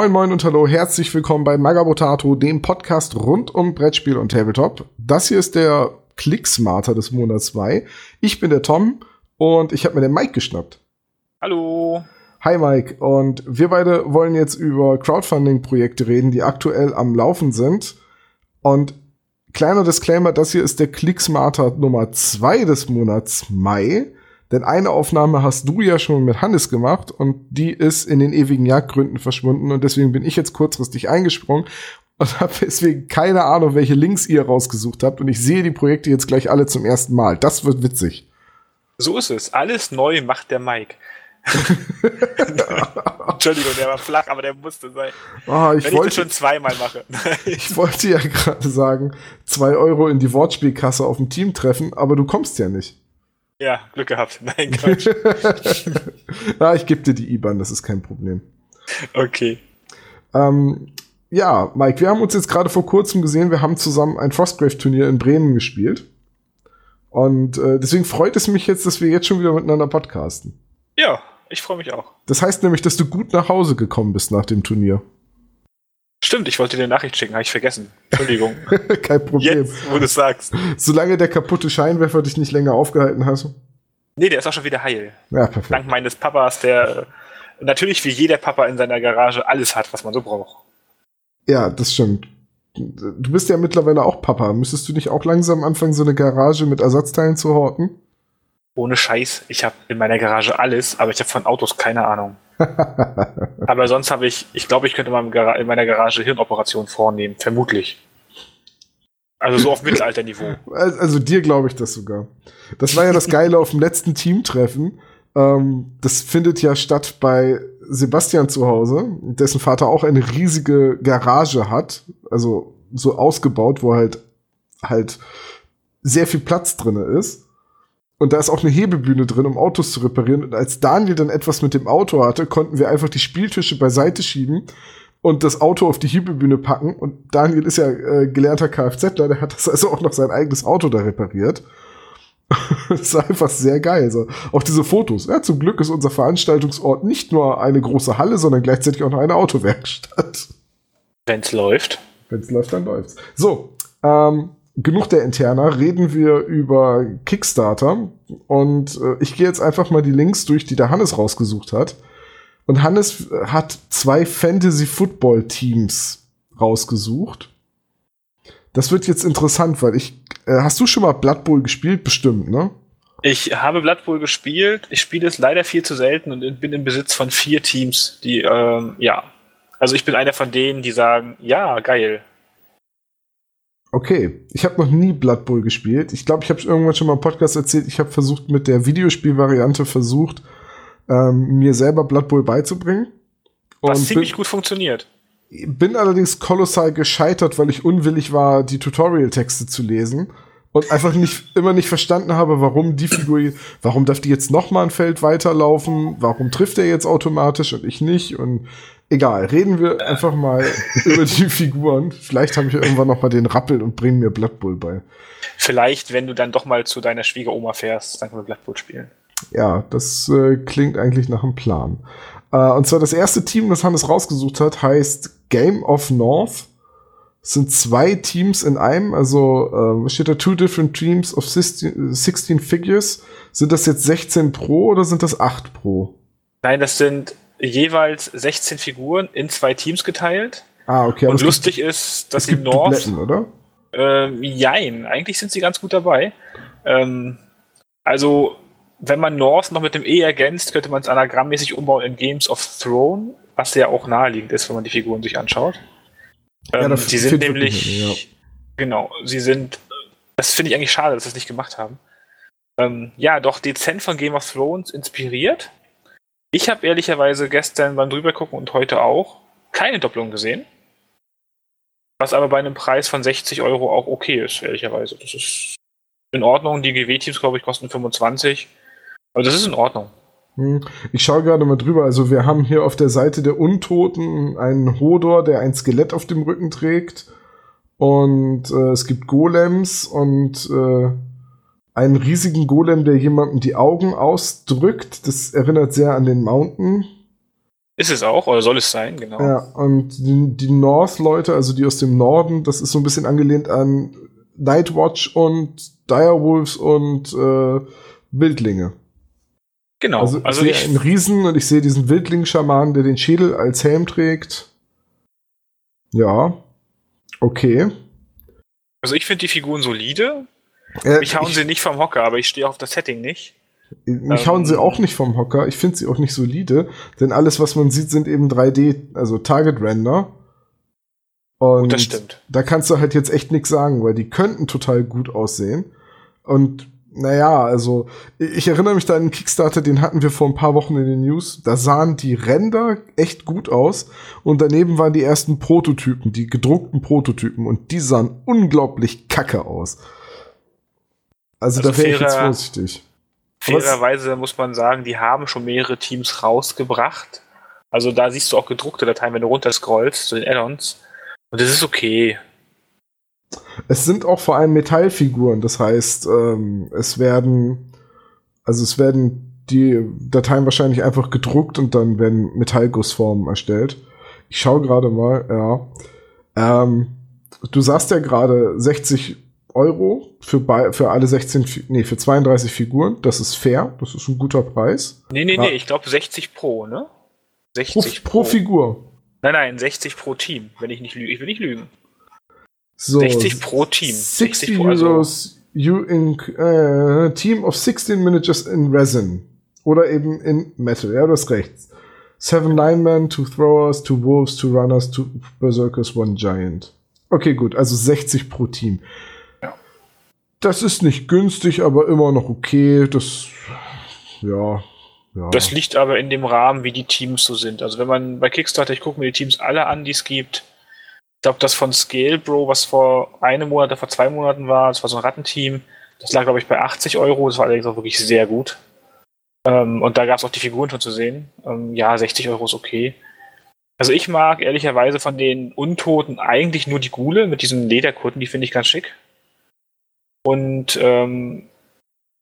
Moin Moin und Hallo, herzlich willkommen bei Magabotato, dem Podcast rund um Brettspiel und Tabletop. Das hier ist der Clicksmarter des Monats 2. Ich bin der Tom und ich habe mir den Mike geschnappt. Hallo. Hi Mike und wir beide wollen jetzt über Crowdfunding-Projekte reden, die aktuell am Laufen sind. Und kleiner Disclaimer, das hier ist der Clicksmarter Nummer 2 des Monats Mai. Denn eine Aufnahme hast du ja schon mit Hannes gemacht und die ist in den ewigen Jagdgründen verschwunden und deswegen bin ich jetzt kurzfristig eingesprungen und habe deswegen keine Ahnung, welche Links ihr rausgesucht habt und ich sehe die Projekte jetzt gleich alle zum ersten Mal. Das wird witzig. So ist es. Alles neu macht der Mike. Entschuldigung, der war flach, aber der musste sein. Oh, ich Wenn wollte, ich das schon zweimal mache. ich wollte ja gerade sagen, zwei Euro in die Wortspielkasse auf dem Team treffen, aber du kommst ja nicht. Ja, Glück gehabt. Nein, Quatsch. ja, ich gebe dir die IBAN, das ist kein Problem. Okay. Ähm, ja, Mike, wir haben uns jetzt gerade vor kurzem gesehen, wir haben zusammen ein Frostgrave-Turnier in Bremen gespielt. Und äh, deswegen freut es mich jetzt, dass wir jetzt schon wieder miteinander podcasten. Ja, ich freue mich auch. Das heißt nämlich, dass du gut nach Hause gekommen bist nach dem Turnier. Stimmt, ich wollte dir eine Nachricht schicken, habe ich vergessen. Entschuldigung. Kein Problem. Jetzt, wo du sagst. Solange der kaputte Scheinwerfer dich nicht länger aufgehalten hat. Nee, der ist auch schon wieder heil. Ja, perfekt. Dank meines Papas, der äh, natürlich wie jeder Papa in seiner Garage alles hat, was man so braucht. Ja, das stimmt. Du bist ja mittlerweile auch Papa. Müsstest du nicht auch langsam anfangen, so eine Garage mit Ersatzteilen zu horten? Ohne Scheiß, ich habe in meiner Garage alles, aber ich habe von Autos keine Ahnung. aber sonst habe ich, ich glaube, ich könnte mal in meiner Garage Hirnoperation vornehmen, vermutlich. Also so auf Mittelalterniveau. Also dir glaube ich das sogar. Das war ja das Geile auf dem letzten Teamtreffen. Ähm, das findet ja statt bei Sebastian zu Hause, dessen Vater auch eine riesige Garage hat, also so ausgebaut, wo halt halt sehr viel Platz drinne ist. Und da ist auch eine Hebebühne drin, um Autos zu reparieren. Und als Daniel dann etwas mit dem Auto hatte, konnten wir einfach die Spieltische beiseite schieben und das Auto auf die Hebebühne packen. Und Daniel ist ja äh, gelernter Kfzler, der hat das also auch noch sein eigenes Auto da repariert. das war einfach sehr geil. So. Auch diese Fotos. Ja, zum Glück ist unser Veranstaltungsort nicht nur eine große Halle, sondern gleichzeitig auch noch eine Autowerkstatt. Wenn's läuft. Wenn es läuft, dann läuft's. So, ähm, genug der Interna, reden wir über Kickstarter. Und äh, ich gehe jetzt einfach mal die Links durch, die der Hannes rausgesucht hat. Und Hannes hat zwei Fantasy-Football-Teams rausgesucht. Das wird jetzt interessant, weil ich. Äh, hast du schon mal Blood Bowl gespielt? Bestimmt, ne? Ich habe Blood Bowl gespielt. Ich spiele es leider viel zu selten und bin im Besitz von vier Teams, die, ähm, ja. Also ich bin einer von denen, die sagen, ja, geil. Okay, ich habe noch nie Blood Bowl gespielt. Ich glaube, ich habe irgendwann schon mal im Podcast erzählt, ich habe versucht, mit der Videospielvariante versucht, ähm, mir selber Blood Bowl beizubringen. Was ziemlich bin, gut funktioniert. bin allerdings kolossal gescheitert, weil ich unwillig war, die Tutorial-Texte zu lesen und einfach nicht immer nicht verstanden habe, warum die Figur, warum darf die jetzt noch mal ein Feld weiterlaufen, warum trifft er jetzt automatisch und ich nicht und egal, reden wir einfach mal über die Figuren. Vielleicht habe ich irgendwann noch mal den Rappel und bringe mir Blood Bowl bei. Vielleicht, wenn du dann doch mal zu deiner Schwiegeroma fährst, dann können wir Blood Bowl spielen. Ja, das äh, klingt eigentlich nach einem Plan. Äh, und zwar das erste Team, das Hannes rausgesucht hat, heißt Game of North. Es sind zwei Teams in einem, also äh, steht da? Two different teams of 16, 16 figures. Sind das jetzt 16 Pro oder sind das 8 Pro? Nein, das sind jeweils 16 Figuren in zwei Teams geteilt. Ah, okay. Und es lustig ist, gibt, dass es die gibt North, Dubletten, oder? ähm, jein, eigentlich sind sie ganz gut dabei. Ähm, also, wenn man North noch mit dem E ergänzt, könnte man es anagrammmäßig umbauen in Games of Throne, was ja auch naheliegend ist, wenn man die Figuren sich anschaut. Ja, Ähm, da sie sind nämlich, eine, ja. genau, sie sind, das finde ich eigentlich schade, dass sie das nicht gemacht haben. Ähm, ja, doch dezent von Game of Thrones inspiriert. Ich habe ehrlicherweise gestern beim drübergucken und heute auch keine Doppelung gesehen. Was aber bei einem Preis von 60 Euro auch okay ist, ehrlicherweise. Das ist in Ordnung. Die GW-Teams, glaube ich, kosten 25. Aber das ist in Ordnung. Hm, Ich schaue gerade mal drüber. Also wir haben hier auf der Seite der Untoten einen Hodor, der ein Skelett auf dem Rücken trägt. Und äh, es gibt Golems und äh, einen riesigen Golem, der jemandem die Augen ausdrückt. Das erinnert sehr an den Mountain. Ist es auch, oder soll es sein, genau. Ja, und die, die North-Leute, also die aus dem Norden, das ist so ein bisschen angelehnt an Nightwatch und Direwolves und äh, Wildlinge. Genau. Also, also ich sehe einen Riesen und ich sehe diesen Wildling-Schaman, der den Schädel als Helm trägt. Ja. Okay. Also ich finde die Figuren solide. Äh, mich hauen ich, sie nicht vom Hocker, aber ich stehe auf das Setting nicht. Mich ähm, hauen sie auch nicht vom Hocker. Ich finde sie auch nicht solide, denn alles, was man sieht, sind eben 3D, also Target Render. Und das stimmt. Da kannst du halt jetzt echt nichts sagen, weil die könnten total gut aussehen. Und naja, also ich erinnere mich da an einen Kickstarter, den hatten wir vor ein paar Wochen in den News. Da sahen die Ränder echt gut aus und daneben waren die ersten Prototypen, die gedruckten Prototypen und die sahen unglaublich kacke aus. Also, also da wäre ich jetzt vorsichtig. Fairerweise muss man sagen, die haben schon mehrere Teams rausgebracht. Also da siehst du auch gedruckte Dateien, wenn du runterscrollst zu den Add-ons. Und das ist okay. Es sind auch vor allem Metallfiguren, das heißt, ähm, es werden, also es werden die Dateien wahrscheinlich einfach gedruckt und dann werden Metallgussformen erstellt. Ich schaue gerade mal, ja. Ähm, du sagst ja gerade 60 Euro für, für alle 16, nee, für 32 Figuren. Das ist fair, das ist ein guter Preis. Nee, nee, nee, ich glaube 60 pro, ne? 60 pro, pro, Figur. Nein, nein, 60 pro Team, wenn ich nicht lüge. Ich will nicht lügen. So, 60 pro Team. 60 pro, also you in, äh, Team of 16 Managers in Resin. Oder eben in Metal, ja, du hast recht. Seven Linemen, two Throwers, two Wolves, two Runners, two Berserkers, one Giant. Okay, gut, also 60 pro Team. Das ist nicht günstig, aber immer noch okay. Das, ja, ja. Das liegt aber in dem Rahmen, wie die Teams so sind. Also wenn man bei Kickstarter, ich gucke mir die Teams alle an, die es gibt, ich glaube, das von Scale Bro, was vor einem Monat, vor zwei Monaten war, das war so ein Rattenteam, das lag, glaube ich, bei 80 Euro. Das war allerdings auch wirklich sehr gut. Ähm, und da gab es auch die Figuren schon zu sehen. Ähm, ja, 60 Euro ist okay. Also ich mag ehrlicherweise von den Untoten eigentlich nur die Gule mit diesen Lederkutten, die finde ich ganz schick. Und ähm,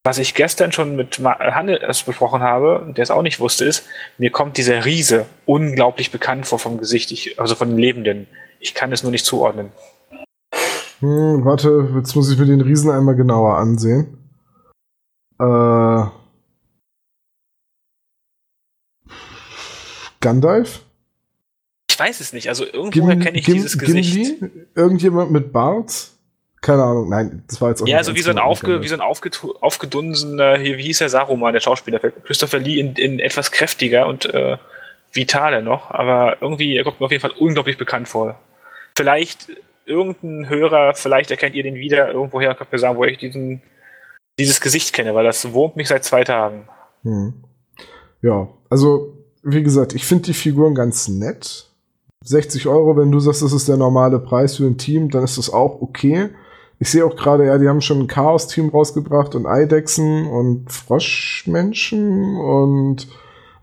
was ich gestern schon mit Hannes besprochen habe, der es auch nicht wusste, ist, mir kommt dieser Riese unglaublich bekannt vor vom Gesicht, ich, also von den Lebenden. Ich kann es nur nicht zuordnen. Hm, warte, jetzt muss ich mir den Riesen einmal genauer ansehen. Äh. Gandalf? Ich weiß es nicht. Also irgendwoher kenne ich Gim dieses Gesicht. Gimli? Irgendjemand mit Bart? Keine Ahnung, nein, das war jetzt auch Ja, so wie so ein, aufge, wie so ein aufge, aufgedunsener, hier, wie hieß der Saruman, der Schauspieler, Christopher Lee in, in etwas kräftiger und äh, vitaler noch, aber irgendwie, er kommt mir auf jeden Fall unglaublich bekannt vor vielleicht irgendein Hörer, vielleicht erkennt ihr den wieder irgendwoher, könnt mir sagen, wo ich diesen, dieses Gesicht kenne, weil das wurmt mich seit zwei Tagen. Hm. Ja, also wie gesagt, ich finde die Figuren ganz nett. 60 Euro, wenn du sagst, das ist der normale Preis für ein Team, dann ist das auch okay. Ich sehe auch gerade, ja, die haben schon ein Chaos-Team rausgebracht und Eidechsen und Froschmenschen und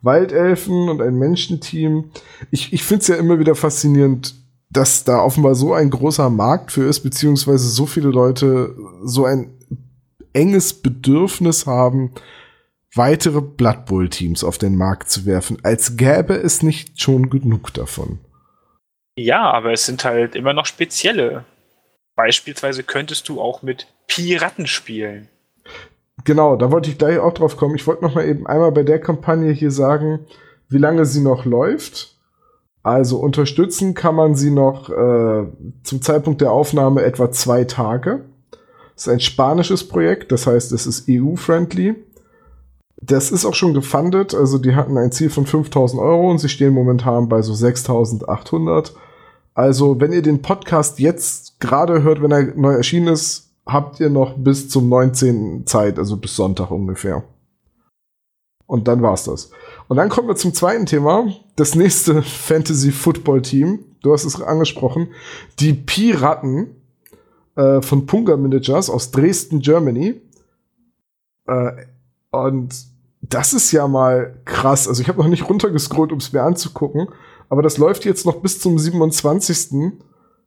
Waldelfen und ein Menschenteam. Ich, ich finde es ja immer wieder faszinierend, dass da offenbar so ein großer Markt für ist, beziehungsweise so viele Leute so ein enges Bedürfnis haben, weitere Blood Bowl Teams auf den Markt zu werfen, als gäbe es nicht schon genug davon. Ja, aber es sind halt immer noch spezielle. Beispielsweise könntest du auch mit Piraten spielen. Genau, da wollte ich gleich auch drauf kommen. Ich wollte noch mal eben einmal bei der Kampagne hier sagen, wie lange sie noch läuft. Also unterstützen kann man sie noch äh, zum Zeitpunkt der Aufnahme etwa zwei Tage. Das ist ein spanisches Projekt, das heißt, es ist EU-friendly. Das ist auch schon gefundet, also die hatten ein Ziel von 5000 Euro und sie stehen momentan bei so 6800. Also, wenn ihr den Podcast jetzt gerade hört, wenn er neu erschienen ist, habt ihr noch bis zum 19. Zeit, also bis Sonntag ungefähr. Und dann war's das. Und dann kommen wir zum zweiten Thema. Das nächste Fantasy Football Team. Du hast es angesprochen. Die Piraten äh, von Punga Managers aus Dresden, Germany. Äh, und das ist ja mal krass. Also ich habe noch nicht runtergescrollt, um es mir anzugucken. Aber das läuft jetzt noch bis zum 27.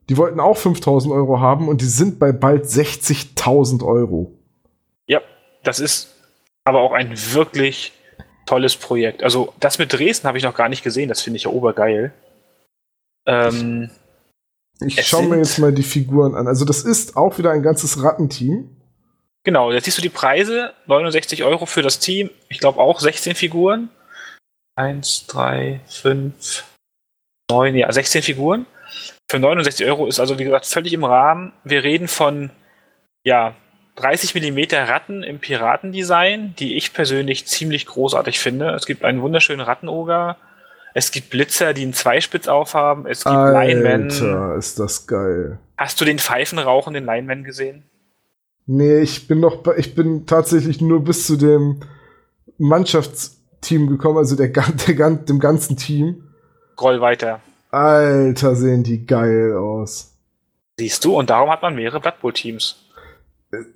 Die wollten auch 5000 Euro haben und die sind bei bald 60.000 Euro. Ja, das ist aber auch ein wirklich tolles Projekt. Also das mit Dresden habe ich noch gar nicht gesehen, das finde ich ja obergeil. Ähm, ich schaue mir jetzt mal die Figuren an. Also das ist auch wieder ein ganzes Rattenteam. Genau, jetzt siehst du die Preise. 69 Euro für das Team. Ich glaube auch 16 Figuren. 1, 3, 5, 9, ja, 16 Figuren. Für 69 Euro ist also, wie gesagt, völlig im Rahmen. Wir reden von, ja, 30 mm Ratten im Piratendesign, die ich persönlich ziemlich großartig finde. Es gibt einen wunderschönen Rattenoger. Es gibt Blitzer, die einen Zweispitz aufhaben. Es gibt Alter, Linemen. ist das geil. Hast du den Pfeifenrauchenden Lineman gesehen? Nee, ich bin noch, ich bin tatsächlich nur bis zu dem Mannschaftsteam gekommen, also der, der, gan- dem ganzen Team. Groll weiter. Alter, sehen die geil aus. Siehst du, und darum hat man mehrere Blood Bowl Teams.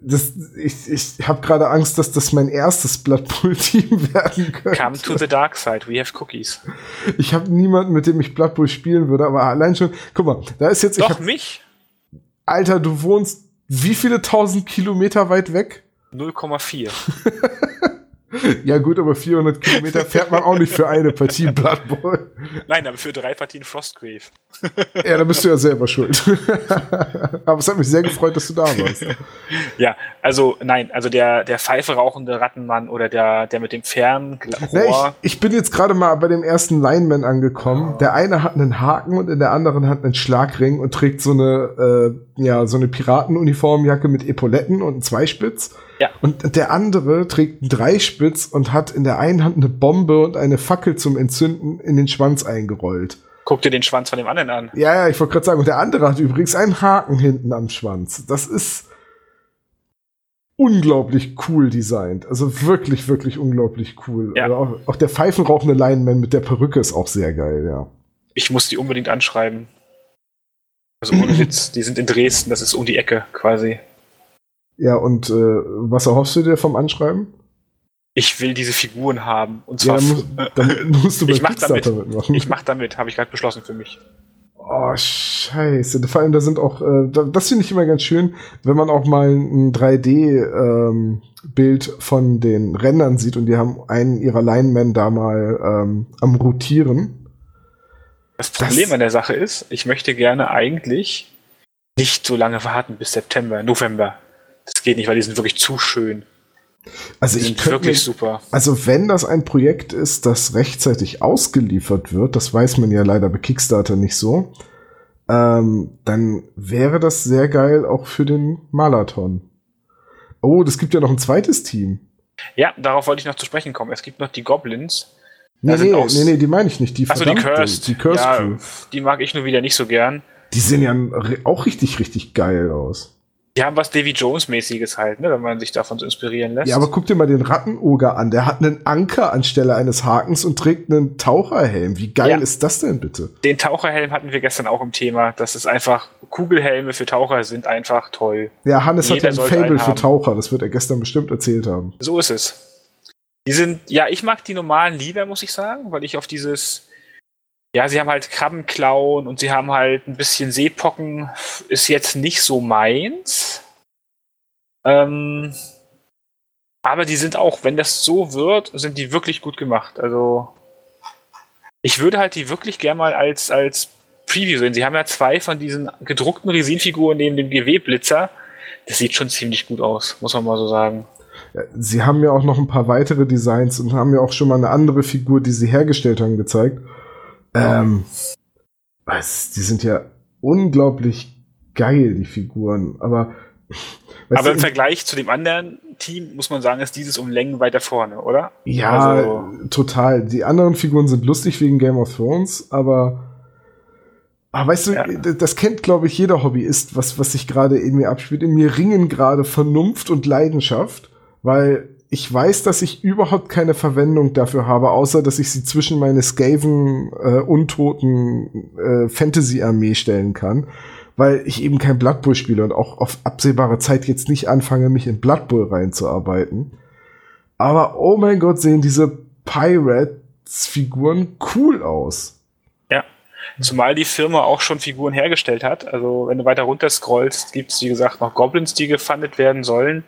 Das, ich ich habe gerade Angst, dass das mein erstes Blood Bowl Team werden könnte. Come to the dark side, we have cookies. Ich habe niemanden, mit dem ich Blood Bowl spielen würde, aber allein schon, guck mal, da ist jetzt, ich Doch, hab, mich? Alter, du wohnst wie viele tausend Kilometer weit weg? 0,4. Ja gut, aber 400 Kilometer fährt man auch nicht für eine Partie Blood Bowl. Nein, aber für drei Partien Frostgrave. Ja, da bist du ja selber schuld. aber es hat mich sehr gefreut, dass du da warst. Ja, also nein, also der, der Pfeife rauchende Rattenmann oder der, der mit dem Fernrohr. ich, ich bin jetzt gerade mal bei dem ersten Lineman angekommen. Der eine hat einen Haken und in der anderen hat einen Schlagring und trägt so eine, äh, ja, so eine Piratenuniformjacke mit Epauletten und einen Zweispitz. Ja. Und der andere trägt einen Dreispitz und hat in der einen Hand eine Bombe und eine Fackel zum Entzünden in den Schwanz eingerollt. Guck dir den Schwanz von dem anderen an. Ja, ja, ich wollte gerade sagen, und der andere hat übrigens einen Haken hinten am Schwanz. Das ist unglaublich cool designt. Also wirklich, wirklich unglaublich cool. Ja. Also auch, auch der pfeifenrauchende Lineman mit der Perücke ist auch sehr geil, ja. Ich muss die unbedingt anschreiben. Also ohne Witz, die sind in Dresden, das ist um die Ecke quasi. Ja, und äh, was erhoffst du dir vom Anschreiben? Ich will diese Figuren haben. Und Ja, zwar, dann, musst, dann musst du bei Ich mach Kickstarter damit. mitmachen. ich mach damit, habe ich gerade beschlossen für mich. Oh, scheiße. Vor allem, da sind auch, äh, da- das finde ich immer ganz schön, wenn man auch mal ein 3D-Bild von den Rändern sieht und die haben einen ihrer Linemen da mal ähm, am Rotieren. Das Problem an der Sache ist, ich möchte gerne eigentlich nicht so lange warten bis September, November. Das geht nicht, weil die sind wirklich zu schön. Also Die ich sind wirklich mir, super. also wenn das ein Projekt ist, das rechtzeitig ausgeliefert wird, das weiß man ja leider bei Kickstarter nicht so, ähm, dann wäre das sehr geil auch für den Marathon. Oh, das gibt ja noch ein zweites Team. Ja, darauf wollte ich noch zu sprechen kommen. Es gibt noch die Goblins. Nee, nee, nee, nee, die meine ich nicht. Die Achso, die Cursed. Die Cursed ja, Crew. die mag ich nur wieder nicht so gern. Die sehen ja auch richtig, richtig geil aus. Die haben was Davy Jones-mäßiges halt, ne, wenn man sich davon so inspirieren lässt. Ja, aber guck dir mal den Rattenoger an. Der hat einen Anker anstelle eines Hakens und trägt einen Taucherhelm. Wie geil Ja. ist das denn bitte? Den Taucherhelm hatten wir gestern auch im Thema. Das ist einfach, Kugelhelme für Taucher sind einfach toll. Ja, Hannes hat Jeder ja ein Fable für. Taucher. Das wird er gestern bestimmt erzählt haben. So ist es. Die sind, ja, ich mag die normalen lieber, muss ich sagen, weil ich auf dieses, ja, sie haben halt Krabbenklauen und sie haben halt ein bisschen Seepocken, ist jetzt nicht so meins. Ähm, aber die sind auch, wenn das so wird, sind die wirklich gut gemacht. Also, ich würde halt die wirklich gern mal als, als Preview sehen. Sie haben ja zwei von diesen gedruckten Resinfiguren neben dem GW-Blitzer. Das sieht schon ziemlich gut aus, muss man mal so sagen. Sie haben ja auch noch ein paar weitere Designs und haben ja auch schon mal eine andere Figur, die sie hergestellt haben, gezeigt. Ähm, was, die sind ja unglaublich geil, die Figuren. Aber, Aber im Vergleich zu dem anderen Team muss man sagen, ist dieses um Längen weiter vorne, oder? Ja, Also- total. Die anderen Figuren sind lustig wegen Game of Thrones, aber, aber weißt du, Ja. das kennt, glaube ich, jeder Hobbyist, was, was sich gerade in mir abspielt. In mir ringen gerade Vernunft und Leidenschaft, weil ich weiß, dass ich überhaupt keine Verwendung dafür habe, außer dass ich sie zwischen meine Skaven äh, untoten äh, Fantasy-Armee stellen kann, weil ich eben kein Blood Bowl spiele und auch auf absehbare Zeit jetzt nicht anfange, mich in Blood Bowl reinzuarbeiten. Aber oh mein Gott, sehen diese Pirates-Figuren cool aus. Ja. Zumal die Firma auch schon Figuren hergestellt hat. Also, wenn du weiter runter scrollst, gibt es, wie gesagt, noch Goblins, die gefundet werden sollen.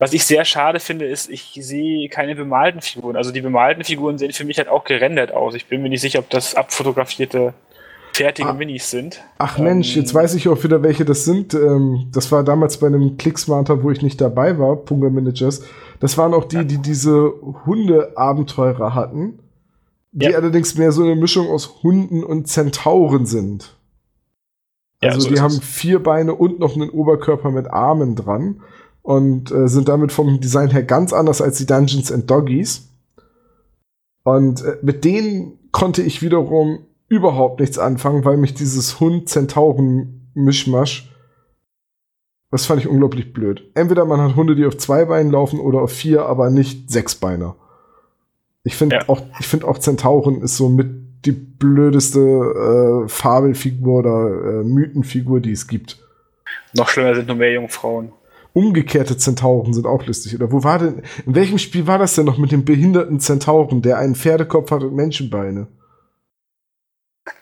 Was ich sehr schade finde, ist, ich sehe keine bemalten Figuren. Also die bemalten Figuren sehen für mich halt auch gerendert aus. Ich bin mir nicht sicher, ob das abfotografierte fertige ah, Minis sind. Ach Mensch, ähm, jetzt weiß ich auch wieder, welche das sind. Ähm, das war damals bei einem Clicksmarter, wo ich nicht dabei war, Punga Managers. Das waren auch die, die diese Hunde-Abenteurer hatten, die ja. allerdings mehr so eine Mischung aus Hunden und Zentauren sind. Also ja, so die haben vier Beine und noch einen Oberkörper mit Armen dran und äh, sind damit vom Design her ganz anders als die Dungeons and Doggies. Und äh, mit denen konnte ich wiederum überhaupt nichts anfangen, weil mich dieses Hund-Zentauren-Mischmasch, das fand ich unglaublich blöd. Entweder man hat Hunde, die auf zwei Beinen laufen oder auf vier, aber nicht sechs Beine. Ich finde ja. auch, ich finde auch Zentauren ist so mit die blödeste äh, Fabelfigur oder äh, Mythenfigur, die es gibt. Noch schlimmer sind nur mehr Jungfrauen. Umgekehrte Zentauren sind auch lustig. Oder wo war denn, in welchem Spiel war das denn noch mit dem behinderten Zentauren, der einen Pferdekopf hat und Menschenbeine?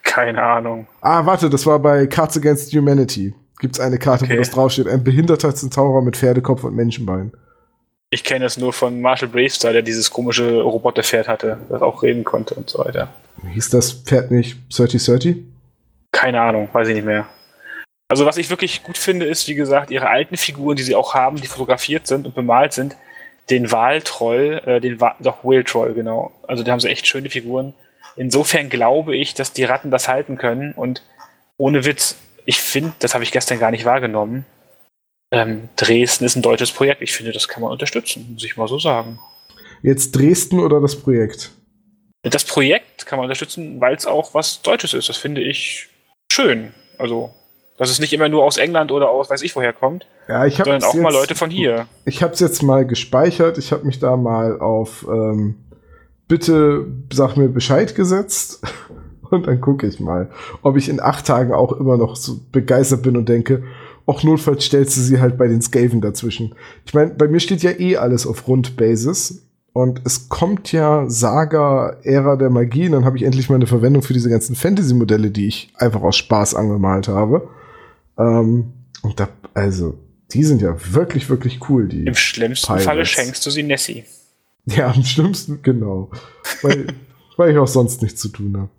Keine Ahnung. Ah, warte, das war bei Cards Against Humanity. Gibt's eine Karte, okay. wo das draufsteht. Ein behinderter Zentaurer mit Pferdekopf und Menschenbein. Ich kenne es nur von Marshall Bravestar, der dieses komische Roboterpferd hatte, das auch reden konnte und so weiter. Hieß das Pferd nicht 3030? Keine Ahnung, weiß ich nicht mehr. Also was ich wirklich gut finde, ist, wie gesagt, ihre alten Figuren, die sie auch haben, die fotografiert sind und bemalt sind, den Wahltroll, äh, den Wa doch Whale Troll, genau. Also da haben sie echt schöne Figuren. Insofern glaube ich, dass die Ratten das halten können und ohne Witz, ich finde, das habe ich gestern gar nicht wahrgenommen, ähm, Dresden ist ein deutsches Projekt. Ich finde, das kann man unterstützen, muss ich mal so sagen. Jetzt Dresden oder das Projekt? Das Projekt kann man unterstützen, weil es auch was Deutsches ist. Das finde ich schön. Also, dass es nicht immer nur aus England oder aus weiß ich woher kommt, ja, ich sondern auch jetzt, mal Leute von hier. Ich habe es jetzt mal gespeichert. Ich habe mich da mal auf ähm, Bitte sag mir Bescheid gesetzt. Und dann gucke ich mal, ob ich in acht Tagen auch immer noch so begeistert bin und denke, auch notfalls stellst du sie halt bei den Skaven dazwischen. Ich meine, bei mir steht ja eh alles auf Rundbasis. Und es kommt ja Saga, Ära der Magie, und dann habe ich endlich mal eine Verwendung für diese ganzen Fantasy-Modelle, die ich einfach aus Spaß angemalt habe. Ähm, und da, also, die sind ja wirklich, wirklich cool. Die Im schlimmsten Pirates. Falle schenkst du sie Nessie. Ja, am schlimmsten, genau. weil, weil ich auch sonst nichts zu tun habe.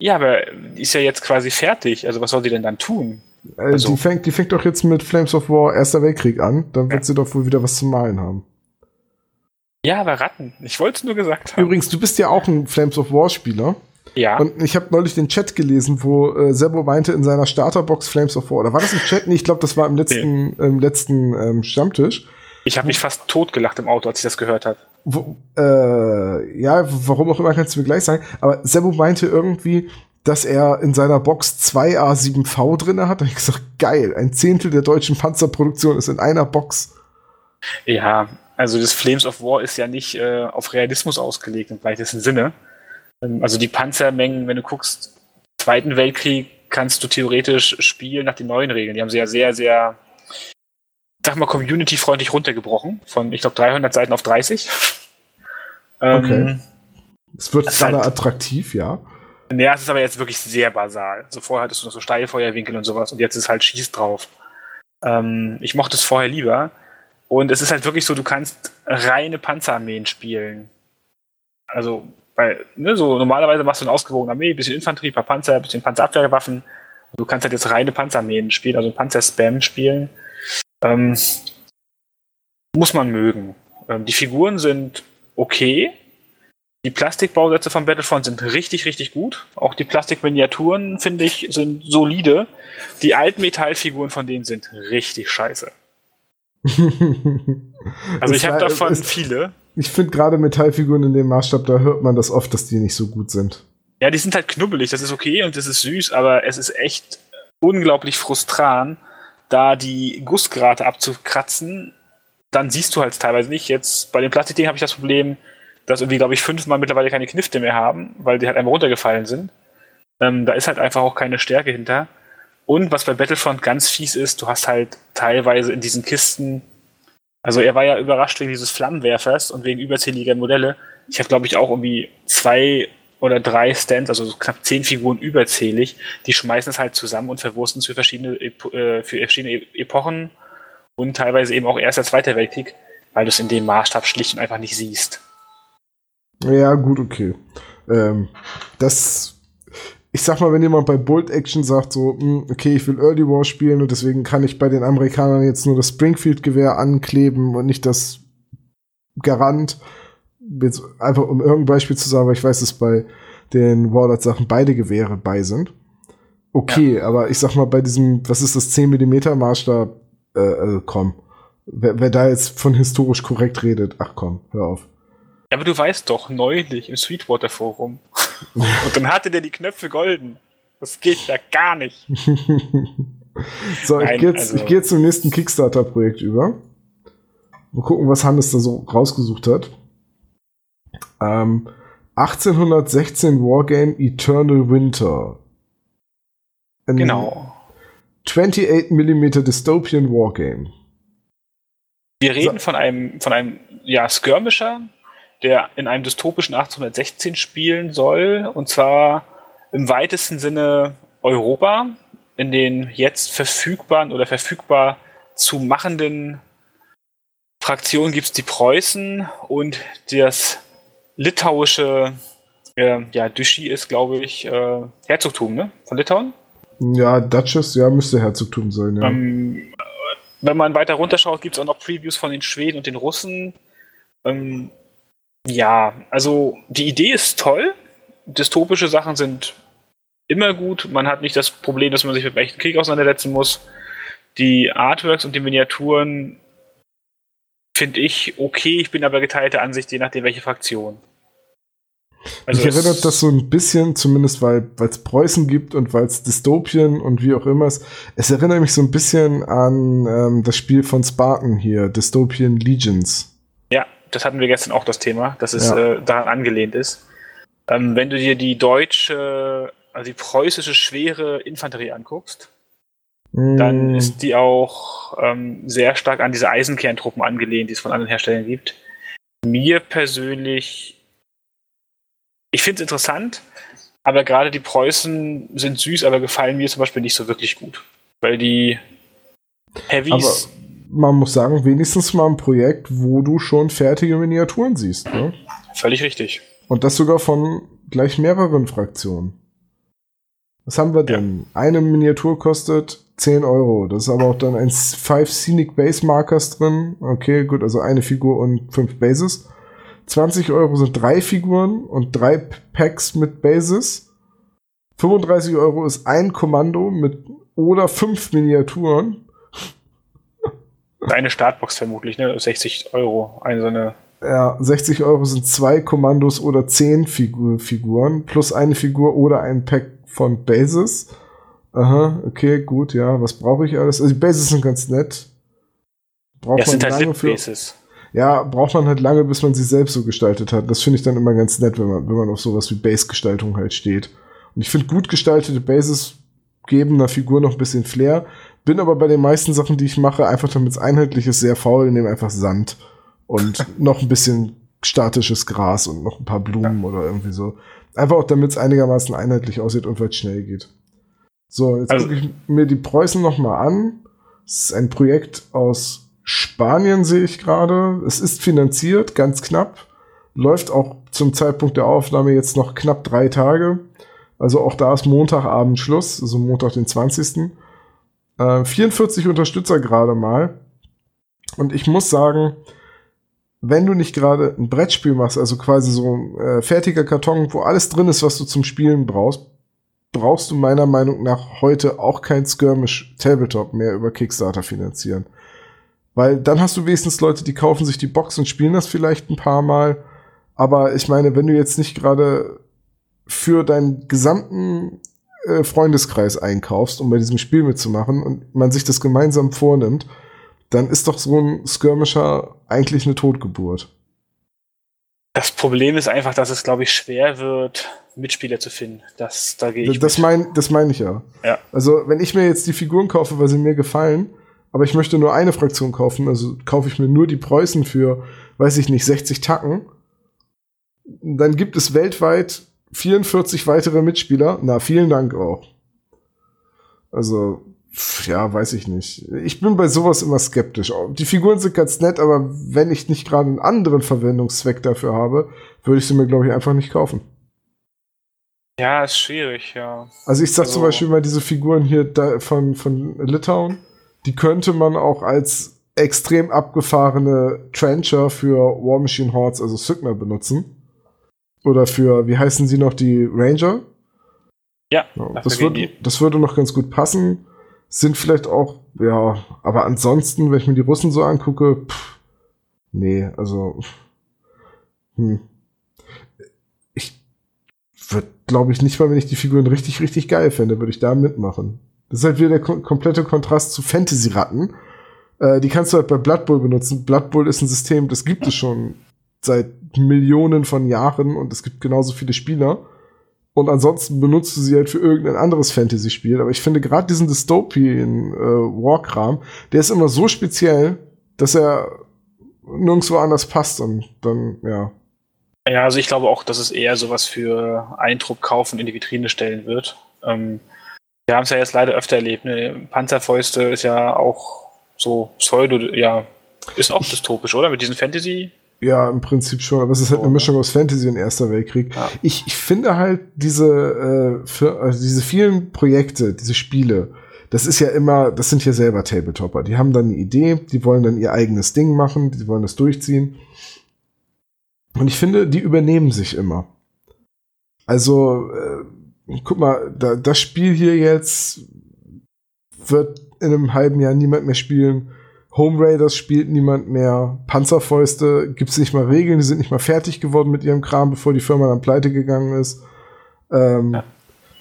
Ja, aber die ist ja jetzt quasi fertig. Also was soll sie denn dann tun? Äh, also, die, fängt, die fängt doch jetzt mit Flames of War Erster Weltkrieg an. Dann wird ja. sie doch wohl wieder was zu malen haben. Ja, aber Ratten. Ich wollte es nur gesagt haben. Übrigens, du bist ja auch ein Flames of War Spieler. Ja. Und ich habe neulich den Chat gelesen, wo äh, Sebo meinte in seiner Starterbox Flames of War. Oder war das im Chat? Nee, ich glaube, das war im letzten, nee. im letzten ähm, Stammtisch. Ich habe mich fast totgelacht im Auto, als ich das gehört habe. Wo, äh, ja, warum auch immer, kannst du mir gleich sagen. Aber Sebo meinte irgendwie, dass er in seiner Box zwei A7V drin hat. Da habe ich gesagt, geil, ein Zehntel der deutschen Panzerproduktion ist in einer Box. Ja, also das Flames of War ist ja nicht äh, auf Realismus ausgelegt im weitesten Sinne. Ähm, also die Panzermengen, wenn du guckst, Zweiten Weltkrieg kannst du theoretisch spielen nach den neuen Regeln. Die haben sie ja sehr, sehr, sag mal, community-freundlich runtergebrochen. Von, ich glaube, 300 Seiten auf 30. Okay. Ähm, es wird gerade halt, attraktiv, ja. Ja, es ist aber jetzt wirklich sehr basal. Also vorher hattest du noch so Steilfeuerwinkel und sowas und jetzt ist halt Schieß drauf. Ähm, ich mochte es vorher lieber. Und es ist halt wirklich so, du kannst reine Panzerarmeen spielen. Also, weil, ne, so normalerweise machst du eine ausgewogene Armee, bisschen Infanterie, paar Panzer, bisschen Panzerabwehrwaffen. Du kannst halt jetzt reine Panzerarmeen spielen, also Panzer-Spam spielen. Ähm, muss man mögen. Ähm, die Figuren sind okay. Die Plastikbausätze von Battlefront sind richtig, richtig gut. Auch die Plastikminiaturen, finde ich, sind solide. Die alten Metallfiguren von denen sind richtig scheiße. also ich habe davon ist, viele. Ich finde gerade Metallfiguren in dem Maßstab, da hört man das oft, dass die nicht so gut sind. Ja, die sind halt knubbelig, das ist okay und das ist süß, aber es ist echt unglaublich frustrant, da die Gussgrate abzukratzen. Dann siehst du halt teilweise nicht. Jetzt bei den Plastikdingen habe ich das Problem, dass irgendwie, glaube ich, fünfmal mittlerweile keine Knifte mehr haben, weil die halt einfach runtergefallen sind. Ähm, da ist halt einfach auch keine Stärke hinter. Und was bei Battlefront ganz fies ist, du hast halt teilweise in diesen Kisten, also er war ja überrascht wegen dieses Flammenwerfers und wegen überzähliger Modelle. Ich habe, glaube ich, auch irgendwie zwei oder drei Stands, also so knapp zehn Figuren überzählig, die schmeißen es halt zusammen und verwursten es für verschiedene, äh, für verschiedene Epochen und teilweise eben auch Erster, Zweiter Weltkrieg, weil du es in dem Maßstab schlicht und einfach nicht siehst. Ja, gut, okay. Ähm, das, ich sag mal, wenn jemand bei Bolt Action sagt, so, mh, hm, okay, ich will Early War spielen und deswegen kann ich bei den Amerikanern jetzt nur das Springfield-Gewehr ankleben und nicht das Garant, jetzt einfach um irgendein Beispiel zu sagen, weil ich weiß, dass bei den Warlord-Sachen beide Gewehre bei sind. Okay, ja. aber ich sag mal, bei diesem, was ist das, 10 mm Maßstab, äh, äh, komm. Wer, wer da jetzt von historisch korrekt redet, ach komm, hör auf. Ja, aber du weißt doch, neulich im Sweetwater Forum. Und dann hatte der die Knöpfe golden. Das geht ja gar nicht. so, Nein, ich gehe jetzt, also, geh zum nächsten Kickstarter-Projekt über. Mal gucken, was Hannes da so rausgesucht hat. Ähm, 1816 Wargame Eternal Winter. Ein genau. 28mm Dystopian Wargame. Wir reden so. von einem, von einem ja, Skirmisher, der in einem dystopischen 1816 spielen soll, und zwar im weitesten Sinne Europa, in den jetzt verfügbaren oder verfügbar zu machenden Fraktionen gibt es die Preußen und das litauische, äh, ja, Duchy ist, glaube ich, äh, Herzogtum, ne? Von Litauen? Ja, Duchess, ja, müsste Herzogtum sein, ja. Ähm, wenn man weiter runterschaut, gibt es auch noch Previews von den Schweden und den Russen. Ähm, ja, also die Idee ist toll. Dystopische Sachen sind immer gut. Man hat nicht das Problem, dass man sich mit echten Krieg auseinandersetzen muss. Die Artworks und die Miniaturen finde ich okay. Ich bin aber geteilte Ansicht, je nachdem, welche Fraktion. Also Mich erinnert das so ein bisschen, zumindest weil es Preußen gibt und weil es Dystopien und wie auch immer ist. Es erinnert mich so ein bisschen an ähm, das Spiel von Spartan hier, Dystopian Legions. Das hatten wir gestern auch das Thema, dass es ja. äh, daran angelehnt ist. Ähm, wenn du dir die deutsche, also die preußische schwere Infanterie anguckst, mm. dann ist die auch ähm, sehr stark an diese Eisenkerntruppen angelehnt, die es von anderen Herstellern gibt. Mir persönlich ich finde es interessant, aber gerade die Preußen sind süß, aber gefallen mir zum Beispiel nicht so wirklich gut. Weil die Heavies. Aber man muss sagen, wenigstens mal ein Projekt, wo du schon fertige Miniaturen siehst. Ne? Völlig richtig. Und das sogar von gleich mehreren Fraktionen. Was haben wir denn? Ja. Eine Miniatur kostet 10 Euro. Das ist aber auch dann ein 5 Scenic Base Markers drin. Okay, gut, also eine Figur und 5 Bases. 20 Euro sind drei Figuren und drei Packs mit Bases. 35 Euro ist ein Kommando mit oder fünf Miniaturen. Eine Startbox vermutlich, ne? 60 Euro. Eine so eine. Ja, 60 Euro sind zwei Kommandos oder zehn Figur Figuren plus eine Figur oder ein Pack von Bases. Aha, okay, gut, ja. Was brauche ich alles? Also die Bases sind ganz nett. Braucht ja, man sind halt Bases ja, braucht man halt lange, bis man sie selbst so gestaltet hat. Das finde ich dann immer ganz nett, wenn man, wenn man auf sowas wie Base-Gestaltung halt steht. Und ich finde, gut gestaltete Bases geben einer Figur noch ein bisschen Flair. Bin aber bei den meisten Sachen, die ich mache, einfach damit es einheitlich ist, sehr faul, nehme einfach Sand und noch ein bisschen statisches Gras und noch ein paar Blumen ja. oder irgendwie so. Einfach auch, damit es einigermaßen einheitlich aussieht und weil es schnell geht. So, jetzt also, gucke ich mir die Preußen noch mal an. Es ist ein Projekt aus Spanien sehe ich gerade. Es ist finanziert, ganz knapp. Läuft auch zum Zeitpunkt der Aufnahme jetzt noch knapp drei Tage. Also auch da ist Montagabend Schluss, also Montag den 20. Äh, 44 Unterstützer gerade mal. Und ich muss sagen, wenn du nicht gerade ein Brettspiel machst, also quasi so ein äh, fertiger Karton, wo alles drin ist, was du zum Spielen brauchst, brauchst du meiner Meinung nach heute auch kein Skirmish Tabletop mehr über Kickstarter finanzieren. Weil dann hast du wenigstens Leute, die kaufen sich die Box und spielen das vielleicht ein paar Mal. Aber ich meine, wenn du jetzt nicht gerade für deinen gesamten äh, Freundeskreis einkaufst, um bei diesem Spiel mitzumachen und man sich das gemeinsam vornimmt, dann ist doch so ein Skirmisher eigentlich eine Totgeburt. Das Problem ist einfach, dass es, glaube ich, schwer wird, Mitspieler zu finden. Das, da gehe ich. Das meine das mein ich ja. ja. Also, wenn ich mir jetzt die Figuren kaufe, weil sie mir gefallen, aber ich möchte nur eine Fraktion kaufen, also kaufe ich mir nur die Preußen für, weiß ich nicht, 60 Tacken. Dann gibt es weltweit 44 weitere Mitspieler. Na, vielen Dank auch. Also, ja, weiß ich nicht. Ich bin bei sowas immer skeptisch. Die Figuren sind ganz nett, aber wenn ich nicht gerade einen anderen Verwendungszweck dafür habe, würde ich sie mir, glaube ich, einfach nicht kaufen. Ja, ist schwierig, ja. Also ich sag also, zum Beispiel mal diese Figuren hier von, von Litauen, die könnte man auch als extrem abgefahrene Trencher für War Machine Hordes, also Sigma, benutzen. Oder für, wie heißen sie noch, die Ranger? Ja, das, würde, das würde noch ganz gut passen. Sind vielleicht auch, ja, aber ansonsten, wenn ich mir die Russen so angucke, pff, nee, also, hm. Ich würde, glaube ich, nicht mal, wenn ich die Figuren richtig, richtig geil fände, würde ich da mitmachen. Das ist halt wieder der kom komplette Kontrast zu Fantasy-Ratten. Äh, die kannst du halt bei Blood Bowl benutzen. Blood Bowl ist ein System, das gibt es schon seit Millionen von Jahren und es gibt genauso viele Spieler. Und ansonsten benutzt du sie halt für irgendein anderes Fantasy-Spiel. Aber ich finde gerade diesen Dystopian äh, Warkram, der ist immer so speziell, dass er nirgendwo anders passt und dann, ja. Ja, also ich glaube auch, dass es eher sowas für Eindruck kaufen in die Vitrine stellen wird. Ähm, wir haben es ja jetzt leider öfter erlebt. Ne? Panzerfäuste ist ja auch so Pseudo, ja, ist auch dystopisch, oder? Mit diesen Fantasy- ja, im Prinzip schon, aber es ist halt eine Mischung aus Fantasy und Erster Weltkrieg. Ja. Ich, ich finde halt diese, äh, für, also diese vielen Projekte, diese Spiele, das ist ja immer, das sind ja selber Tabletopper. Die haben dann eine Idee, die wollen dann ihr eigenes Ding machen, die wollen das durchziehen. Und ich finde, die übernehmen sich immer. Also, äh, guck mal, da, das Spiel hier jetzt wird in einem halben Jahr niemand mehr spielen Home Raiders spielt niemand mehr. Panzerfäuste gibt's nicht mal Regeln, die sind nicht mal fertig geworden mit ihrem Kram, bevor die Firma dann pleite gegangen ist. Ähm, ja.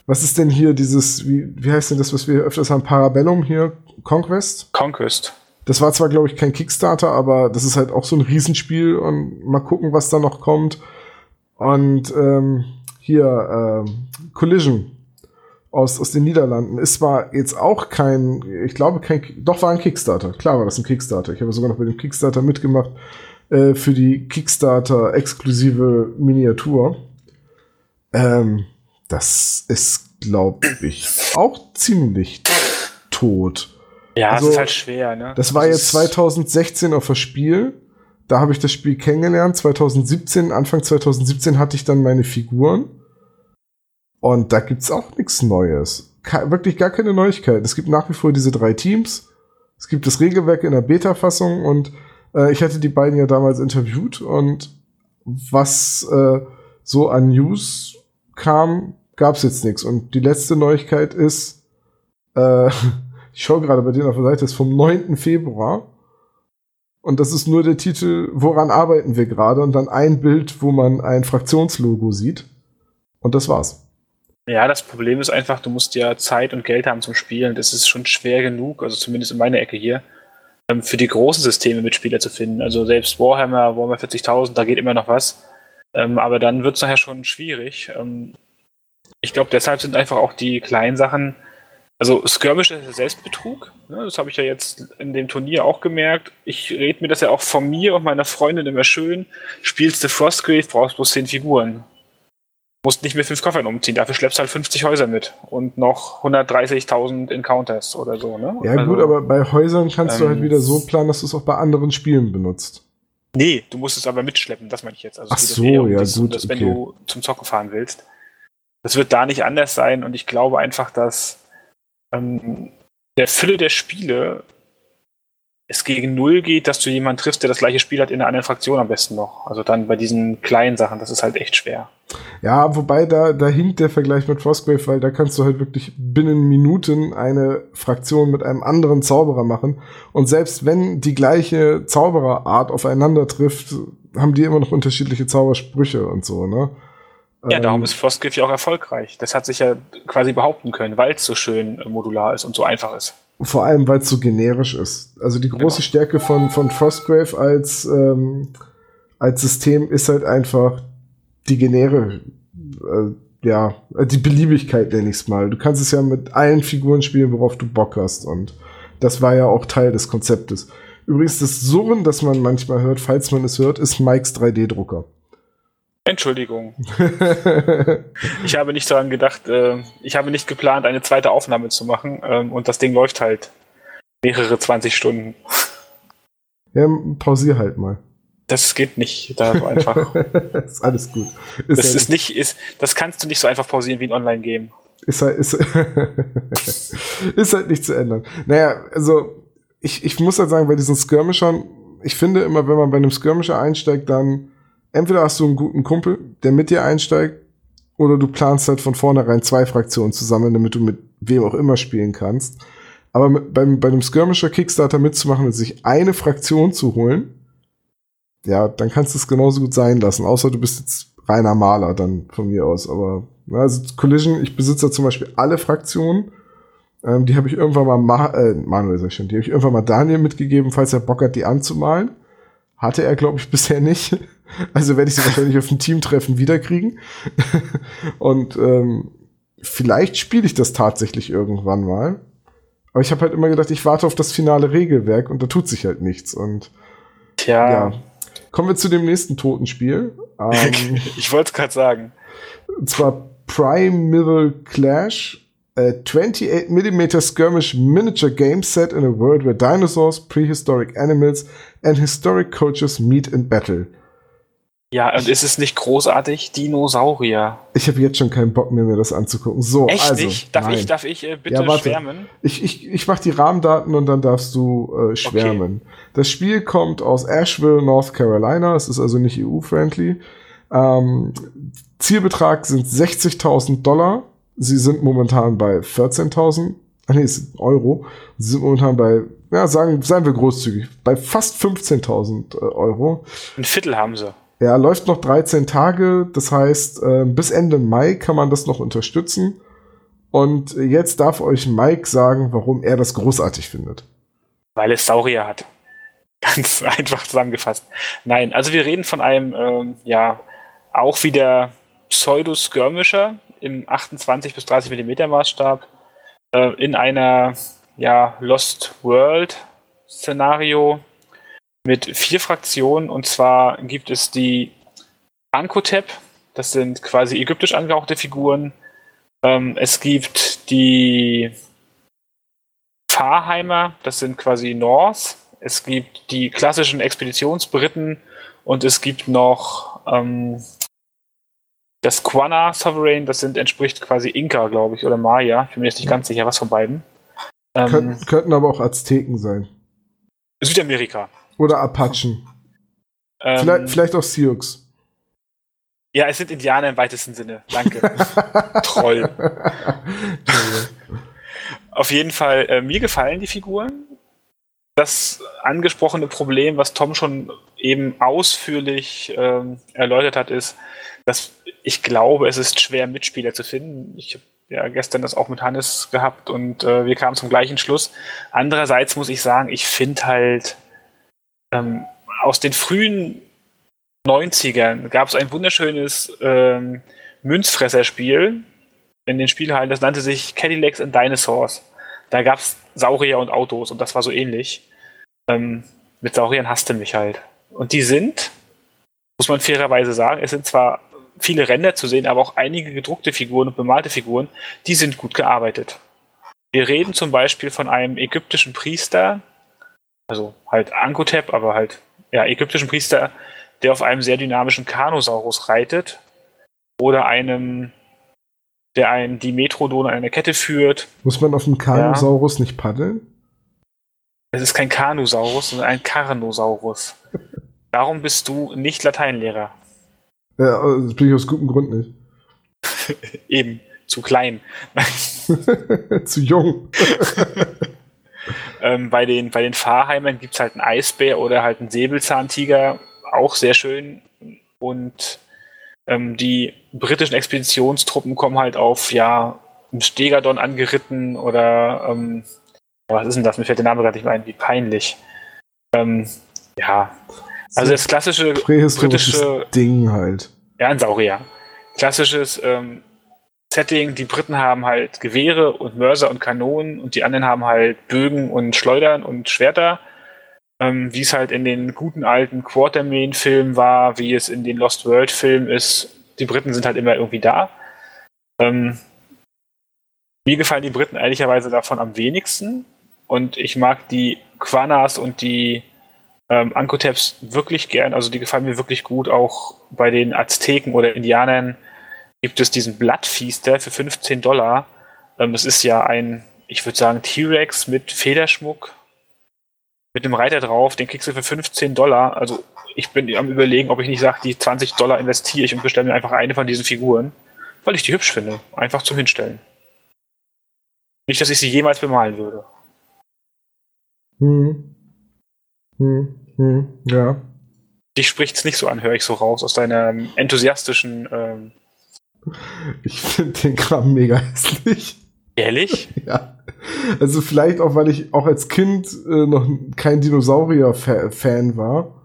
Was ist denn hier dieses, wie, wie heißt denn das, was wir öfters haben, Parabellum hier? Conquest? Conquest. Das war zwar, glaube ich, kein Kickstarter, aber das ist halt auch so ein Riesenspiel und mal gucken, was da noch kommt. Und ähm, hier, ähm, Collision aus, aus den Niederlanden. Ist zwar jetzt auch kein, ich glaube kein, doch war ein Kickstarter. Klar war das ein Kickstarter. Ich habe sogar noch bei dem Kickstarter mitgemacht äh, für die Kickstarter exklusive Miniatur. Ähm, das ist, glaube ich, auch ziemlich tot. Ja, also, das ist halt schwer, ne? Das war jetzt 2016 auf das Spiel. Da habe ich das Spiel kennengelernt. 2017, Anfang 2017 hatte ich dann meine Figuren. Und da gibt's auch nichts Neues. Ke wirklich gar keine Neuigkeiten. Es gibt nach wie vor diese drei Teams. Es gibt das Regelwerk in der Beta-Fassung und äh, ich hatte die beiden ja damals interviewt und was äh, so an News kam, gab's jetzt nichts. Und die letzte Neuigkeit ist, äh, ich schaue gerade bei denen auf der Seite, ist vom 9. Februar. Und das ist nur der Titel, woran arbeiten wir gerade? Und dann ein Bild, wo man ein Fraktionslogo sieht. Und das war's. Ja, das Problem ist einfach, du musst ja Zeit und Geld haben zum Spielen. Das ist schon schwer genug, also zumindest in meiner Ecke hier, ähm, für die großen Systeme Mitspieler zu finden. Also selbst Warhammer, Warhammer 40.000, da geht immer noch was. Ähm, aber dann wird es nachher schon schwierig. Ähm, ich glaube, deshalb sind einfach auch die kleinen Sachen, also Skirmish ist Selbstbetrug. Ne? Das habe ich ja jetzt in dem Turnier auch gemerkt. Ich rede mir das ja auch von mir und meiner Freundin immer schön. Spielst du Frostgrave, brauchst bloß 10 Figuren musst nicht mit fünf Koffern umziehen, dafür schleppst du halt 50 Häuser mit und noch 130.000 Encounters oder so. Ne? Ja also, gut, aber bei Häusern kannst ähm, du halt ähm, wieder so planen, dass du es auch bei anderen Spielen benutzt. Nee, du musst es aber mitschleppen, das meine ich jetzt. Also Ach so, ja das, gut. Dass, okay. Wenn du zum Zocken fahren willst. Das wird da nicht anders sein und ich glaube einfach, dass ähm, der Fülle der Spiele es gegen Null geht, dass du jemanden triffst, der das gleiche Spiel hat in einer anderen Fraktion am besten noch. Also dann bei diesen kleinen Sachen, das ist halt echt schwer. Ja, wobei da, da hinkt der Vergleich mit Frostgrave, weil da kannst du halt wirklich binnen Minuten eine Fraktion mit einem anderen Zauberer machen. Und selbst wenn die gleiche Zaubererart aufeinander trifft, haben die immer noch unterschiedliche Zaubersprüche und so, ne? Ja, darum ähm, ist Frostgrave ja auch erfolgreich. Das hat sich ja quasi behaupten können, weil es so schön modular ist und so einfach ist. Vor allem, weil es so generisch ist. Also die große genau. Stärke von, von Frostgrave als, ähm, als System ist halt einfach die Genere, äh, ja, die Beliebigkeit nenne ich es mal. Du kannst es ja mit allen Figuren spielen, worauf du Bock hast. Und das war ja auch Teil des Konzeptes. Übrigens, das Surren, das man manchmal hört, falls man es hört, ist Mikes 3D-Drucker. Entschuldigung. ich habe nicht daran gedacht, äh, ich habe nicht geplant, eine zweite Aufnahme zu machen ähm, und das Ding läuft halt mehrere 20 Stunden. Ja, pausier halt mal. Das geht nicht, da so einfach. ist alles gut. Ist das ist nicht, ist, das kannst du nicht so einfach pausieren wie ein Online-Game. Ist halt, ist, ist halt nicht zu ändern. Naja, also ich, ich muss halt sagen, bei diesen Skirmishern, ich finde immer, wenn man bei einem Skirmisher einsteigt, dann entweder hast du einen guten Kumpel, der mit dir einsteigt, oder du planst halt von vornherein zwei Fraktionen zusammen, damit du mit wem auch immer spielen kannst. Aber mit, beim, bei einem Skirmisher Kickstarter mitzumachen und sich eine Fraktion zu holen, ja, dann kannst du es genauso gut sein lassen, außer du bist jetzt reiner Maler dann von mir aus. Aber also Collision, ich besitze zum Beispiel alle Fraktionen. Ähm, die habe ich irgendwann mal Ma äh, Manuel sag ich schon, die habe ich irgendwann mal Daniel mitgegeben, falls er Bock hat, die anzumalen. Hatte er, glaube ich, bisher nicht. Also werde ich sie wahrscheinlich auf dem Teamtreffen wiederkriegen. Und ähm, vielleicht spiele ich das tatsächlich irgendwann mal. Aber ich habe halt immer gedacht, ich warte auf das finale Regelwerk und da tut sich halt nichts. Und Tja. Ja. Kommen wir zu dem nächsten Totenspiel. Ähm, ich wollte es gerade sagen. Und zwar Primeval Clash. A 28mm skirmish miniature game set in a world where dinosaurs, prehistoric animals and historic cultures meet in battle. Ja, und ist es nicht großartig? Dinosaurier. Ich habe jetzt schon keinen Bock mehr, mir das anzugucken. So, Echt also, nicht? Darf nein. ich, darf ich äh, bitte Ja, warte. schwärmen? Ich, ich, ich mach die Rahmendaten und dann darfst du äh, schwärmen. Das Spiel kommt aus Asheville, North Carolina. Es ist also nicht EU-friendly. Ähm, Zielbetrag sind 60.000 Dollar. Sie sind momentan bei 14.000. Ah, nee, Euro. Sie sind momentan bei, ja, sagen, seien wir großzügig, bei fast 15.000 äh, Euro. Ein Viertel haben sie. Ja, läuft noch 13 Tage. Das heißt, äh, bis Ende Mai kann man das noch unterstützen. Und jetzt darf euch Mike sagen, warum er das großartig findet. Weil es Saurier hat. Ganz einfach zusammengefasst. Nein, also wir reden von einem, ähm, ja, auch wieder Pseudo-Skirmisher im 28 bis 30 Millimeter Maßstab äh, in einer, ja, Lost World Szenario mit vier Fraktionen und zwar gibt es die Ankotep, das sind quasi ägyptisch angehauchte Figuren. Ähm, es gibt die Fahrheimer, das sind quasi North. Es gibt die klassischen Expeditionsbriten und es gibt noch ähm, das Quana Sovereign, das sind entspricht quasi Inka, glaube ich, oder Maya. Ich bin mir jetzt nicht ganz sicher, was von beiden. Ähm, Könnten, könnten aber auch Azteken sein. Südamerika. Oder Apachen. Ähm, vielleicht, vielleicht auch Sioux. Ja, es sind Indianer im weitesten Sinne. Danke. Troll. Auf jeden Fall, äh, mir gefallen die Figuren. Das angesprochene Problem, was Tom schon eben ausführlich ähm, erläutert hat, ist, dass ich glaube, es ist schwer, Mitspieler zu finden. Ich habe ja gestern das auch mit Hannes gehabt und äh, wir kamen zum gleichen Schluss. Andererseits muss ich sagen, ich finde halt ähm, aus den frühen 90ern gab es ein wunderschönes ähm, Münzfresserspiel in den Spielhallen, das nannte sich Cadillacs and Dinosaurs. Da gab es Saurier und Autos und das war so ähnlich. Ähm, mit Sauriern hasste mich halt. Und die sind, muss man fairerweise sagen, es sind zwar viele Ränder zu sehen, aber auch einige gedruckte Figuren und bemalte Figuren, die sind gut gearbeitet. Wir reden zum Beispiel von einem ägyptischen Priester, also halt Ankotep, aber halt ja, ägyptischen Priester, der auf einem sehr dynamischen Kanosaurus reitet oder einem, der einen Dimetrodon an einer Kette führt. Muss man auf dem Kanosaurus nicht paddeln? Es ist kein Kanusaurus, sondern ein Carnosaurus. Darum bist du nicht Lateinlehrer. Ja, also das bin ich aus gutem Grund nicht. Eben, zu klein. Zu jung. ähm, bei, den, bei den Fahrheimern gibt es halt einen Eisbär oder halt einen Säbelzahntiger, auch sehr schön. Und ähm, die britischen Expeditionstruppen kommen halt auf, ja, einen Stegadon angeritten oder, ähm, was ist denn das? Mir fällt der Name gerade nicht mehr ein, wie peinlich. Ähm, ja, also das klassische britische Ding halt. Ja, ein Saurier. Klassisches ähm, Setting. Die Briten haben halt Gewehre und Mörser und Kanonen und die anderen haben halt Bögen und Schleudern und Schwerter. ähm, wie es halt in den guten alten Quartermain-Filmen war, wie es in den Lost World-Filmen ist. Die Briten sind halt immer irgendwie da. Ähm, mir gefallen die Briten ehrlicherweise davon am wenigsten. Und ich mag die Quanas und die ähm, Ankoteps wirklich gern. Also die gefallen mir wirklich gut. Auch bei den Azteken oder Indianern gibt es diesen Blattfiester für 15 Dollar. Ähm, das ist ja ein, ich würde sagen, T-Rex mit Federschmuck, mit einem Reiter drauf. Den kriegst du für 15 Dollar. Also ich bin am überlegen, ob ich nicht sage, die 20 Dollar investiere ich und bestelle mir einfach eine von diesen Figuren, weil ich die hübsch finde. Einfach zum Hinstellen. Nicht, dass ich sie jemals bemalen würde. Hm. Hm. Hm. Ja. Dich spricht's nicht so an, höre ich so raus aus deinem enthusiastischen. Ähm ich finde den Kram mega hässlich. Ehrlich? ja. Also vielleicht auch, weil ich auch als Kind äh, noch kein Dinosaurier-Fan war.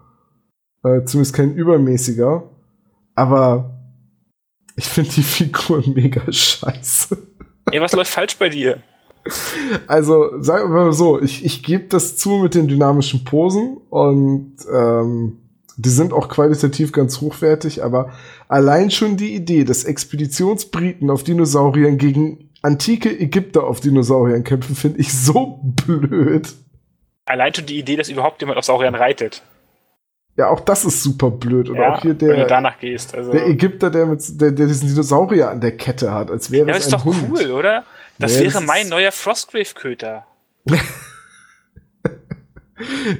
Äh, zumindest kein übermäßiger. Aber ich finde die Figur mega scheiße. Ey, was läuft falsch bei dir? Also, sagen wir mal so, ich, ich gebe das zu mit den dynamischen Posen und ähm, die sind auch qualitativ ganz hochwertig, aber allein schon die Idee, dass Expeditionsbriten auf Dinosauriern gegen antike Ägypter auf Dinosauriern kämpfen, finde ich so blöd. Allein schon die Idee, dass überhaupt jemand auf Sauriern reitet. Ja, auch das ist super blöd. Oder ja, auch hier der, wenn du danach gehst. Also der Ägypter, der, mit, der, der diesen Dinosaurier an der Kette hat, als wäre ja, es das ein ist doch Hund. cool, oder? Das Nee, wäre das mein neuer Frostgrave-Köter.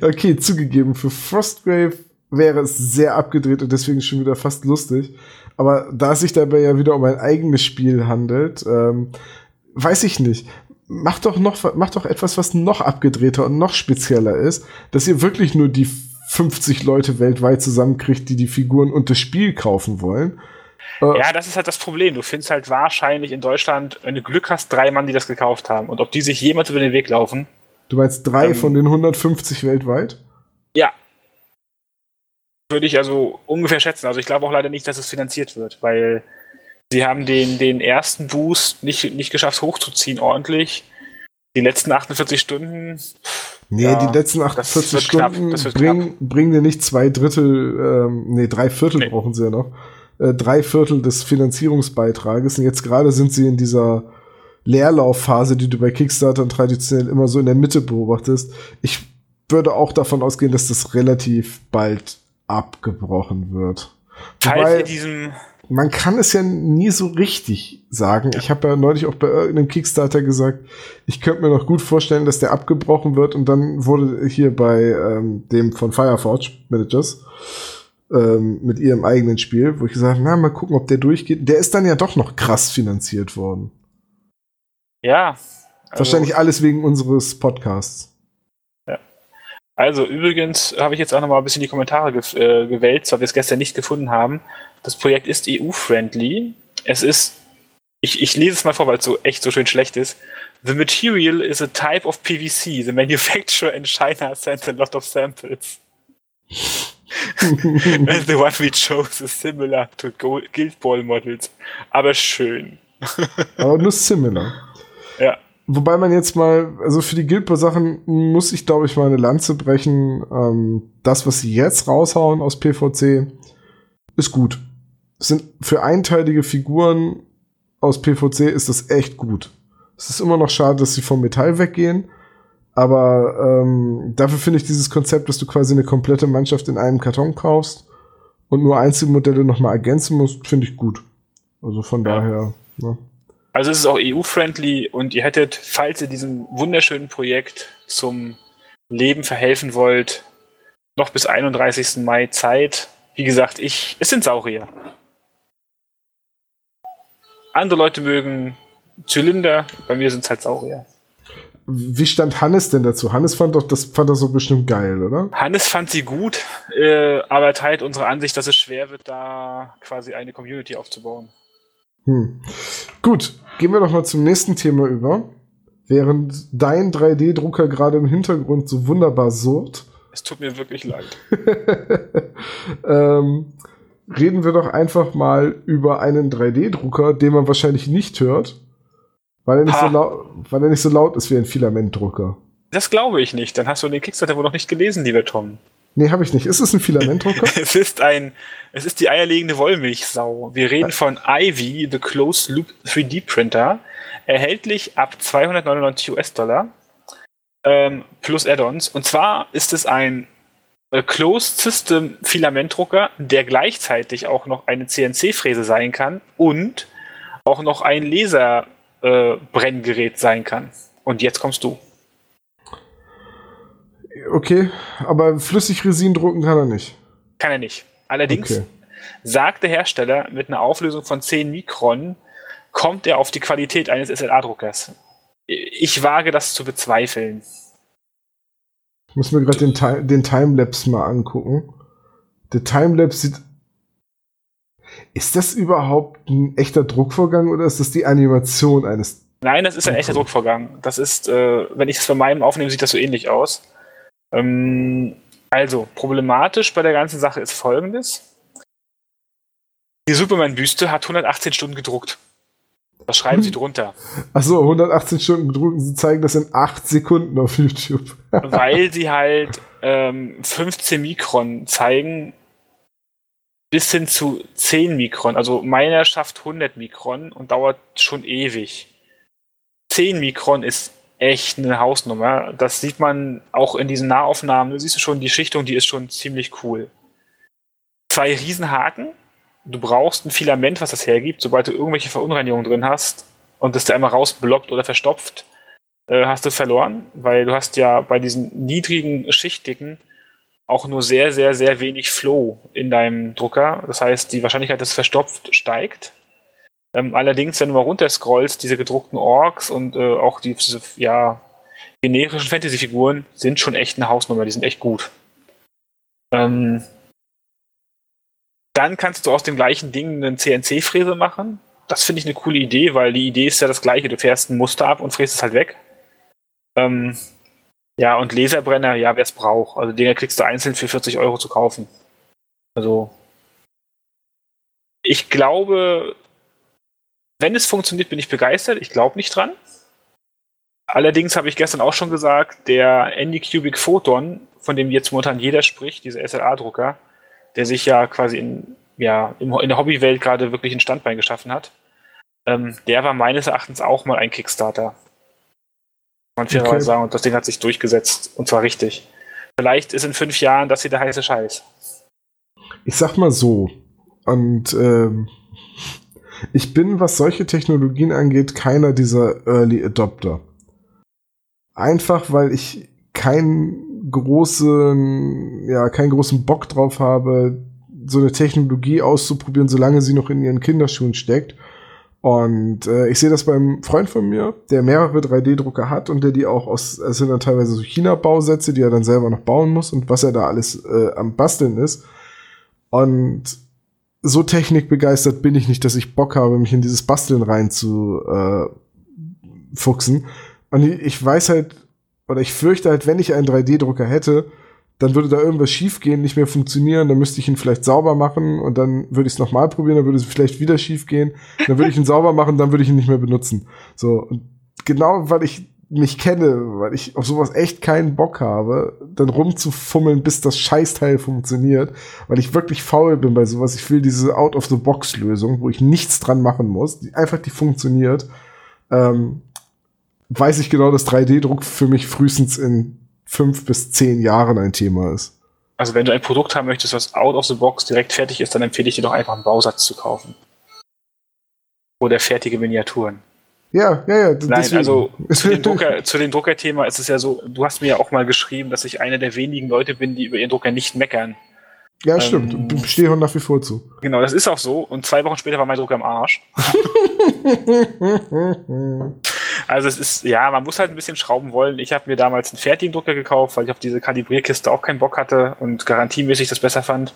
Okay, zugegeben, für Frostgrave wäre es sehr abgedreht und deswegen schon wieder fast lustig. Aber da es sich dabei ja wieder um ein eigenes Spiel handelt, ähm, weiß ich nicht. Macht doch noch, macht doch etwas, was noch abgedrehter und noch spezieller ist, dass ihr wirklich nur die 50 Leute weltweit zusammenkriegt, die die Figuren und das Spiel kaufen wollen. Äh, Ja, das ist halt das Problem. Du findest halt wahrscheinlich in Deutschland, wenn du Glück hast, drei Mann, die das gekauft haben. Und ob die sich jemals über den Weg laufen, Du meinst drei Ähm, von den 150 weltweit? ja. Würde ich also ungefähr schätzen. Also ich glaube auch leider nicht, dass es finanziert wird, weil sie haben den, den ersten Boost nicht, nicht geschafft hochzuziehen ordentlich. Die letzten 48 Stunden, Nee, Ja, die letzten das 48 wird knapp, Stunden bringen, bringen dir nicht zwei Drittel, ähm, nee, drei Viertel Nee. brauchen sie ja noch. Äh, drei Viertel des Finanzierungsbeitrages. Und jetzt gerade sind sie in dieser Leerlaufphase, die du bei Kickstarter traditionell immer so in der Mitte beobachtest. Ich würde auch davon ausgehen, dass das relativ bald abgebrochen wird. Wobei- man kann es ja nie so richtig sagen. Ich habe ja neulich auch bei irgendeinem Kickstarter gesagt, ich könnte mir noch gut vorstellen, dass der abgebrochen wird und dann wurde hier bei ähm, dem von Fireforge Managers ähm, mit ihrem eigenen Spiel, wo ich gesagt habe, na, mal gucken, ob der durchgeht. Der ist dann ja doch noch krass finanziert worden. Ja. Also, Wahrscheinlich alles wegen unseres Podcasts. Also übrigens habe ich jetzt auch noch mal ein bisschen die Kommentare ge äh, gewälzt, weil wir es gestern nicht gefunden haben. Das Projekt ist EU-friendly. Es ist, ich, ich lese es mal vor, weil es so echt so schön schlecht ist. The material is a type of PVC. The manufacturer in China sent a lot of samples. And the one we chose is similar to Guild Ball models. Aber schön. Aber nur similar. Ja. Wobei man jetzt mal, also für die Guildball-Sachen muss ich, glaube ich, mal eine Lanze brechen. Ähm, das, was sie jetzt raushauen aus PVC, ist gut. Es sind für einteilige Figuren aus PVC ist das echt gut. Es ist immer noch schade, dass sie vom Metall weggehen. Aber ähm, dafür finde ich dieses Konzept, dass du quasi eine komplette Mannschaft in einem Karton kaufst und nur Einzelmodelle nochmal ergänzen musst, finde ich gut. Also von Ja. daher. Ne? Also es ist auch EU-friendly und ihr hättet, falls ihr diesem wunderschönen Projekt zum Leben verhelfen wollt, noch bis 31. Mai Zeit. Wie gesagt, ich, es sind Saurier. Andere Leute mögen Zylinder, bei mir sind es halt Saurier. Wie stand Hannes denn dazu? Hannes fand doch, das fand er so bestimmt geil, oder? Hannes fand sie gut, äh, aber teilt unsere Ansicht, dass es schwer wird, da quasi eine Community aufzubauen. Hm. Gut, gehen wir doch mal zum nächsten Thema über. Während dein 3D-Drucker gerade im Hintergrund so wunderbar surrt, Es tut mir wirklich leid. ähm, reden wir doch einfach mal über einen 3D-Drucker, den man wahrscheinlich nicht hört, weil er nicht, so laut, weil er nicht so laut ist wie ein Filamentdrucker. Das glaube ich nicht. Dann hast du den Kickstarter wohl noch nicht gelesen, lieber Tom. Nee, habe ich nicht. Ist es ein Filamentdrucker? es ist ein, es ist die eierlegende Wollmilchsau. Wir reden von Ivy, the Closed Loop 3D Printer. Erhältlich ab 299 US-Dollar ähm, plus Add-ons. Und zwar ist es ein äh, Closed System Filamentdrucker, der gleichzeitig auch noch eine CNC-Fräse sein kann und auch noch ein Laserbrenngerät äh, sein kann. Und jetzt kommst du. Okay, aber Flüssigresin drucken kann er nicht. Kann er nicht. Allerdings okay. sagt der Hersteller, mit einer Auflösung von 10 Mikron kommt er auf die Qualität eines SLA-Druckers. Ich wage das zu bezweifeln. Ich muss mir gerade den, den Timelapse mal angucken. Der Timelapse sieht. Ist das überhaupt ein echter Druckvorgang oder ist das die Animation eines? Nein, das ist ein echter Druckvorgang. Das ist, äh, wenn ich es von meinem aufnehme, sieht das so ähnlich aus. Ähm, also, problematisch bei der ganzen Sache ist folgendes. Die Superman-Büste hat 118 Stunden gedruckt. Was schreiben Sie drunter? Achso, 118 Stunden gedruckt. Sie zeigen das in 8 Sekunden auf YouTube. Weil sie halt ähm, 15 Mikron zeigen bis hin zu 10 Mikron. Also meiner schafft 100 Mikron und dauert schon ewig. 10 Mikron ist echt eine Hausnummer. Das sieht man auch in diesen Nahaufnahmen. Du siehst schon, die Schichtung, die ist schon ziemlich cool. Zwei Riesenhaken. Du brauchst ein Filament, was das hergibt. Sobald du irgendwelche Verunreinigungen drin hast und das da einmal rausblockt oder verstopft, äh, hast du verloren, weil du hast ja bei diesen niedrigen Schichtdicken auch nur sehr, sehr, sehr wenig Flow in deinem Drucker. Das heißt, die Wahrscheinlichkeit, dass es verstopft, steigt. Ähm, allerdings, wenn du mal runterscrollst, diese gedruckten Orks und äh, auch die ja, generischen Fantasy-Figuren sind schon echt eine Hausnummer, die sind echt gut. Ähm, dann kannst du aus dem gleichen Ding eine CNC-Fräse machen. Das finde ich eine coole Idee, weil die Idee ist ja das gleiche. Du fährst ein Muster ab und fräst es halt weg. Ähm, ja, und Laserbrenner, ja, wer es braucht. Also Dinger kriegst du einzeln für 40 Euro zu kaufen. Also ich glaube, wenn es funktioniert, bin ich begeistert. Ich glaube nicht dran. Allerdings habe ich gestern auch schon gesagt, der Anycubic Photon, von dem jetzt momentan jeder spricht, dieser SLA-Drucker, der sich ja quasi in, ja, in der Hobbywelt gerade wirklich ein Standbein geschaffen hat, ähm, der war meines Erachtens auch mal ein Kickstarter. Man fairerweise okay. sagen, und das Ding hat sich durchgesetzt und zwar richtig. Vielleicht ist in fünf Jahren das hier der heiße Scheiß. Ich sag mal so, und ähm, ich bin, was solche Technologien angeht, keiner dieser Early Adopter. Einfach weil ich keinen großen, ja, keinen großen Bock drauf habe, so eine Technologie auszuprobieren, solange sie noch in ihren Kinderschuhen steckt. Und äh, ich sehe das beim Freund von mir, der mehrere 3D-Drucker hat und der die auch aus, es sind dann teilweise so China-Bausätze, die er dann selber noch bauen muss und was er da alles äh, am Basteln ist. Und so technikbegeistert bin ich nicht, dass ich Bock habe, mich in dieses Basteln rein zu äh, fuchsen. Und ich weiß halt, oder ich fürchte halt, wenn ich einen 3D-Drucker hätte, dann würde da irgendwas schiefgehen, nicht mehr funktionieren, dann müsste ich ihn vielleicht sauber machen und dann würde ich es nochmal probieren, dann würde es vielleicht wieder schiefgehen, dann würde ich ihn sauber machen, dann würde ich ihn nicht mehr benutzen. So, und genau weil ich mich kenne, weil ich auf sowas echt keinen Bock habe, dann rumzufummeln, bis das Scheißteil funktioniert, weil ich wirklich faul bin bei sowas. Ich will diese Out-of-the-Box-Lösung, wo ich nichts dran machen muss, die einfach die funktioniert. Ähm, weiß ich genau, dass 3D-Druck für mich frühestens in fünf bis zehn Jahren ein Thema ist. Also wenn du ein Produkt haben möchtest, was out of the box direkt fertig ist, dann empfehle ich dir doch einfach einen Bausatz zu kaufen. Oder fertige Miniaturen. Ja, ja, ja. Nein, deswegen. also zu dem, Drucker, zu dem Druckerthema ist es ja so, du hast mir ja auch mal geschrieben, dass ich einer der wenigen Leute bin, die über ihren Drucker nicht meckern. Ja, ähm, stimmt. Stehe nach wie vor zu. Genau, das ist auch so. Und zwei Wochen später war mein Drucker am Arsch. also es ist, ja, man muss halt ein bisschen schrauben wollen. Ich habe mir damals einen fertigen Drucker gekauft, weil ich auf diese Kalibrierkiste auch keinen Bock hatte und garantiemäßig das besser fand.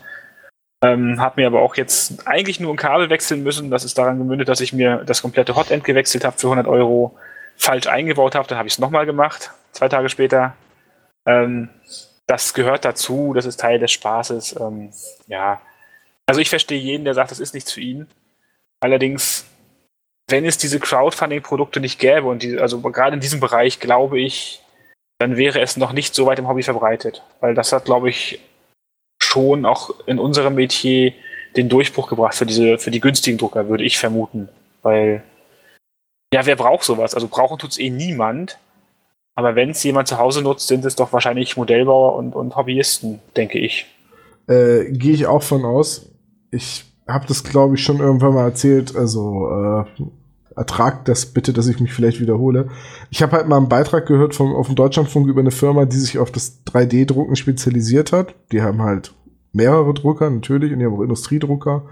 Ähm, habe mir aber auch jetzt eigentlich nur ein Kabel wechseln müssen. Das ist daran gemündet, dass ich mir das komplette Hotend gewechselt habe für 100 Euro, falsch eingebaut habe. Dann habe ich es nochmal gemacht, zwei Tage später. Ähm, das gehört dazu, das ist Teil des Spaßes. Ähm, ja, also ich verstehe jeden, der sagt, das ist nichts für ihn. Allerdings, wenn es diese Crowdfunding-Produkte nicht gäbe und die, also gerade in diesem Bereich glaube ich, dann wäre es noch nicht so weit im Hobby verbreitet. Weil das hat, glaube ich, schon auch in unserem Metier den Durchbruch gebracht für diese, für die günstigen Drucker, würde ich vermuten. Weil, ja, wer braucht sowas? Also brauchen tut es eh niemand. Aber wenn es jemand zu Hause nutzt, sind es doch wahrscheinlich Modellbauer und, und Hobbyisten, denke ich. Äh, Gehe ich auch von aus. Ich habe das, glaube ich, schon irgendwann mal erzählt. Also äh, ertragt das bitte, dass ich mich vielleicht wiederhole. Ich habe halt mal einen Beitrag gehört vom, auf dem Deutschlandfunk über eine Firma, die sich auf das 3D-Drucken spezialisiert hat. Die haben halt mehrere Drucker natürlich und die haben auch Industriedrucker.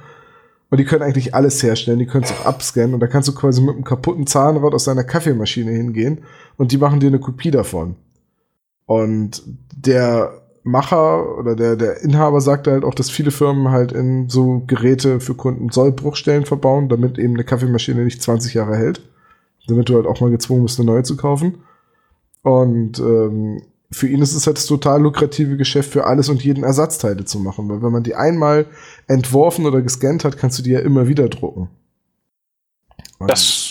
Und die können eigentlich alles herstellen, die können es auch abscannen und da kannst du quasi mit einem kaputten Zahnrad aus deiner Kaffeemaschine hingehen und die machen dir eine Kopie davon. Und der Macher oder der, der Inhaber sagte halt auch, dass viele Firmen halt in so Geräte für Kunden Sollbruchstellen verbauen, damit eben eine Kaffeemaschine nicht 20 Jahre hält. Damit du halt auch mal gezwungen bist, eine neue zu kaufen. Und ähm, für ihn ist es halt das total lukrative Geschäft, für alles und jeden Ersatzteile zu machen. Weil wenn man die einmal entworfen oder gescannt hat, kannst du die ja immer wieder drucken. Und das,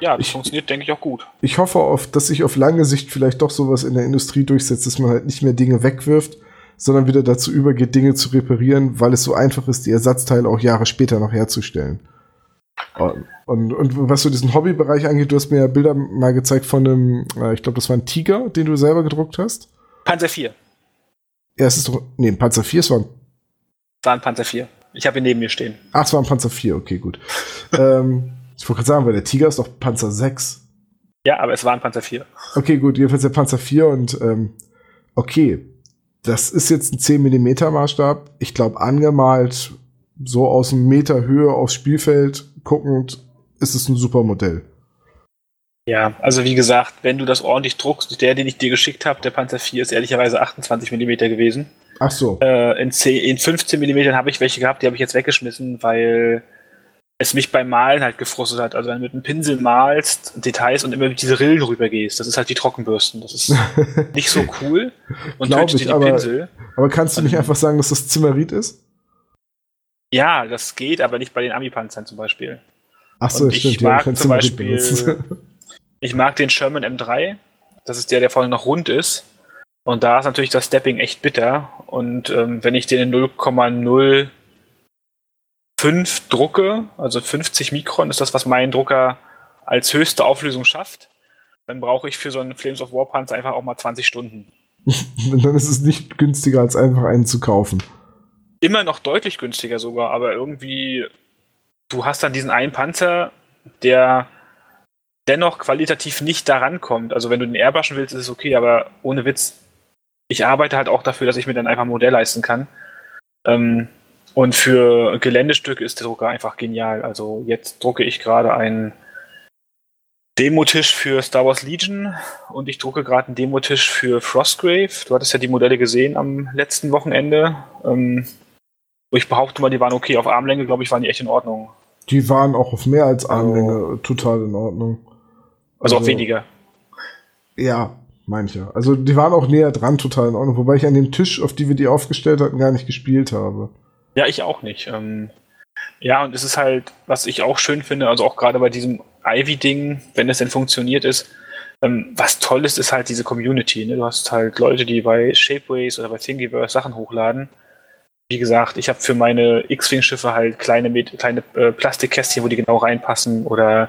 ja, das ich, funktioniert, denke ich, auch gut. Ich hoffe, auf, dass sich auf lange Sicht vielleicht doch sowas in der Industrie durchsetzt, dass man halt nicht mehr Dinge wegwirft, sondern wieder dazu übergeht, Dinge zu reparieren, weil es so einfach ist, die Ersatzteile auch Jahre später noch herzustellen. Und, und, und, was so diesen Hobbybereich angeht, du hast mir ja Bilder mal gezeigt von einem, äh, ich glaube, das war ein Tiger, den du selber gedruckt hast. Panzer 4. Ja, es ist doch, nee, ein Panzer 4, es war ein war ein Panzer 4. Ich habe ihn neben mir stehen. Ach, es war ein Panzer 4, okay, gut. ähm, ich wollte gerade sagen, weil der Tiger ist doch Panzer 6. Ja, aber es war ein Panzer 4. Okay, gut, jedenfalls der Panzer 4 und ähm, okay, das ist jetzt ein 10 mm Maßstab. Ich glaube, angemalt so aus einem Meter Höhe aufs Spielfeld guckend, ist es ein super Modell. Ja, also wie gesagt, wenn du das ordentlich druckst, der, den ich dir geschickt habe, der Panzer 4 ist ehrlicherweise 28 mm gewesen. Ach so. Äh, in, 10, in 15 mm habe ich welche gehabt, die habe ich jetzt weggeschmissen, weil es mich beim Malen halt gefrustet hat. Also wenn du mit einem Pinsel malst, Details und immer mit diese Rillen rübergehst, das ist halt wie Trockenbürsten. Das ist nicht so cool und tötet ich, dir die aber, Pinsel. Aber kannst du nicht ähm, einfach sagen, dass das Zimmerit ist? Ja, das geht, aber nicht bei den Ami-Panzern zum Beispiel. Ach so, und ich stimmt. mag zum Beispiel, ich mag den Sherman M3. Das ist der, der vorne noch rund ist. Und da ist natürlich das Stepping echt bitter. Und ähm, wenn ich den in 0,05 drucke, also 50 Mikron ist das, was mein Drucker als höchste Auflösung schafft, dann brauche ich für so einen Flames of War Panzer einfach auch mal 20 Stunden. Und dann ist es nicht günstiger, als einfach einen zu kaufen immer noch deutlich günstiger sogar, aber irgendwie, du hast dann diesen einen Panzer, der dennoch qualitativ nicht daran kommt. Also wenn du den airbrushen willst, ist es okay, aber ohne Witz, ich arbeite halt auch dafür, dass ich mir dann einfach ein Modell leisten kann. Ähm, und für Geländestücke ist der Drucker einfach genial. Also jetzt drucke ich gerade einen Demotisch für Star Wars Legion und ich drucke gerade einen Demotisch für Frostgrave. Du hattest ja die Modelle gesehen am letzten Wochenende. Ähm, ich behaupte mal, die waren okay. Auf Armlänge, glaube ich, waren die echt in Ordnung. Die waren auch auf mehr als Armlänge also, total in Ordnung. Also, also auch weniger. Ja, manche. Also die waren auch näher dran total in Ordnung, wobei ich an dem Tisch, auf die wir die aufgestellt hatten, gar nicht gespielt habe. Ja, ich auch nicht. Ähm, ja, und es ist halt, was ich auch schön finde, also auch gerade bei diesem Ivy-Ding, wenn es denn funktioniert ist, ähm, was toll ist, ist halt diese Community. Ne? Du hast halt Leute, die bei Shapeways oder bei Thingiverse Sachen hochladen wie gesagt, ich habe für meine X-Wing-Schiffe halt kleine, kleine äh, Plastikkästchen, wo die genau reinpassen. Oder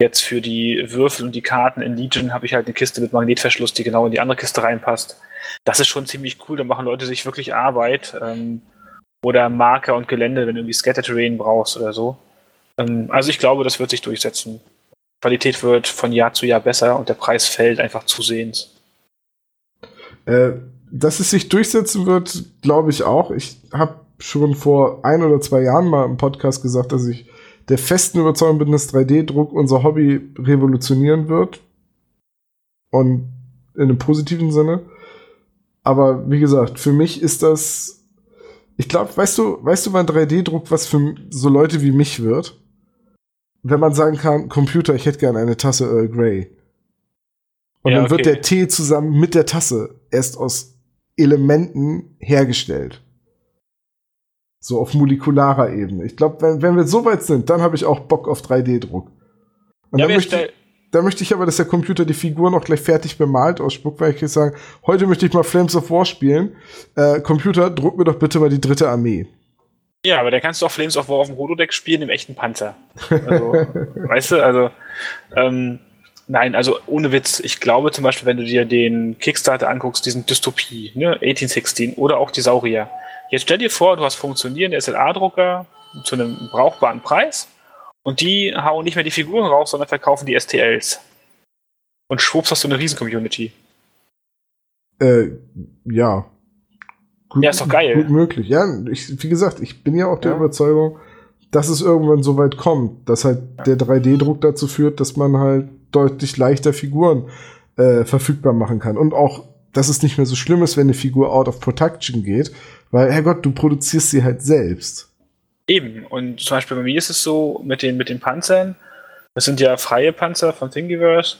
jetzt für die Würfel und die Karten in Legion habe ich halt eine Kiste mit Magnetverschluss, die genau in die andere Kiste reinpasst. Das ist schon ziemlich cool. Da machen Leute sich wirklich Arbeit. Ähm, oder Marker und Gelände, wenn du irgendwie Scatter Terrain brauchst oder so. Ähm, also ich glaube, das wird sich durchsetzen. Qualität wird von Jahr zu Jahr besser und der Preis fällt einfach zusehends. Äh, dass es sich durchsetzen wird, glaube ich auch. Ich habe schon vor ein oder zwei Jahren mal im Podcast gesagt, dass ich der festen Überzeugung bin, dass 3D-Druck unser Hobby revolutionieren wird. Und in einem positiven Sinne. Aber wie gesagt, für mich ist das. Ich glaube, weißt du, weißt du, wann 3D-Druck was für so Leute wie mich wird? Wenn man sagen kann, Computer, ich hätte gerne eine Tasse Earl Grey. Und ja, dann okay. wird der Tee zusammen mit der Tasse erst aus Elementen hergestellt. So auf molekularer Ebene. Ich glaube, wenn, wenn wir so weit sind, dann habe ich auch Bock auf 3D-Druck. Ja, wer, stell, da möchte ich aber, dass der Computer die Figuren auch gleich fertig bemalt ausspuckt, weil ich jetzt sagen, heute möchte ich mal Flames of War spielen. Äh, Computer, druck mir doch bitte mal die dritte Armee. Ja, aber dann kannst du auch Flames of War auf dem Holodeck spielen im echten Panzer. Also, weißt du, also ähm, nein, also ohne Witz. Ich glaube zum Beispiel, wenn du dir den Kickstarter anguckst, diesen Dystopie, ne, 1816 oder auch die Saurier. Jetzt stell dir vor, du hast funktionierende SLA-Drucker zu einem brauchbaren Preis und die hauen nicht mehr die Figuren raus, sondern verkaufen die STLs. Und schwupps hast du eine Riesen-Community. Äh, ja. Gut, ja, ist doch geil. Gut möglich. Ja, ich, wie gesagt, ich bin ja auch der ja. Überzeugung, dass es irgendwann so weit kommt, dass halt ja. der 3D-Druck dazu führt, dass man halt deutlich leichter Figuren äh, verfügbar machen kann. Und auch, dass es nicht mehr so schlimm ist, wenn eine Figur out of production geht, weil, Herrgott, du produzierst sie halt selbst. Eben. Und zum Beispiel bei mir ist es so mit den, mit den Panzern, das sind ja freie Panzer von Thingiverse.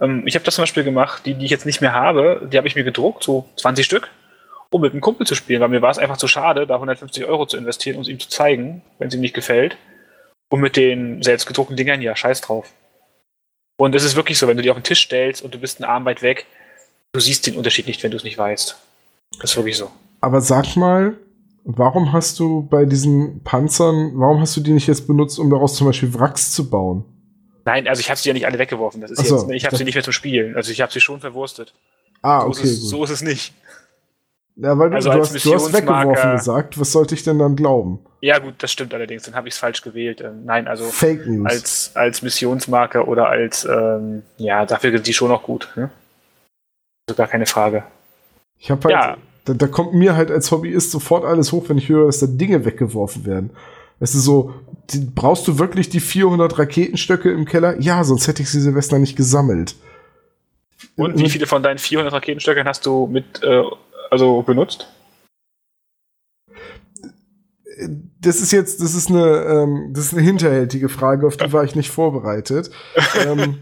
Ähm, ich habe das zum Beispiel gemacht, die, die ich jetzt nicht mehr habe, die habe ich mir gedruckt, so 20 Stück um mit einem Kumpel zu spielen, weil mir war es einfach zu schade, da 150 Euro zu investieren, um es ihm zu zeigen, wenn es ihm nicht gefällt. Und mit den selbstgedruckten Dingern, ja, scheiß drauf. Und es ist wirklich so, wenn du die auf den Tisch stellst und du bist einen Arm weit weg, du siehst den Unterschied nicht, wenn du es nicht weißt. Das ist wirklich so. Aber sag mal, warum hast du bei diesen Panzern, warum hast du die nicht jetzt benutzt, um daraus zum Beispiel Wracks zu bauen? Nein, also ich habe sie ja nicht alle weggeworfen. Das ist so, jetzt, ich habe sie nicht mehr zum Spielen. Also ich habe sie schon verwurstet. Ah, okay. So ist, es, so ist es nicht. Ja, weil also du, du, hast, du hast weggeworfen gesagt. Was sollte ich denn dann glauben? Ja, gut, das stimmt allerdings. Dann habe ich es falsch gewählt. Ähm, nein, also Fake News. Als, als Missionsmarker oder als, ähm, ja, dafür sind die schon noch gut. Ne? Also gar keine Frage. Ich habe halt, ja. Da, da, kommt mir halt als Hobbyist sofort alles hoch, wenn ich höre, dass da Dinge weggeworfen werden. Es ist so, die, brauchst du wirklich die 400 Raketenstöcke im Keller? Ja, sonst hätte ich sie Silvester nicht gesammelt. Und wie viele von deinen 400 Raketenstöcken hast du mit äh, also benutzt? Das ist jetzt, das ist eine, ähm, das ist eine hinterhältige Frage, auf die war ich nicht vorbereitet. ähm,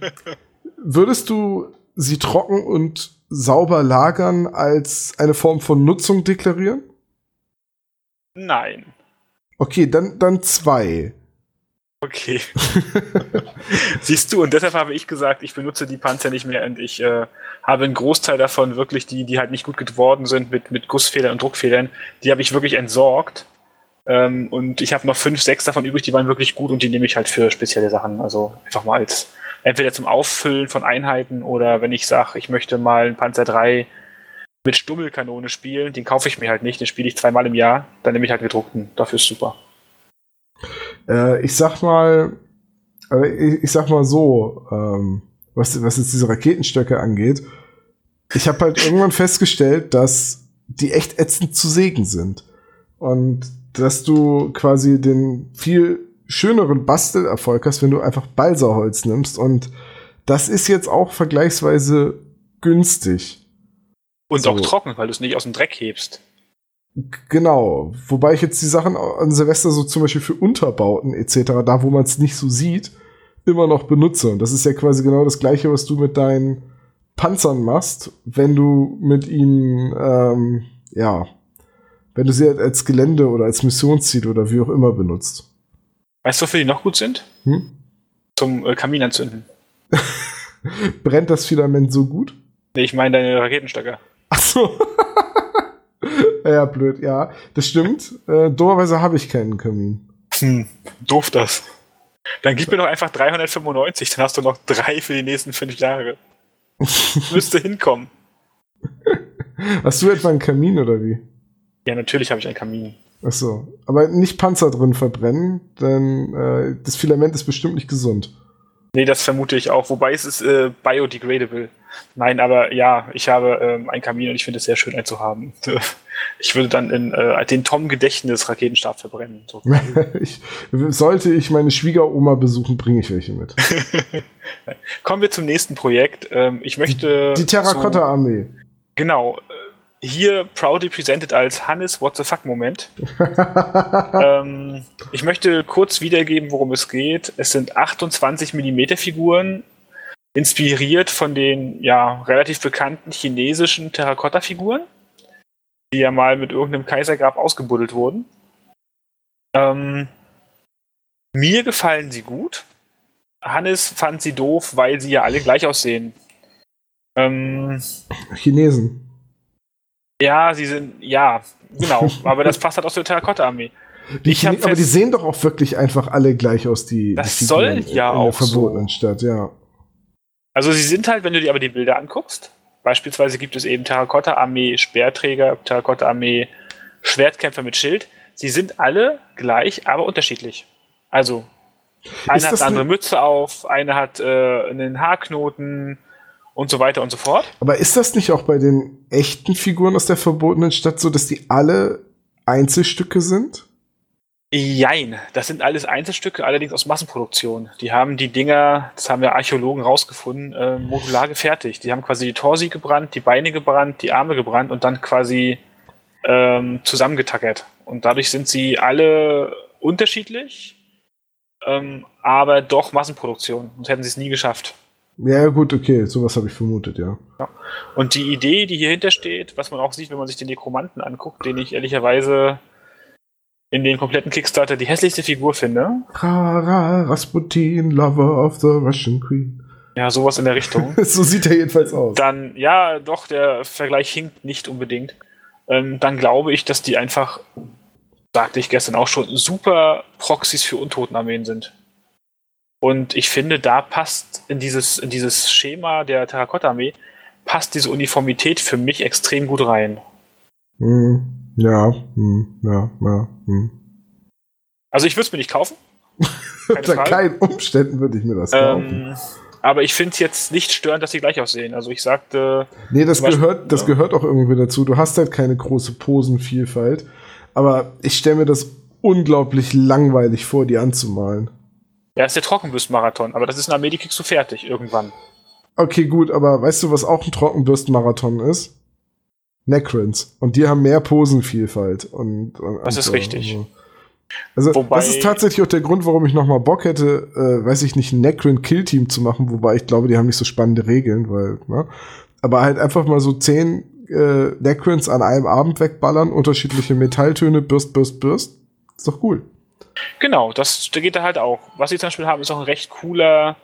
würdest du sie trocken und sauber lagern als eine Form von Nutzung deklarieren? Nein. Okay, dann, dann zwei. Okay. Siehst du, und deshalb habe ich gesagt, ich benutze die Panzer nicht mehr und ich äh, habe einen Großteil davon wirklich, die, die halt nicht gut geworden sind mit, mit Gussfedern und Druckfedern, die habe ich wirklich entsorgt. Ähm, und ich habe noch fünf, sechs davon übrig, die waren wirklich gut und die nehme ich halt für spezielle Sachen. Also einfach mal als entweder zum Auffüllen von Einheiten oder wenn ich sage, ich möchte mal einen Panzer 3 mit Stummelkanone spielen, den kaufe ich mir halt nicht, den spiele ich zweimal im Jahr, dann nehme ich halt gedruckten. Dafür ist super. Äh, ich sag mal, äh, ich, ich, sag mal so, ähm, was, was jetzt diese Raketenstöcke angeht, ich habe halt irgendwann festgestellt, dass die echt ätzend zu sägen sind. Und dass du quasi den viel schöneren Bastelerfolg hast, wenn du einfach Balsaholz nimmst. Und das ist jetzt auch vergleichsweise günstig. Und so. auch trocken, weil du es nicht aus dem Dreck hebst. Genau, wobei ich jetzt die Sachen an Silvester so zum Beispiel für Unterbauten etc., da wo man es nicht so sieht, immer noch benutze. Und das ist ja quasi genau das gleiche, was du mit deinen Panzern machst, wenn du mit ihnen, ähm, ja, wenn du sie als Gelände oder als Missionsziel oder wie auch immer benutzt. Weißt du, wofür die noch gut sind? Hm? Zum äh, Kamin anzünden. Brennt das Filament so gut? Nee, ich meine deine Raketenstöcker. Ach so. Ja, blöd, ja. Das stimmt. Äh, dummerweise habe ich keinen Kamin. Hm, doof das. Dann gib mir doch einfach 395, dann hast du noch drei für die nächsten fünf Jahre. Müsste hinkommen. Hast du etwa einen Kamin oder wie? Ja, natürlich habe ich einen Kamin. Ach so. Aber nicht Panzer drin verbrennen, denn äh, das Filament ist bestimmt nicht gesund. Nee, das vermute ich auch. Wobei es ist äh, biodegradable. Nein, aber ja, ich habe ähm, einen Kamin und ich finde es sehr schön, einen zu haben. Ich würde dann in äh, den Tom-Gedächtnis Raketenstab verbrennen. So. ich, sollte ich meine Schwiegeroma besuchen, bringe ich welche mit. Kommen wir zum nächsten Projekt. Ähm, ich möchte. Die Terrakotta-Armee. Genau. Hier proudly presented als Hannes What the fuck Moment. ähm, ich möchte kurz wiedergeben, worum es geht. Es sind 28 mm Figuren, inspiriert von den ja relativ bekannten chinesischen Terrakotta-Figuren die ja mal mit irgendeinem Kaisergrab ausgebuddelt wurden. Ähm, mir gefallen sie gut. Hannes fand sie doof, weil sie ja alle gleich aussehen. Ähm, Chinesen. Ja, sie sind, ja, genau. aber das passt halt aus der Terrakotta-Armee. Die Chine aber die sehen doch auch wirklich einfach alle gleich aus, die, das die soll in, ja in auch der verbotenen so. Stadt, ja. Also sie sind halt, wenn du dir aber die Bilder anguckst, beispielsweise gibt es eben Terrakotta-Armee Speerträger, Terrakotta-Armee Schwertkämpfer mit Schild. Sie sind alle gleich, aber unterschiedlich. Also, eine hat eine andere Mütze auf, eine hat äh, einen Haarknoten, und so weiter und so fort. Aber ist das nicht auch bei den echten Figuren aus der verbotenen Stadt so, dass die alle Einzelstücke sind? Jein, das sind alles Einzelstücke, allerdings aus Massenproduktion. Die haben die Dinger, das haben wir Archäologen rausgefunden, äh, modular gefertigt. Die haben quasi die Torsi gebrannt, die Beine gebrannt, die Arme gebrannt und dann quasi ähm, zusammengetackert. Und dadurch sind sie alle unterschiedlich, ähm, aber doch Massenproduktion. Sonst hätten sie es nie geschafft. Ja, gut, okay, sowas habe ich vermutet, ja. ja. Und die Idee, die hier hintersteht, was man auch sieht, wenn man sich den Nekromanten anguckt, den ich ehrlicherweise in den kompletten Kickstarter die hässlichste Figur finde. Rara, Rasputin, Lover of the Russian Queen. Ja, sowas in der Richtung. so sieht er jedenfalls aus. Dann, ja, doch, der Vergleich hinkt nicht unbedingt. Ähm, dann glaube ich, dass die einfach, sagte ich gestern auch schon, super Proxys für Untotenarmeen sind. Und ich finde, da passt in dieses, in dieses Schema der Terrakotta-Armee, passt diese Uniformität für mich extrem gut rein. Hm, ja, hm, ja, ja. Hm. Also ich würde es mir nicht kaufen. Unter keinen Umständen würde ich mir das kaufen. Ähm, aber ich finde es jetzt nicht störend, dass sie gleich aussehen. Also ich sagte. Nee, das gehört, das ja. gehört auch irgendwie dazu. Du hast halt keine große Posenvielfalt. Aber ich stelle mir das unglaublich langweilig vor, die anzumalen. Ja, ist der Trockenbürstenmarathon, aber das ist eine Armee, du fertig irgendwann. Okay, gut, aber weißt du, was auch ein Trockenbürstenmarathon ist? Necrons. Und die haben mehr Posenvielfalt. Und, und das ist so. richtig. Also, wobei, das ist tatsächlich auch der Grund, warum ich nochmal Bock hätte, äh, weiß ich nicht, ein Necron Kill-Team zu machen, wobei ich glaube, die haben nicht so spannende Regeln, weil, ne? Aber halt einfach mal so zehn äh, Necrons an einem Abend wegballern, unterschiedliche Metalltöne, Bürst, Bürst, Bürst. Ist doch cool. Genau, das geht da halt auch. Was sie zum Beispiel haben, ist auch ein recht cooler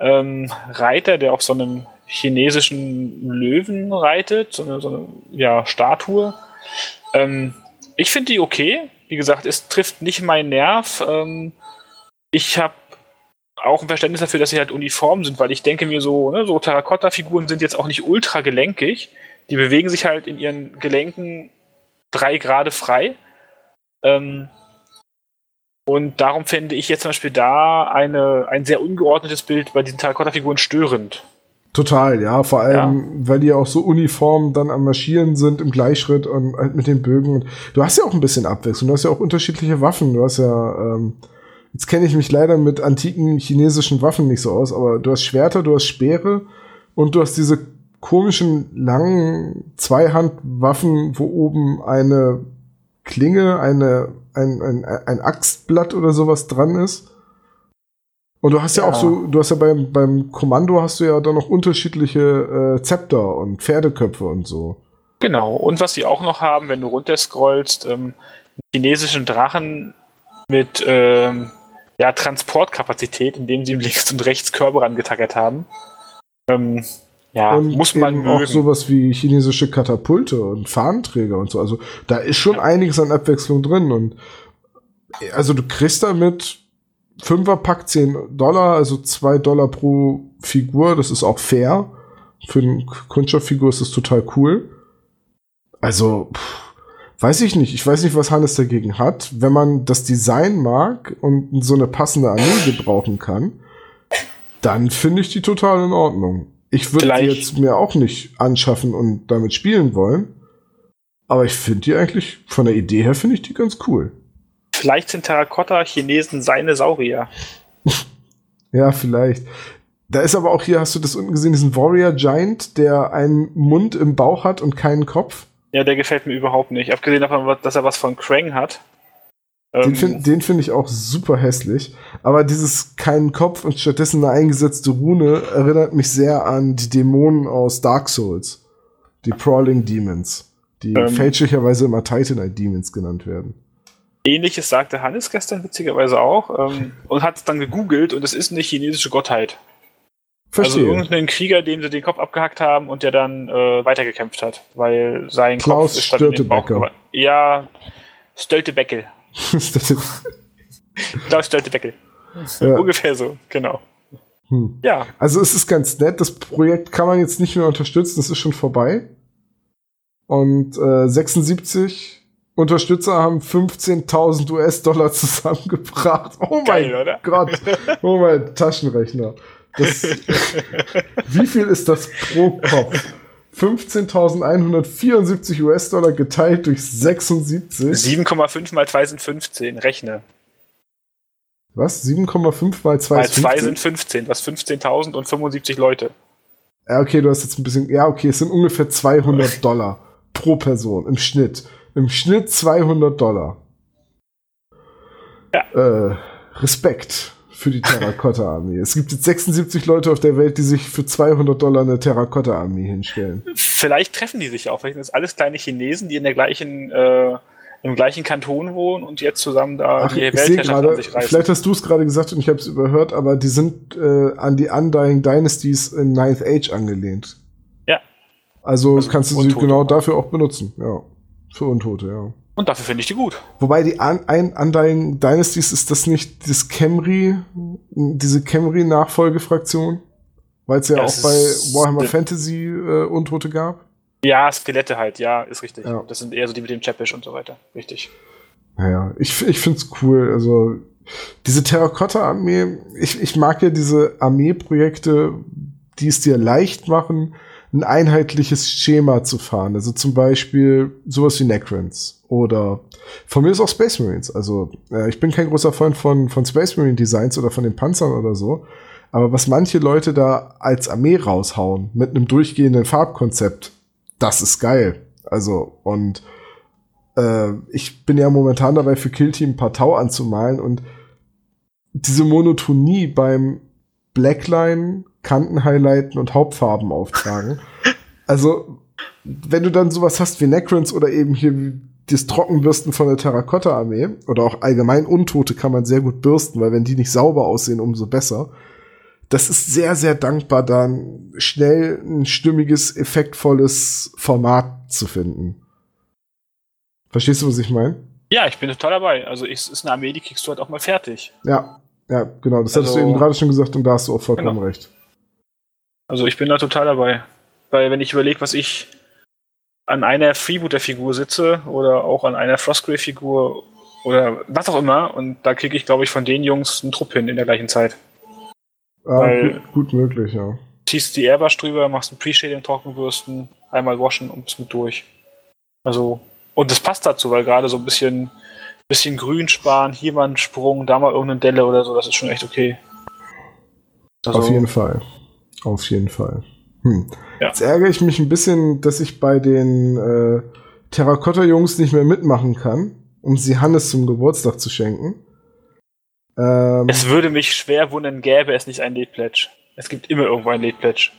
ähm, Reiter, der auf so einem chinesischen Löwen reitet, so eine, so eine ja, Statue. Ähm, ich finde die okay. Wie gesagt, es trifft nicht meinen Nerv. Ähm, ich habe auch ein Verständnis dafür, dass sie halt uniform sind, weil ich denke mir so, ne, so Terrakotta-Figuren sind jetzt auch nicht ultra gelenkig. Die bewegen sich halt in ihren Gelenken drei Grade frei. Ähm, und darum fände ich jetzt zum Beispiel da eine, ein sehr ungeordnetes Bild bei diesen Terrakotta-Figuren störend. Total, ja. Vor allem, ja. weil die auch so uniform dann am Marschieren sind im Gleichschritt und halt mit den Bögen. Du hast ja auch ein bisschen Abwechslung. Du hast ja auch unterschiedliche Waffen. Du hast ja, ähm, jetzt kenne ich mich leider mit antiken chinesischen Waffen nicht so aus, aber du hast Schwerter, du hast Speere und du hast diese komischen langen Zweihandwaffen, wo oben eine Klinge, eine ein, ein, ein Axtblatt oder sowas dran ist. Und du hast ja, ja, auch so, du hast ja beim, beim Kommando hast du ja dann noch unterschiedliche äh, Zepter und Pferdeköpfe und so. Genau. Und was sie auch noch haben, wenn du runterscrollst, ähm, chinesischen Drachen mit ähm, ja, Transportkapazität, indem sie links und rechts Körper angetackert haben. Ähm, ja, und muss man mögen. auch sowas wie chinesische Katapulte und Fahnenträger und so. Also da ist schon ja. einiges an Abwechslung drin und also du kriegst damit Fünferpack 10 Dollar, also 2 Dollar pro Figur, das ist auch fair. Für eine Kunststofffigur ist das total cool. Also, pff, weiß ich nicht. Ich weiß nicht, was Hannes dagegen hat. Wenn man das Design mag und so eine passende Armee gebrauchen kann, dann finde ich die total in Ordnung. Ich würde die jetzt mir auch nicht anschaffen und damit spielen wollen. Aber ich finde die eigentlich, von der Idee her finde ich die ganz cool. Vielleicht sind Terrakotta-Chinesen seine Saurier. ja, vielleicht. Da ist aber auch hier, hast du das unten gesehen, diesen Warrior Giant, der einen Mund im Bauch hat und keinen Kopf? Ja, der gefällt mir überhaupt nicht. Abgesehen davon, dass er was von Krang hat. Den ähm, finde find ich auch super hässlich. Aber dieses keinen Kopf und stattdessen eine eingesetzte Rune erinnert mich sehr an die Dämonen aus Dark Souls. Die Prawling Demons. Die ähm, fälschlicherweise immer Titanite Demons genannt werden. Ähnliches sagte Hannes gestern witzigerweise auch ähm, und hat es dann gegoogelt und es ist eine chinesische Gottheit. Verstehe. Also irgendein Krieger, dem sie den Kopf abgehackt haben und der dann äh, weitergekämpft hat, weil sein Klaus Kopf ist dann in den Bauch Ja, Stöltebeckel. Klaus Stöltebeckel. ja. Ungefähr so, genau. hm. Ja, Also es ist ganz nett. Das Projekt kann man jetzt nicht mehr unterstützen. Das ist schon vorbei. Und äh, 76 Unterstützer haben 15.000 US-Dollar zusammengebracht. Oh mein Geil? Gott. Oh mein Taschenrechner. Das, wie viel ist das pro Kopf? 15.174 US-Dollar geteilt durch 76. 7,5 mal 2 sind 15, rechne. Was? 7,5 mal 2 Mal ist 2 15? sind 15, was 15.000 und 75 Leute. Ja, okay, du hast jetzt ein bisschen. Ja, okay, es sind ungefähr 200 Dollar pro Person im Schnitt. Im Schnitt 200 Dollar. Ja. Äh, Respekt für die Terrakotta-Armee. es gibt jetzt 76 Leute auf der Welt, die sich für 200 Dollar eine Terrakotta-Armee hinstellen. Vielleicht treffen die sich auch. Vielleicht sind das alles kleine Chinesen, die in der gleichen, äh, im gleichen Kanton wohnen und jetzt zusammen da Ach, die sehe Weltherrschaft an sich reißen. vielleicht hast du es gerade gesagt und ich habe es überhört, aber die sind äh, an die Undying Dynasties in Ninth Age angelehnt. Ja. Also, Also kannst du sie genau dafür auch benutzen. Ja. Für Untote, ja. Und dafür finde ich die gut. Wobei die Un ein Undying Dynasties ist das nicht das Camry, diese Camry-Nachfolgefraktion? Weil es ja Ja, auch es bei Warhammer Fantasy äh, Untote gab. Ja, Skelette halt, ja, ist richtig. Ja. Das sind eher so die mit dem Chapish und so weiter. Richtig. Naja, ich, ich find's cool. Also, diese Terrakotta-Armee, ich, ich mag ja diese Armeeprojekte, die es dir leicht machen, ein einheitliches Schema zu fahren. Also zum Beispiel sowas wie Necrons oder von mir ist auch Space Marines. Also äh, ich bin kein großer Freund von, von Space Marine Designs oder von den Panzern oder so. Aber was manche Leute da als Armee raushauen mit einem durchgehenden Farbkonzept, das ist geil. Also und äh, ich bin ja momentan dabei, für Kill Team ein paar Tau anzumalen und diese Monotonie beim Blackline, Kanten highlighten und Hauptfarben auftragen. also, wenn du dann sowas hast wie Necrons oder eben hier das Trockenbürsten von der Terrakotta-Armee oder auch allgemein Untote kann man sehr gut bürsten, weil wenn die nicht sauber aussehen, umso besser. Das ist sehr, sehr dankbar, dann schnell ein stimmiges, effektvolles Format zu finden. Verstehst du, was ich meine? Ja, ich bin total dabei. Also es ist eine Armee, die kriegst du halt auch mal fertig. Ja, ja, genau. Das hattest du Also- eben gerade schon gesagt und da hast du auch vollkommen Genau. recht. Also ich bin da total dabei. Weil wenn ich überlege, was ich an einer Freebooter-Figur sitze oder auch an einer Frostgrave-Figur oder was auch immer, und da kriege ich, glaube ich, von den Jungs einen Trupp hin in der gleichen Zeit. Ah, Weil- gut, gut möglich, ja. Ziehst die Airbrush drüber, machst ein Pre-Shading, Trockenbürsten, einmal waschen und bist mit durch. Also, und das passt dazu, weil gerade so ein bisschen, bisschen Grün sparen, hier mal einen Sprung, da mal irgendeine Delle oder so, das ist schon echt okay. Also, Auf jeden Fall. Auf jeden Fall. Hm. Ja. Jetzt ärgere ich mich ein bisschen, dass ich bei den äh, Terrakotta-Jungs nicht mehr mitmachen kann, um sie Hannes zum Geburtstag zu schenken. Ähm, Es würde mich schwer wundern, gäbe es nicht ein Late Pledge. Es gibt immer irgendwo ein Late Pledge.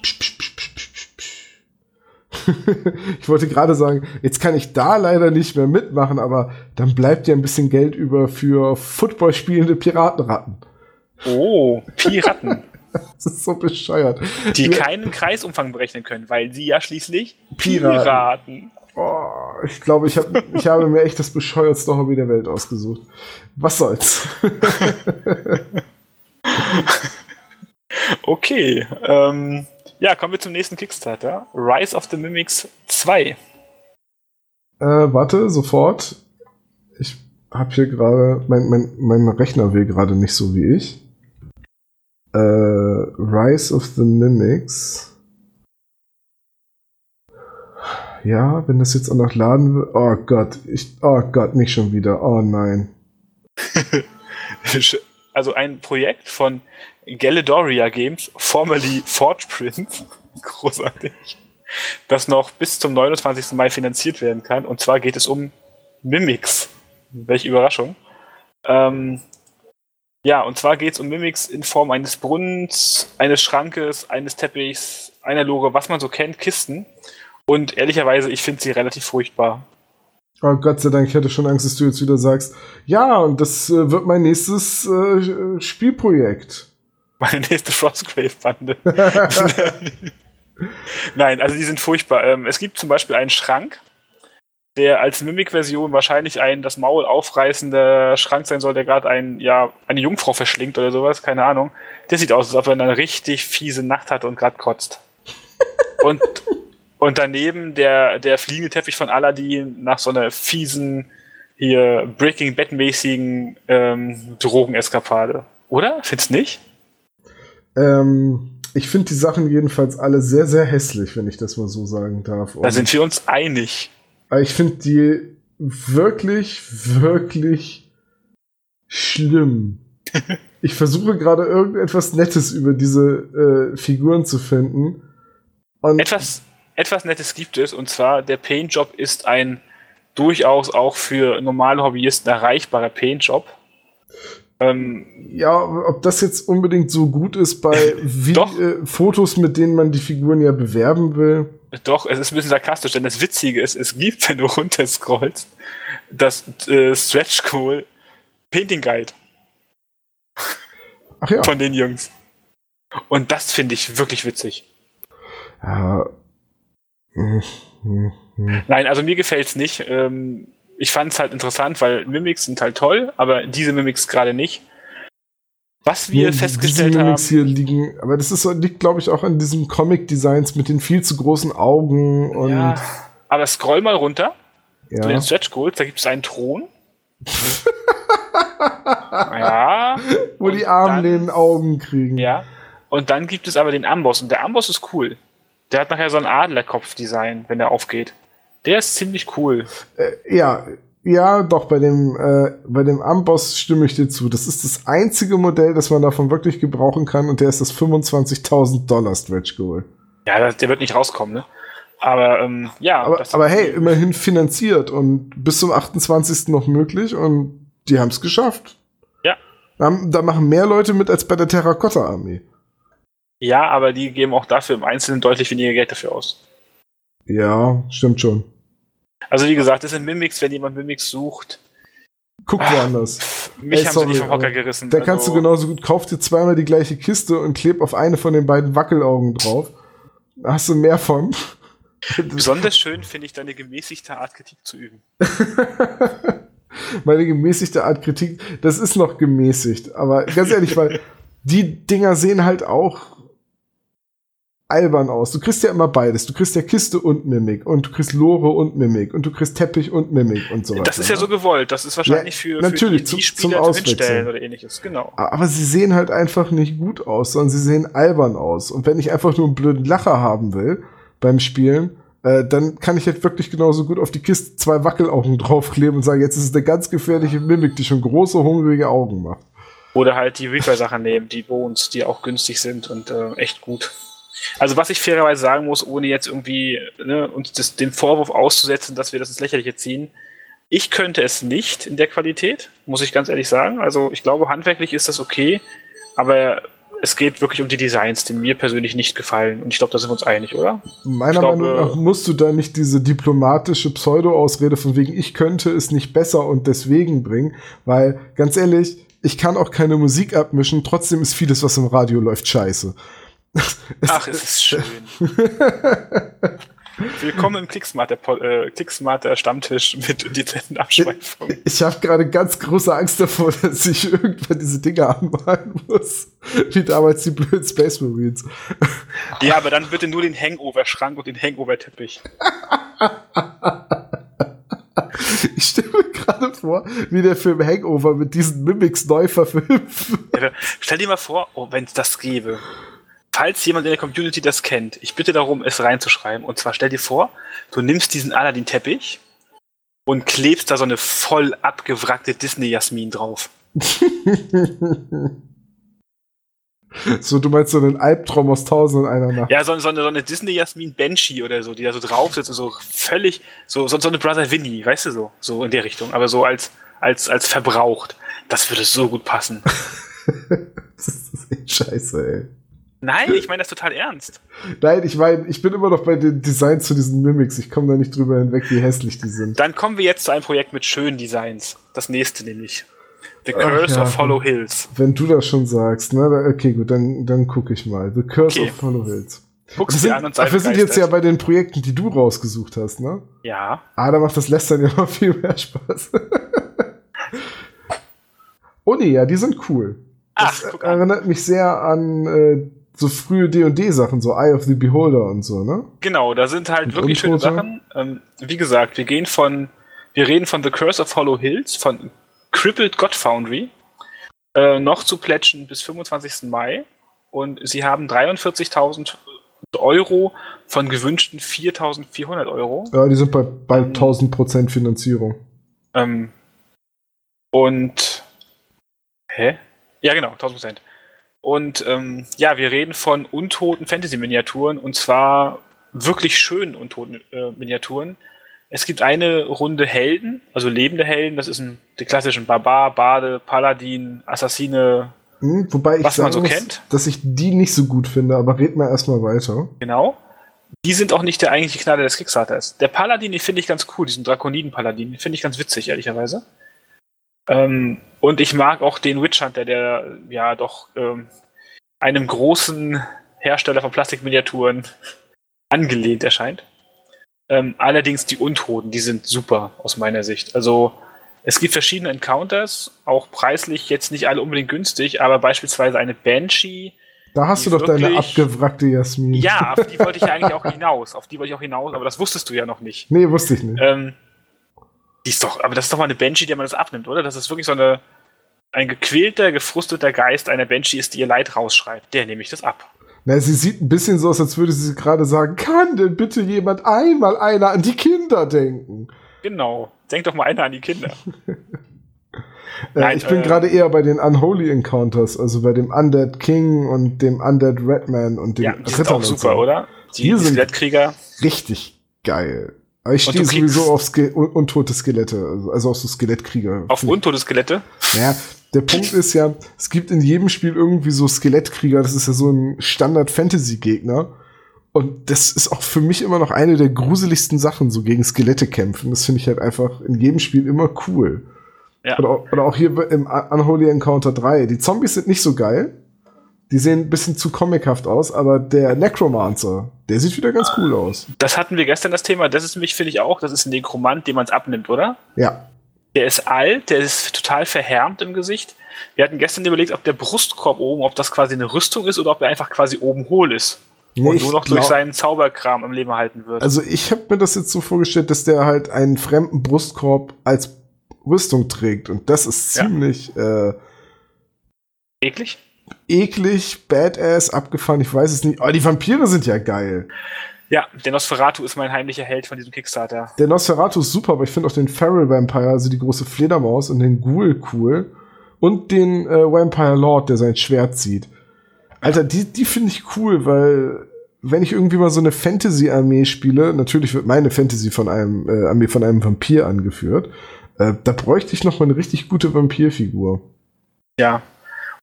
ich wollte gerade sagen, jetzt kann ich da leider nicht mehr mitmachen, aber dann bleibt ja ein bisschen Geld über für Football spielende Piratenratten. Oh, Piraten, Das ist so bescheuert. die keinen Kreisumfang berechnen können, weil sie ja schließlich Piraten. Piraten. Oh, ich glaube, ich, hab, ich habe mir echt das bescheuertste Hobby der Welt ausgesucht. Was soll's? Okay, ähm, ja, kommen wir zum nächsten Kickstarter. Rise of the Mimics 2. Äh, warte, sofort. Ich habe hier gerade, mein, mein, mein Rechner will gerade nicht so wie ich. Äh, Rise of the Mimics. Ja, wenn das jetzt auch noch laden wird. Oh Gott, ich, oh Gott, nicht schon wieder. Oh nein. Also ein Projekt von Galadoria Games, formerly Forge Prince, großartig, das noch bis zum 29. Mai finanziert werden kann. Und zwar geht es um Mimics. Welche Überraschung. Ähm, ja, und zwar geht es um Mimics in Form eines Brunnens, eines Schrankes, eines Teppichs, einer Lore, was man so kennt, Kisten. Und ehrlicherweise, ich finde sie relativ furchtbar. Oh Gott sei Dank, ich hatte schon Angst, dass du jetzt wieder sagst, ja, und das äh, wird mein nächstes äh, Spielprojekt. Meine nächste Frostgrave-Bande. Nein, also die sind furchtbar. Ähm, es gibt zum Beispiel einen Schrank, der als Mimic-Version wahrscheinlich ein das Maul aufreißender Schrank sein soll, der gerade ein, ja, eine Jungfrau verschlingt oder sowas, keine Ahnung. Der sieht aus, als ob er eine richtig fiese Nacht hat und gerade kotzt. und, und daneben der, der fliegende Teppich von Aladdin nach so einer fiesen, hier Breaking Bad-mäßigen ähm, Drogeneskapade. Oder? Findest du nicht? Ähm, ich finde die Sachen jedenfalls alle sehr, sehr hässlich, wenn ich das mal so sagen darf. Und da sind wir uns einig. Ich finde die wirklich, wirklich schlimm. ich versuche gerade irgendetwas Nettes über diese äh, Figuren zu finden. Und etwas, etwas Nettes gibt es, und zwar der Paintjob ist ein durchaus auch für normale Hobbyisten erreichbarer Paintjob. Ähm, ja, ob das jetzt unbedingt so gut ist bei äh, Fotos, mit denen man die Figuren ja bewerben will. Doch, es ist ein bisschen sarkastisch, denn das Witzige ist, es gibt, wenn du runterscrollst, das äh, Stretch Goal Painting Guide. Ach ja. Von den Jungs. Und das finde ich wirklich witzig. Ja. Nein, also mir gefällt es nicht. Ähm, ich fand es halt interessant, weil Mimics sind halt toll, aber diese Mimics gerade nicht. Was wir ja, festgestellt haben. Hier liegen, aber das ist, liegt, glaube ich, auch an diesen Comic-Designs mit den viel zu großen Augen und. Ja, aber scroll mal runter. Ja. Zu den Stretch Goals, da gibt es einen Thron. ja. Wo die Arme den Augen kriegen. Ja. Und dann gibt es aber den Amboss. Und der Amboss ist cool. Der hat nachher so ein Adlerkopf-Design, wenn der aufgeht. Der ist ziemlich cool. Äh, ja, ja, doch, bei dem, äh, bei dem Amboss stimme ich dir zu. Das ist das einzige Modell, das man davon wirklich gebrauchen kann und der ist das 25.000 Dollar Stretch Goal. Ja, der wird nicht rauskommen, ne? Aber, ähm, ja. Aber, aber hey, immerhin finanziert und bis zum 28. noch möglich und die haben es geschafft. Ja. Da, da machen mehr Leute mit als bei der Terrakotta-Armee. Ja, aber die geben auch dafür im Einzelnen deutlich weniger Geld dafür aus. Ja, stimmt schon. Also wie gesagt, das sind Mimics, wenn jemand Mimics sucht. Guck woanders. Mich Ey, haben sorry, sie nicht vom Hocker gerissen. Da also kannst du also genauso gut, kauf dir zweimal die gleiche Kiste und kleb auf eine von den beiden Wackelaugen drauf. Da hast du mehr von. Besonders schön finde ich deine gemäßigte Art Kritik zu üben. Meine gemäßigte Art Kritik, das ist noch gemäßigt, aber ganz ehrlich, weil die Dinger sehen halt auch albern aus. Du kriegst ja immer beides. Du kriegst ja Kiste und Mimik und du kriegst Lore und Mimik und du kriegst Teppich und Mimik und so weiter. Das ist ja so gewollt. Das ist wahrscheinlich ja, für, natürlich, für die, die Spieler zum, zum hinstellen oder ähnliches. Genau. Aber sie sehen halt einfach nicht gut aus, sondern sie sehen albern aus. Und wenn ich einfach nur einen blöden Lacher haben will beim Spielen, äh, dann kann ich halt wirklich genauso gut auf die Kiste zwei Wackelaugen draufkleben und sagen, jetzt ist es eine ganz gefährliche Mimik, die schon große, hungrige Augen macht. Oder halt die Reaper-Sachen nehmen, die Bones, die auch günstig sind und äh, echt gut. Also was ich fairerweise sagen muss, ohne jetzt irgendwie ne, uns das, den Vorwurf auszusetzen, dass wir das ins Lächerliche ziehen, ich könnte es nicht in der Qualität, muss ich ganz ehrlich sagen. Also ich glaube, handwerklich ist das okay, aber es geht wirklich um die Designs, die mir persönlich nicht gefallen. Und ich glaube, da sind wir uns einig, oder? Meiner glaube, Meinung nach musst du da nicht diese diplomatische Pseudo-Ausrede von wegen, ich könnte es nicht besser und deswegen bringen, weil ganz ehrlich, ich kann auch keine Musik abmischen, trotzdem ist vieles, was im Radio läuft, scheiße. Ach, es ist schön. Willkommen im Klicksmarter, äh, Klicksmarter Stammtisch mit dezenten Abschweifungen. Ich habe gerade ganz große Angst davor, dass ich irgendwann diese Dinge anmalen muss. Wie damals die blöden Space Marines. Ja, aber dann bitte nur den Hangover-Schrank und den Hangover-Teppich. Ich stelle mir gerade vor, wie der Film Hangover mit diesen Mimics neu verfilmt. Ja, stell dir mal vor, oh, wenn es das gäbe falls jemand in der Community das kennt, ich bitte darum, es reinzuschreiben. Und zwar stell dir vor, du nimmst diesen Aladdin-Teppich und klebst da so eine voll abgewrackte Disney-Jasmin drauf. so, du meinst so einen Albtraum aus Tausend und einer Nacht. Ja, so, so eine, so eine Disney-Jasmin Banshee oder so, die da so drauf sitzt und so völlig, so, so, so eine Brother Winnie, weißt du so, so in der Richtung, aber so als, als, als verbraucht. Das würde so gut passen. das ist echt scheiße, ey. Nein, ich meine das total ernst. Nein, ich meine, ich bin immer noch bei den Designs zu diesen Mimics. Ich komme da nicht drüber hinweg, wie hässlich die sind. Dann kommen wir jetzt zu einem Projekt mit schönen Designs. Das nächste nämlich. The Curse ja. of Hollow Hills. Wenn du das schon sagst, ne? Okay, gut, dann, dann gucke ich mal. The Curse Okay. of Hollow Hills. Guckst Wir dir sind, an und sei ach, wir sind jetzt ja bei den Projekten, die du rausgesucht hast, ne? Ja. Ah, da macht das Lästern ja noch viel mehr Spaß. oh nee, ja, die sind cool. Ach, Das guck an. erinnert mich sehr an äh, so frühe D&D-Sachen, so Eye of the Beholder und so, ne? Genau, da sind halt Und wirklich schöne Untote? Sachen. Ähm, wie gesagt, wir gehen von, wir reden von The Curse of Hollow Hills, von Crippled God Foundry, äh, noch zu plätschen bis 25. Mai. Und sie haben 43.000 Euro von gewünschten 4.400 Euro. Ja, die sind bei bald 1000% Finanzierung. Ähm, und. Hä? Ja, genau, 1000 Prozent. Und ähm, ja, wir reden von untoten Fantasy-Miniaturen und zwar wirklich schönen untoten äh, Miniaturen. Es gibt eine Runde Helden, also lebende Helden, das ist ein, die klassischen Barbar, Bade, Paladin, Assassine, Hm, wobei ich Was man sagen so muss, kennt. dass ich die nicht so gut finde, aber red mal erstmal weiter. genau. Die sind auch nicht der eigentliche Knaller des Kickstarters. Der Paladin, den finde ich ganz cool, diesen Drakoniden-Paladin, den finde ich ganz witzig, ehrlicherweise. Ähm, und ich mag auch den Witch Hunter, der ja doch ähm, einem großen Hersteller von Plastikminiaturen angelehnt erscheint. Ähm, allerdings die Untoten, die sind super aus meiner Sicht. Also es gibt verschiedene Encounters, auch preislich jetzt nicht alle unbedingt günstig, aber beispielsweise eine Banshee. Da hast du doch deine wirklich- abgewrackte Jasmin. Ja, auf die wollte ich ja eigentlich auch hinaus. Auf die wollte ich auch hinaus, aber das wusstest du ja noch nicht. Nee, wusste ich nicht. Ähm, die ist doch, aber das ist doch mal eine Banshee, der man das abnimmt, oder? Das ist wirklich so eine, ein gequälter, gefrusteter Geist einer Banshee ist, die ihr Leid rausschreibt. Der nehme ich das ab. Na, sie sieht ein bisschen so aus, als würde sie gerade sagen, kann denn bitte jemand einmal einer an die Kinder denken? Genau. Denk doch mal einer an die Kinder. Äh, Nein, ich bin äh, gerade eher bei den Unholy Encounters, also bei dem Undead King und dem Undead Redman und dem Ja, die sind Rittern auch super, so. oder? Die, Die die sind- Skelettkrieger. Richtig geil. Aber ich stehe sowieso auf Ske un untote Skelette, also- also auf so Skelettkrieger. Auf untote Skelette. Ja, der Punkt ist ja, es gibt in jedem Spiel irgendwie so Skelettkrieger, das ist ja so ein Standard-Fantasy-Gegner. Und das ist auch für mich immer noch eine der gruseligsten Sachen, so gegen Skelette kämpfen. Das finde ich halt einfach in jedem Spiel immer cool. Ja. Oder, auch- oder auch hier im Unholy Encounter 3. Die Zombies sind nicht so geil. Die sehen ein bisschen zu comichaft aus, aber der Necromancer, der sieht wieder ganz cool aus. Das hatten wir gestern das Thema. Das ist mich, finde ich auch, das ist ein Nekromant, dem man es abnimmt, oder? Ja. Der ist alt, der ist total verhärmt im Gesicht. Wir hatten gestern überlegt, ob der Brustkorb oben, ob das quasi eine Rüstung ist oder ob er einfach quasi oben hohl ist. Nee, und nur noch durch glaub- seinen Zauberkram am Leben halten wird. Also ich habe mir das jetzt so vorgestellt, dass der halt einen fremden Brustkorb als Rüstung trägt. Und das ist Ja. ziemlich äh, Eklig? Eklig, badass, abgefahren, ich weiß es nicht. Aber die Vampire sind ja geil. Ja, der Nosferatu ist mein heimlicher Held von diesem Kickstarter. Der Nosferatu ist super, aber ich finde auch den Feral Vampire, also die große Fledermaus und den Ghoul cool. Und den äh, Vampire Lord, der sein Schwert zieht. Alter, die, die finde ich cool, weil wenn ich irgendwie mal so eine Fantasy-Armee spiele, natürlich wird meine Fantasy von einem äh, Armee von einem Vampir angeführt, äh, da bräuchte ich noch mal eine richtig gute Vampirfigur. Ja.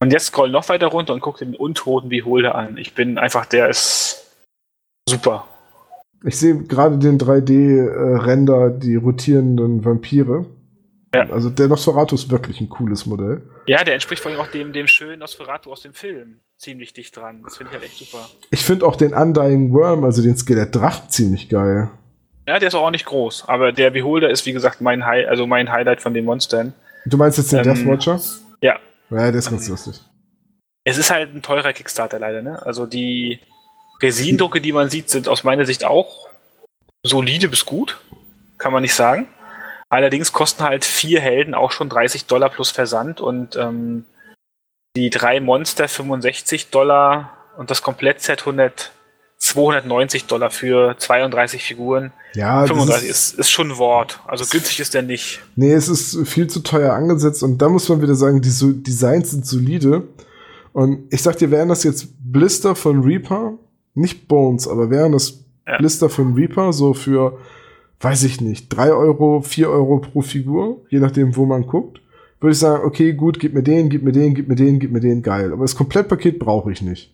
Und jetzt scroll noch weiter runter und guck den Untoten wie Holder an. Ich bin einfach, der ist super. Ich sehe gerade den 3D-Render, die rotierenden Vampire. Ja. Also der Nosferatu ist wirklich ein cooles Modell. Ja, der entspricht vor allem auch dem, dem schönen Nosferatu aus dem Film. Ziemlich dicht dran. Das finde ich halt echt super. Ich finde auch den Undying Worm, also den Skelettdrachen, ziemlich geil. Ja, der ist auch nicht groß, aber der Beholder ist, wie gesagt, mein, Hi also mein Highlight von den Monstern. Du meinst jetzt den Ähm, Deathwatcher? Ja. Ja, der ist ganz lustig. Es ist halt ein teurer Kickstarter leider, ne? Also die Resindrucke, die man sieht, sind aus meiner Sicht auch solide bis gut. Kann man nicht sagen. Allerdings kosten halt vier Helden auch schon 30 Dollar plus Versand und ähm, die drei Monster 65 Dollar und das Komplettset 100, 290 Dollar für 32 Figuren. Ja, das 35 ist, ist, ist schon ein Wort. Also günstig ist der nicht. nee, es ist viel zu teuer angesetzt und da muss man wieder sagen, die so Designs sind solide. Und ich sag dir, wären das jetzt Blister von Reaper, nicht Bones, aber wären das Ja. Blister von Reaper so für, weiß ich nicht, drei Euro, vier Euro pro Figur, je nachdem, wo man guckt, würde ich sagen, okay, gut, gib mir den, gib mir den, gib mir den, gib mir den, geil. Aber das Komplettpaket brauche ich nicht.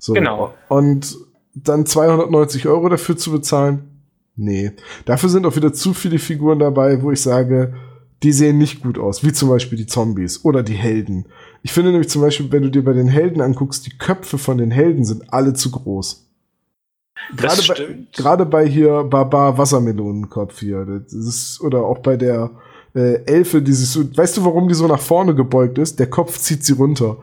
So. Genau. Und dann 290 Euro dafür zu bezahlen? Nee. Dafür sind auch wieder zu viele Figuren dabei, wo ich sage, die sehen nicht gut aus, wie zum Beispiel die Zombies oder die Helden. Ich finde nämlich zum Beispiel, wenn du dir bei den Helden anguckst, die Köpfe von den Helden sind alle zu groß. Gerade bei, gerade bei hier Barbar Wassermelonenkopf hier. Das ist, oder auch bei der äh, Elfe, die sich so, weißt du, warum die so nach vorne gebeugt ist? Der Kopf zieht sie runter.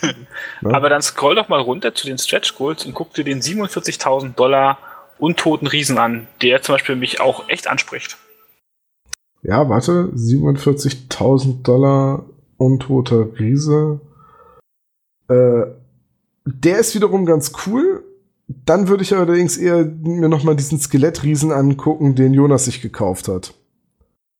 ne? Aber dann scroll doch mal runter zu den Stretch Goals und guck dir den 47.000 Dollar untoten Riesen an, der zum Beispiel mich auch echt anspricht. Ja, warte, 47.000 Dollar untoter Riese. Äh, der ist wiederum ganz cool. Dann würde ich allerdings eher mir noch mal diesen Skelettriesen angucken, den Jonas sich gekauft hat.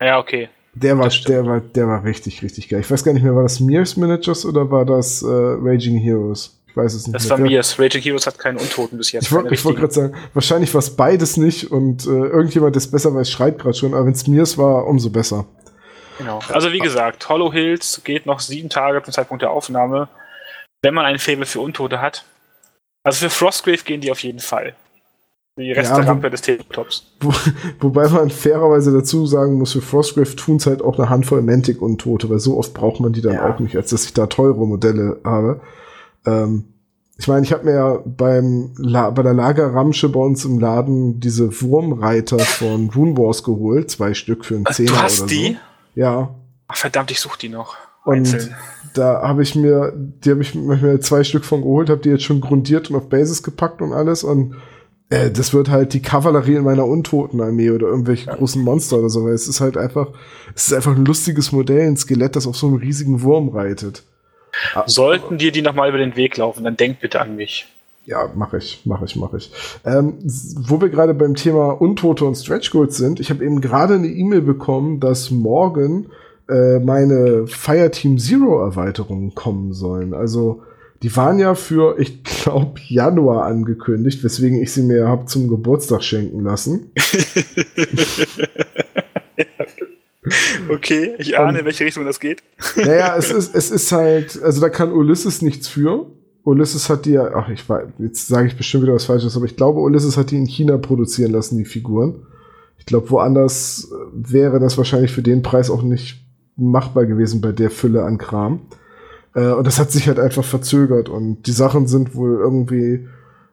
Ja, okay. Der war, der war, der war richtig, richtig geil. Ich weiß gar nicht mehr, war das Mears Managers oder war das äh, Raging Heroes? Ich weiß es nicht Das mehr. war mir. Raging Heroes hat keinen Untoten bis jetzt. Ich wollte richtigen. gerade sagen, wahrscheinlich war es beides nicht und äh, irgendjemand, der es besser weiß, schreit gerade schon, aber wenn es Mears war, umso besser. Genau. Also wie gesagt, Hollow Hills geht noch sieben Tage zum Zeitpunkt der Aufnahme, wenn man ein Faible für Untote hat. Also für Frostgrave gehen die auf jeden Fall. Die Ja, Resterampe des Tabletops. Wo, wobei man fairerweise dazu sagen muss, für Frostgrave tun es halt auch eine Handvoll Mantic-Untote, weil so oft braucht man die dann Ja. auch nicht, als dass ich da teure Modelle habe. Ähm, ich meine, ich habe mir ja beim La bei der Lagerramsche bei uns im Laden diese Wurmreiter von Rune Wars geholt, zwei Stück für einen Zehner Du hast oder die? so. Ja, Ach, verdammt, ich suche die noch. Und Einzeln. da habe ich mir, die habe ich mir zwei Stück von geholt, habe die jetzt schon grundiert und auf Basis gepackt und alles und äh, das wird halt die Kavallerie in meiner Untotenarmee oder irgendwelche großen Monster oder so, weil es ist halt einfach, es ist einfach ein lustiges Modell, ein Skelett, das auf so einem riesigen Wurm reitet. Sollten dir die nochmal über den Weg laufen, dann denk bitte an mich. Ja, mache ich, mache ich, mache ich. Ähm, wo wir gerade beim Thema Untote und Stretch Goals sind, ich habe eben gerade eine E-Mail bekommen, dass morgen äh, meine Fireteam Zero Erweiterungen kommen sollen. Also die waren ja für, ich glaube, Januar angekündigt, weswegen ich sie mir habe zum Geburtstag schenken lassen. Okay, ich ahne, in welche Richtung das geht. Naja, es ist, es ist halt, also da kann Ulysses nichts für. Ulysses hat die ja, ach, ich weiß, jetzt sage ich bestimmt wieder was Falsches, aber ich glaube, Ulysses hat die in China produzieren lassen, die Figuren. Ich glaube, woanders äh, wäre das wahrscheinlich für den Preis auch nicht machbar gewesen bei der Fülle an Kram. Äh, und das hat sich halt einfach verzögert. Und die Sachen sind wohl irgendwie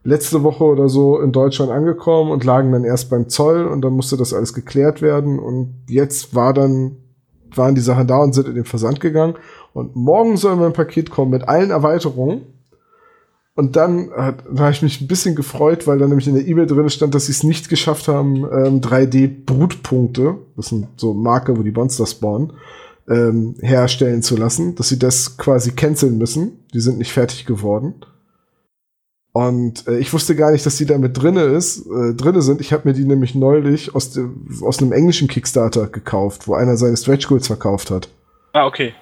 letzte Woche oder so in Deutschland angekommen und lagen dann erst beim Zoll und dann musste das alles geklärt werden. Und jetzt war dann waren die Sachen da und sind in den Versand gegangen. Und morgen soll mein Paket kommen mit allen Erweiterungen. Und dann hat, da habe ich mich ein bisschen gefreut, weil dann nämlich in der E-Mail drin stand, dass sie es nicht geschafft haben, ähm, 3D-Brutpunkte, das sind so Marker, wo die Monster spawnen, ähm, herstellen zu lassen, dass sie das quasi canceln müssen. Die sind nicht fertig geworden. Und äh, ich wusste gar nicht, dass die da mit drinne ist, äh, drinne sind. Ich habe mir die nämlich neulich aus, de, aus einem englischen Kickstarter gekauft, wo einer seine Stretch Goals verkauft hat. Ah, okay.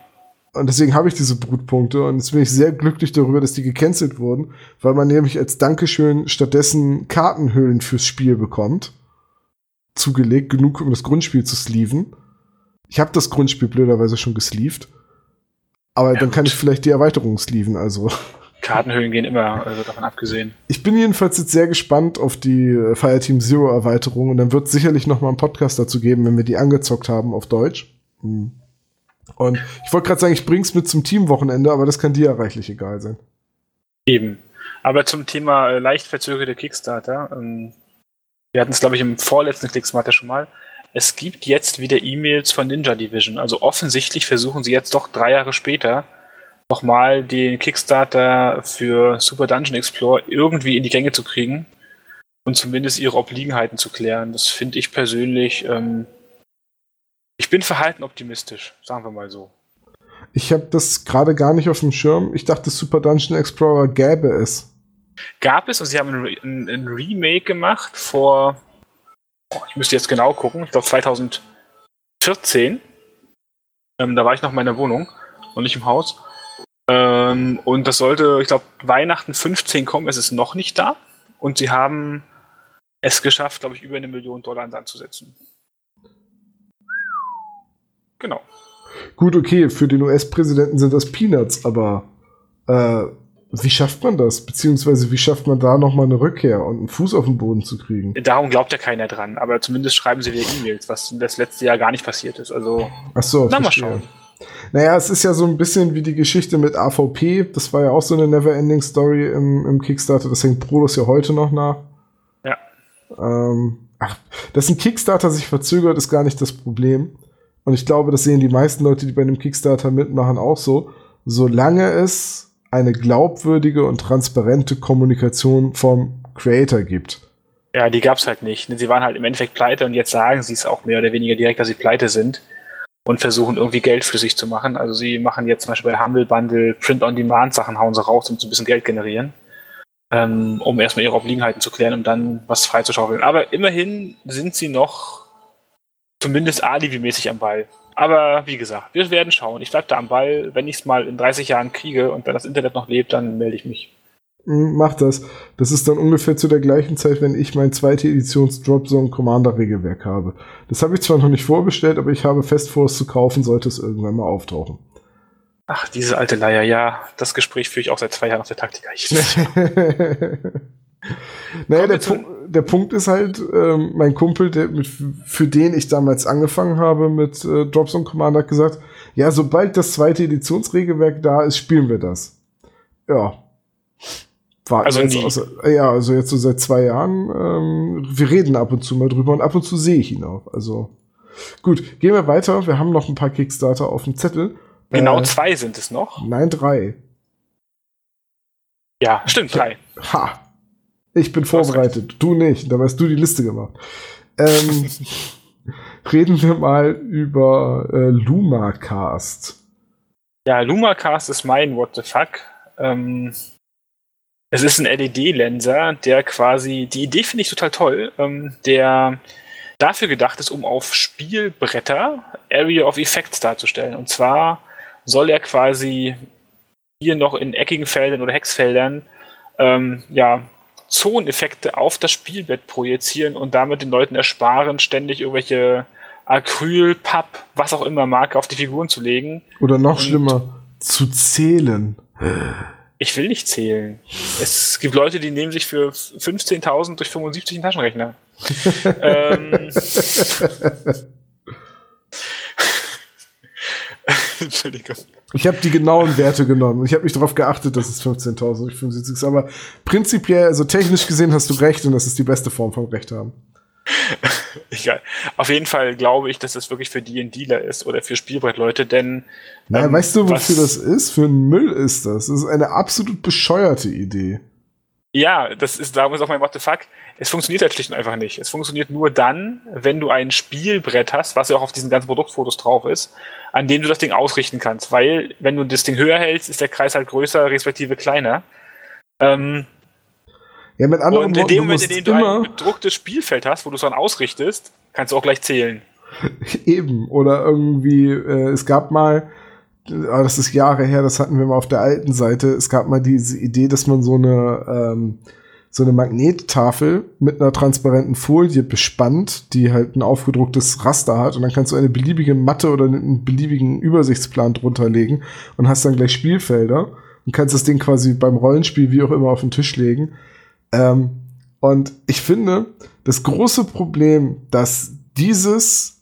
Und deswegen habe ich diese Brutpunkte und jetzt bin ich sehr glücklich darüber, dass die gecancelt wurden, weil man nämlich als Dankeschön stattdessen Kartenhüllen fürs Spiel bekommt. Zugelegt, genug, um das Grundspiel zu sleeven. Ich habe das Grundspiel blöderweise schon gesleeved. Aber Ja, dann kann gut. ich vielleicht die Erweiterung sleeven, also. Kartenhöhlen gehen immer, also davon abgesehen. Ich bin jedenfalls jetzt sehr gespannt auf die äh, Fireteam Zero Erweiterung und dann wird es sicherlich noch mal einen Podcast dazu geben, wenn wir die angezockt haben auf Deutsch. Hm. Und ich wollte gerade sagen, ich bring's mit zum Teamwochenende, aber das kann dir ja reichlich egal sein. Eben. Aber zum Thema äh, leicht verzögerte Kickstarter, ähm, wir hatten es, glaube ich, im vorletzten Kickstarter schon mal. Es gibt jetzt wieder E-Mails von Ninja Division. Also offensichtlich versuchen sie jetzt doch drei Jahre später nochmal den Kickstarter für Super Dungeon Explorer irgendwie in die Gänge zu kriegen und zumindest ihre Obliegenheiten zu klären. Das finde ich persönlich. Ähm, ich bin verhalten optimistisch, sagen wir mal so. Ich habe das gerade gar nicht auf dem Schirm. Ich dachte, Super Dungeon Explorer gäbe es. gab es und sie haben ein Remake gemacht vor, oh, ich müsste jetzt genau gucken, ich glaube 2014. Ähm, da war ich noch in meiner Wohnung und nicht im Haus. Ähm, und das sollte, ich glaube, Weihnachten 15 kommen, es ist noch nicht da. Und sie haben es geschafft, glaube ich, über eine Million Dollar in Sand zu setzen. Genau. Gut, okay, für den US-Präsidenten sind das Peanuts, aber äh, wie schafft man das? Beziehungsweise wie schafft man da nochmal eine Rückkehr und einen Fuß auf den Boden zu kriegen? Darum glaubt ja keiner dran, aber zumindest schreiben sie via E-Mails, was das letzte Jahr gar nicht passiert ist. Also, Ach so, na mal schauen. Naja, es ist ja so ein bisschen wie die Geschichte mit AVP. Das war ja auch so eine Never-Ending Story im, im Kickstarter. Das hängt Prodos ja heute noch nach. Ja. Ähm, ach, dass ein Kickstarter sich verzögert, ist gar nicht das Problem. Und ich glaube, das sehen die meisten Leute, die bei einem Kickstarter mitmachen, auch so. Solange es eine glaubwürdige und transparente Kommunikation vom Creator gibt. Ja, die gab's halt nicht. Sie waren halt im Endeffekt pleite und jetzt sagen sie es auch mehr oder weniger direkt, dass sie pleite sind und versuchen irgendwie Geld für sich zu machen. Also sie machen jetzt zum Beispiel bei Humble Bundle Print-on-Demand-Sachen, hauen sie raus, um so ein bisschen Geld generieren, ähm, um erstmal ihre Obliegenheiten zu klären, um dann was freizuschaufeln. Aber immerhin sind sie noch zumindest alibi-mäßig am Ball. Aber wie gesagt, wir werden schauen. Ich bleibe da am Ball. Wenn ich es mal in 30 Jahren kriege und wenn das Internet noch lebt, dann melde ich mich. Hm, mach das. Das ist dann ungefähr zu der gleichen Zeit, wenn ich mein zweite Editions Dropzone Commander Regelwerk habe. Das habe ich zwar noch nicht vorbestellt, aber ich habe fest vor, es zu kaufen, sollte es irgendwann mal auftauchen. Ach, diese alte Leier, ja. Das Gespräch führe ich auch seit zwei Jahren auf der Taktika. naja, der Punkt, der Punkt ist halt, ähm, mein Kumpel, der mit, für den ich damals angefangen habe mit äh, Dropzone Commander, hat gesagt, ja, sobald das zweite Editionsregelwerk da ist, spielen wir das. Ja, warten Also jetzt aus, ja, also jetzt so seit zwei Jahren. Ähm, wir reden ab und zu mal drüber und ab und zu sehe ich ihn auch. Also gut, gehen wir weiter. Wir haben noch ein paar Kickstarter auf dem Zettel. Genau Äh, zwei sind es noch. Nein, drei. Ja, stimmt, drei. Ha! Ich bin vorbereitet. Du nicht. Da hast du die Liste gemacht. Ähm, reden wir mal über äh, LumaCast. Ja, LumaCast ist mein What the fuck. Ähm, es ist ein LED-Lenser, der quasi, die Idee finde ich total toll, ähm, der dafür gedacht ist, um auf Spielbretter Area of Effects darzustellen. Und zwar soll er quasi hier noch in eckigen Feldern oder Hexfeldern ähm, ja, Zoneneffekte auf das Spielbett projizieren und damit den Leuten ersparen, ständig irgendwelche Acryl, Papp, was auch immer Marke auf die Figuren zu legen. Oder noch Und- schlimmer, zu zählen. Ich will nicht zählen. Es gibt Leute, die nehmen sich für 15.000 durch 75 einen Taschenrechner. ähm, Entschuldigung. Ich habe die genauen Werte genommen. Ich habe nicht darauf geachtet, dass es 15.000 durch 75 ist. Aber prinzipiell, also technisch gesehen, hast du recht und das ist die beste Form von Recht haben. Egal. Auf jeden Fall glaube ich, dass das wirklich für D&Dealer ist oder für Spielbrettleute, denn Naja, Ähm, weißt du, wofür das ist? Für einen Müll ist das. Das ist eine absolut bescheuerte Idee. Ja, das ist, darum ist auch mein What the fuck. Es funktioniert halt schlicht und einfach nicht. Es funktioniert nur dann, wenn du ein Spielbrett hast, was ja auch auf diesen ganzen Produktfotos drauf ist, an dem du das Ding ausrichten kannst. Weil, wenn du das Ding höher hältst, ist der Kreis halt größer, respektive kleiner. Ähm, Ja, mit anderen und in dem Moment, in dem du ein bedrucktes Spielfeld hast, wo du es dann ausrichtest, kannst du auch gleich zählen. eben oder irgendwie, äh, es gab mal, das ist Jahre her, das hatten wir mal auf der alten Seite, es gab mal diese Idee, dass man so eine, ähm, so eine Magnettafel mit einer transparenten Folie bespannt, die halt ein aufgedrucktes Raster hat und dann kannst du eine beliebige Matte oder einen beliebigen Übersichtsplan drunter legen und hast dann gleich Spielfelder und kannst das Ding quasi beim Rollenspiel wie auch immer auf den Tisch legen. Ähm, und ich finde, das große Problem, dass dieses,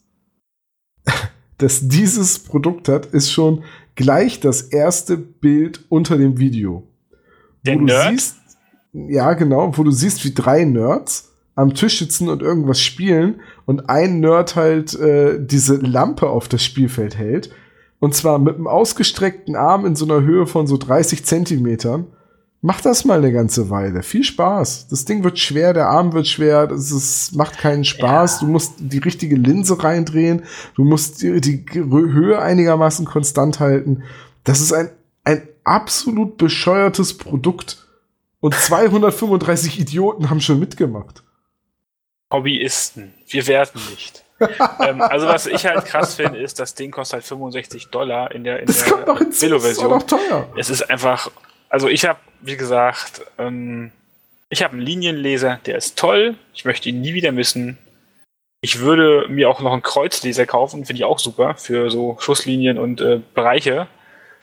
dass dieses Produkt hat, ist schon gleich das erste Bild unter dem Video. Der wo du Nerd? siehst, ja, genau, wo du siehst, wie drei Nerds am Tisch sitzen und irgendwas spielen und ein Nerd halt äh, diese Lampe auf das Spielfeld hält. Und zwar mit einem ausgestreckten Arm in so einer Höhe von so 30 Zentimetern. Mach das mal eine ganze Weile. Viel Spaß. Das Ding wird schwer, der Arm wird schwer, das ist, macht keinen Spaß. Du musst die richtige Linse reindrehen. Du musst die, die Höhe einigermaßen konstant halten. Das ist ein, ein absolut bescheuertes Produkt. Und 235 Idioten haben schon mitgemacht. Hobbyisten. Wir werten nicht. ähm, also was ich halt krass finde, ist, das Ding kostet halt 65 Dollar in der, in Das der kommt noch hinzu. Das ist auch Billo-Version. noch teuer. Es ist einfach, also ich habe, wie gesagt, ähm, ich habe einen Linienleser, der ist toll. Ich möchte ihn nie wieder missen. Ich würde mir auch noch einen Kreuzleser kaufen, finde ich auch super für so Schusslinien und äh, Bereiche.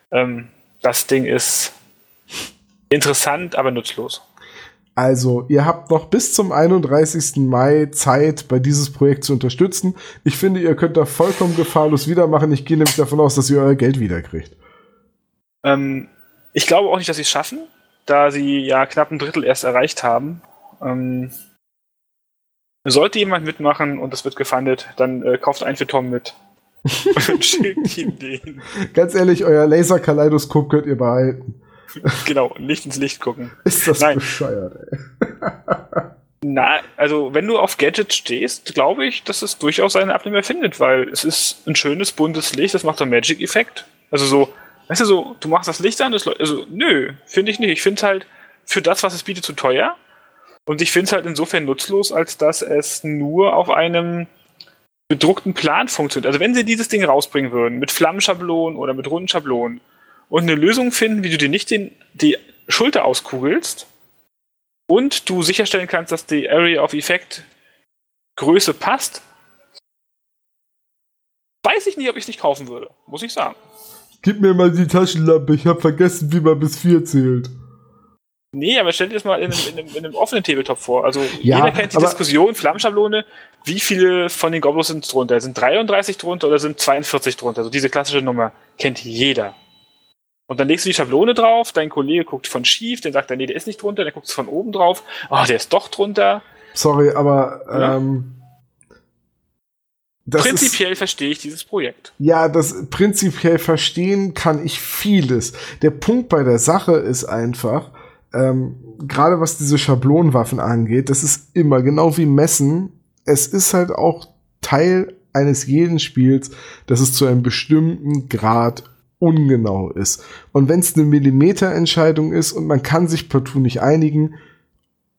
Ähm, das Ding ist Interessant, aber nutzlos. Also, ihr habt noch bis zum 31. Mai Zeit, bei dieses Projekt zu unterstützen. Ich finde, ihr könnt da vollkommen gefahrlos wiedermachen. Ich gehe nämlich davon aus, dass ihr euer Geld wiederkriegt. Ähm, ich glaube auch nicht, dass sie es schaffen, da sie ja knapp ein Drittel erst erreicht haben. Ähm, sollte jemand mitmachen und es wird gefundet, dann äh, kauft ein für Tom mit. und schickt ihm den. Ganz ehrlich, euer Laser-Kaleidoskop könnt ihr behalten. genau, nicht ins Licht gucken. Ist das Nein. bescheuert, ey. Na, also wenn du auf Gadgets stehst, glaube ich, dass es durchaus seine Abnehmer findet, weil es ist ein schönes, buntes Licht, das macht einen Magic-Effekt. Also so, weißt du, so, du machst das Licht an, das also nö, finde ich nicht. Ich finde es halt für das, was es bietet, zu teuer. Und ich finde es halt insofern nutzlos, als dass es nur auf einem bedruckten Plan funktioniert. Also wenn sie dieses Ding rausbringen würden, mit Flammenschablonen oder mit runden Schablonen, und eine Lösung finden, wie du dir nicht den, die Schulter auskugelst und du sicherstellen kannst, dass die Area of Effect Größe passt, weiß ich nicht, ob ich es nicht kaufen würde, muss ich sagen. Gib mir mal die Taschenlampe, ich habe vergessen, wie man bis vier zählt. Nee, aber stell dir das mal in einem, in einem, in einem offenen Tabletop vor. Also ja, jeder kennt die Diskussion, Flammenschablone, wie viele von den Goblins sind drunter? Sind 33 drunter oder sind 42 drunter? Also diese klassische Nummer kennt jeder. Und dann legst du die Schablone drauf, dein Kollege guckt von schief, dann sagt er, nee, der ist nicht drunter, dann guckst du von oben drauf, oh, der ist doch drunter. Sorry, aber ja. ähm, prinzipiell ist, verstehe ich dieses Projekt. Ja, das prinzipiell verstehen kann ich vieles. Der Punkt bei der Sache ist einfach, ähm, gerade was diese Schablonenwaffen angeht, das ist immer genau wie Messen. Es ist halt auch Teil eines jeden Spiels, dass es zu einem bestimmten Grad ungenau ist. Und wenn es eine Millimeterentscheidung ist und man kann sich partout nicht einigen,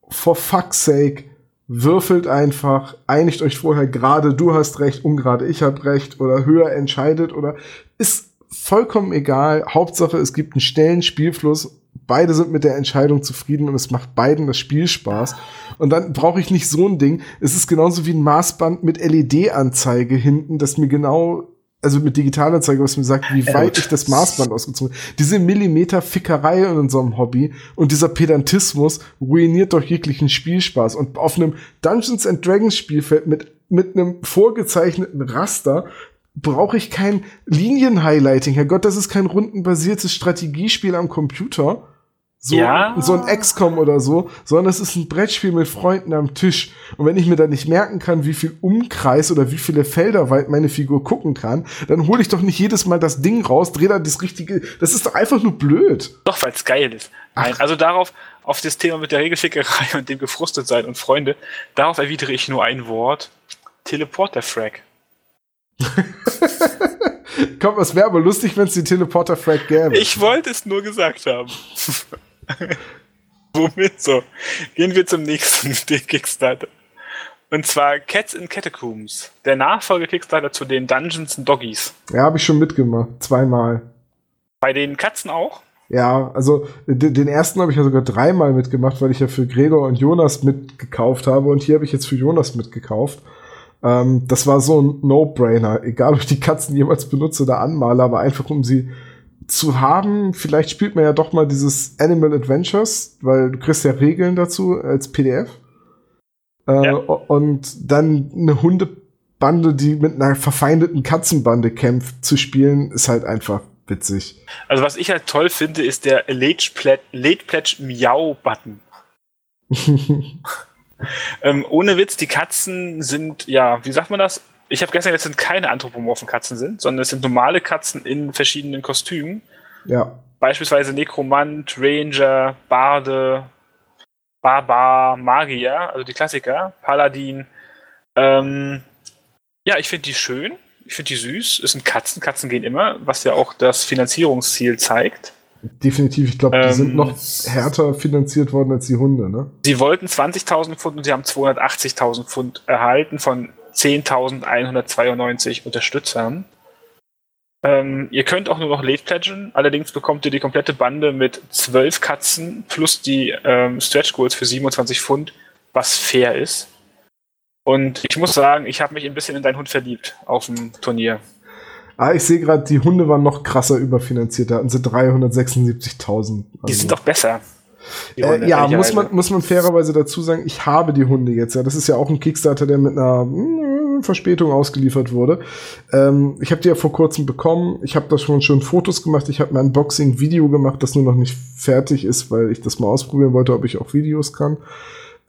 for fuck's sake, würfelt einfach, einigt euch vorher gerade, du hast recht, ungerade ich hab recht oder höher entscheidet oder ist vollkommen egal. Hauptsache, es gibt einen schnellen Spielfluss. Beide sind mit der Entscheidung zufrieden und es macht beiden das Spiel Spaß. Und dann brauche ich nicht so ein Ding. Es ist genauso wie ein Maßband mit LED-Anzeige hinten, das mir genau also mit Digitalanzeige, was mir sagt, wie weit ich das Maßband ausgezogen habe. Diese Millimeter-Fickerei in unserem Hobby und dieser Pedantismus ruiniert doch jeglichen Spielspaß. Und auf einem Dungeons and Dragons Spielfeld mit, mit einem vorgezeichneten Raster brauche ich kein Linien-Highlighting. Herrgott, das ist kein rundenbasiertes Strategiespiel am Computer so, ja. so ein XCOM oder so, sondern es ist ein Brettspiel mit Freunden am Tisch. Und wenn ich mir dann nicht merken kann, wie viel Umkreis oder wie viele Felder weit meine Figur gucken kann, dann hole ich doch nicht jedes Mal das Ding raus, drehe da das richtige. Das ist doch einfach nur blöd. Doch, weil es geil ist. Nein, also darauf, auf das Thema mit der Regelfickerei und dem gefrustet sein und Freunde, darauf erwidere ich nur ein Wort. Teleporter-Frag. Komm, es wäre aber lustig, wenn es die Teleporter-Frag gäbe. Ich wollte es nur gesagt haben. Womit so? Gehen wir zum nächsten Kickstarter. Und zwar Cats in Catacombs. Der Nachfolge-Kickstarter zu den Dungeons and Doggies. Ja, habe ich schon mitgemacht. Zweimal. Bei den Katzen auch? Ja, also den ersten habe ich ja sogar dreimal mitgemacht, weil ich ja für Gregor und Jonas mitgekauft habe. Und hier habe ich jetzt für Jonas mitgekauft. Ähm, das war so ein No-Brainer. Egal, ob ich die Katzen jemals benutze oder anmale, aber einfach um sie zu haben. Vielleicht spielt man ja doch mal dieses Animal Adventures, weil du kriegst ja Regeln dazu als PDF. Äh, ja. Und dann eine Hundebande, die mit einer verfeindeten Katzenbande kämpft, zu spielen, ist halt einfach witzig. Also was ich halt toll finde, ist der Late Pledge, Late Pledge Miau Button. ähm, ohne Witz, die Katzen sind, ja, wie sagt man das? Ich habe gestern, jetzt sind keine anthropomorphen Katzen sind, sondern es sind normale Katzen in verschiedenen Kostümen. Ja. Beispielsweise Nekromant, Ranger, Barde, Barbar, Magier, also die Klassiker, Paladin. Ähm, ja, ich finde die schön. Ich finde die süß. Es sind Katzen. Katzen gehen immer, was ja auch das Finanzierungsziel zeigt. Definitiv. Ich glaube, die ähm, sind noch härter finanziert worden als die Hunde, ne? Sie wollten 20.000 Pfund und sie haben 280.000 Pfund erhalten von 10.192 Unterstützern. Ähm, ihr könnt auch nur noch Late pledgen, allerdings bekommt ihr die komplette Bande mit 12 Katzen plus die ähm, Stretch Goals für 27 Pfund, was fair ist. Und ich muss sagen, ich habe mich ein bisschen in deinen Hund verliebt auf dem Turnier. Ah, ich sehe gerade, die Hunde waren noch krasser überfinanziert. Da hatten sie 376.000. Also. Die sind doch besser. Äh, ja, muss man, muss man fairerweise dazu sagen, ich habe die Hunde jetzt. Ja, das ist ja auch ein Kickstarter, der mit einer mh, mm, Verspätung ausgeliefert wurde. Ähm, ich habe die ja vor kurzem bekommen. Ich habe da schon schon Fotos gemacht. Ich habe ein Unboxing-Video gemacht, das nur noch nicht fertig ist, weil ich das mal ausprobieren wollte, ob ich auch Videos kann.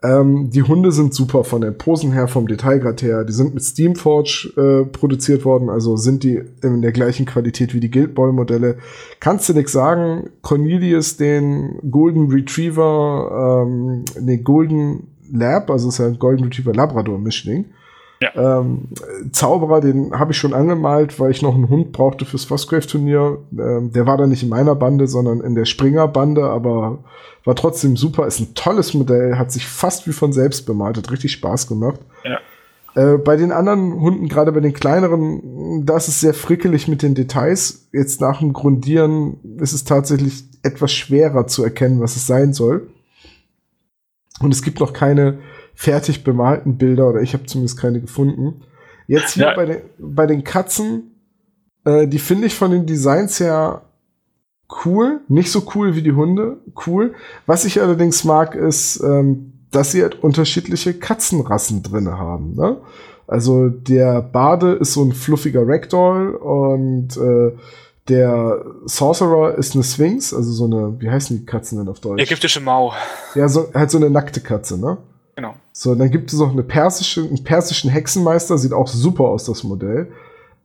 Ähm, die Hunde sind super von den Posen her, vom Detailgrad her. Die sind mit Steamforge äh, produziert worden, also sind die in der gleichen Qualität wie die Guild Ball Modelle. Kannst du nix sagen? Cornelius, den Golden Retriever, ähm, ne Golden Lab, also ist ja ein Golden Retriever Labrador Mischling. Ja. Ähm, Zauberer, den habe ich schon angemalt, weil ich noch einen Hund brauchte fürs Frostgrave-Turnier. Ähm, der war dann nicht in meiner Bande, sondern in der Springer-Bande, aber war trotzdem super. Ist ein tolles Modell, hat sich fast wie von selbst bemalt, hat richtig Spaß gemacht. Ja. Äh, bei den anderen Hunden, gerade bei den kleineren, da ist sehr frickelig mit den Details. Jetzt nach dem Grundieren ist es tatsächlich etwas schwerer zu erkennen, was es sein soll. Und es gibt noch keine fertig bemalten Bilder oder ich habe zumindest keine gefunden. Jetzt hier ja. bei, den, bei den Katzen, äh, die finde ich von den Designs her cool, nicht so cool wie die Hunde, cool. Was ich allerdings mag, ist, ähm, dass sie halt unterschiedliche Katzenrassen drin haben. Ne? Also der Bade ist so ein fluffiger Ragdoll und äh, der Sorcerer ist eine Sphinx, also so eine, wie heißen die Katzen denn auf Deutsch? Ägyptische Mau. Ja, so, halt so eine nackte Katze, ne? Genau. So, dann gibt es noch eine persische, einen persischen Hexenmeister, sieht auch super aus, das Modell.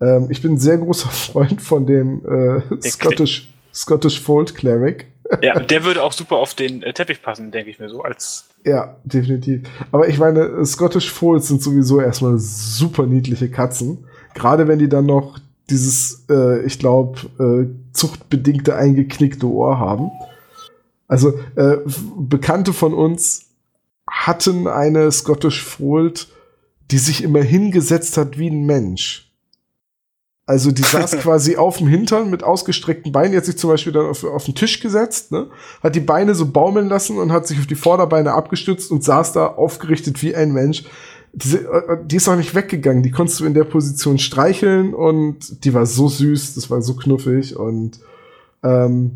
Ähm, ich bin ein sehr großer Freund von dem äh, Scottish, Scottish Fold Cleric. Ja, der würde auch super auf den äh, Teppich passen, denke ich mir so, als. Ja, definitiv. Aber ich meine, Scottish Folds sind sowieso erstmal super niedliche Katzen. Gerade wenn die dann noch dieses, äh, ich glaube, äh, zuchtbedingte eingeknickte Ohr haben. Also äh, Bekannte von uns hatten eine Scottish Fold, die sich immer hingesetzt hat wie ein Mensch. Also die saß quasi auf dem Hintern mit ausgestreckten Beinen, die hat sich zum Beispiel dann auf, auf den Tisch gesetzt, ne? hat die Beine so baumeln lassen und hat sich auf die Vorderbeine abgestützt und saß da aufgerichtet wie ein Mensch. Diese, äh, die ist auch nicht weggegangen, die konntest du in der Position streicheln und die war so süß, das war so knuffig und ähm,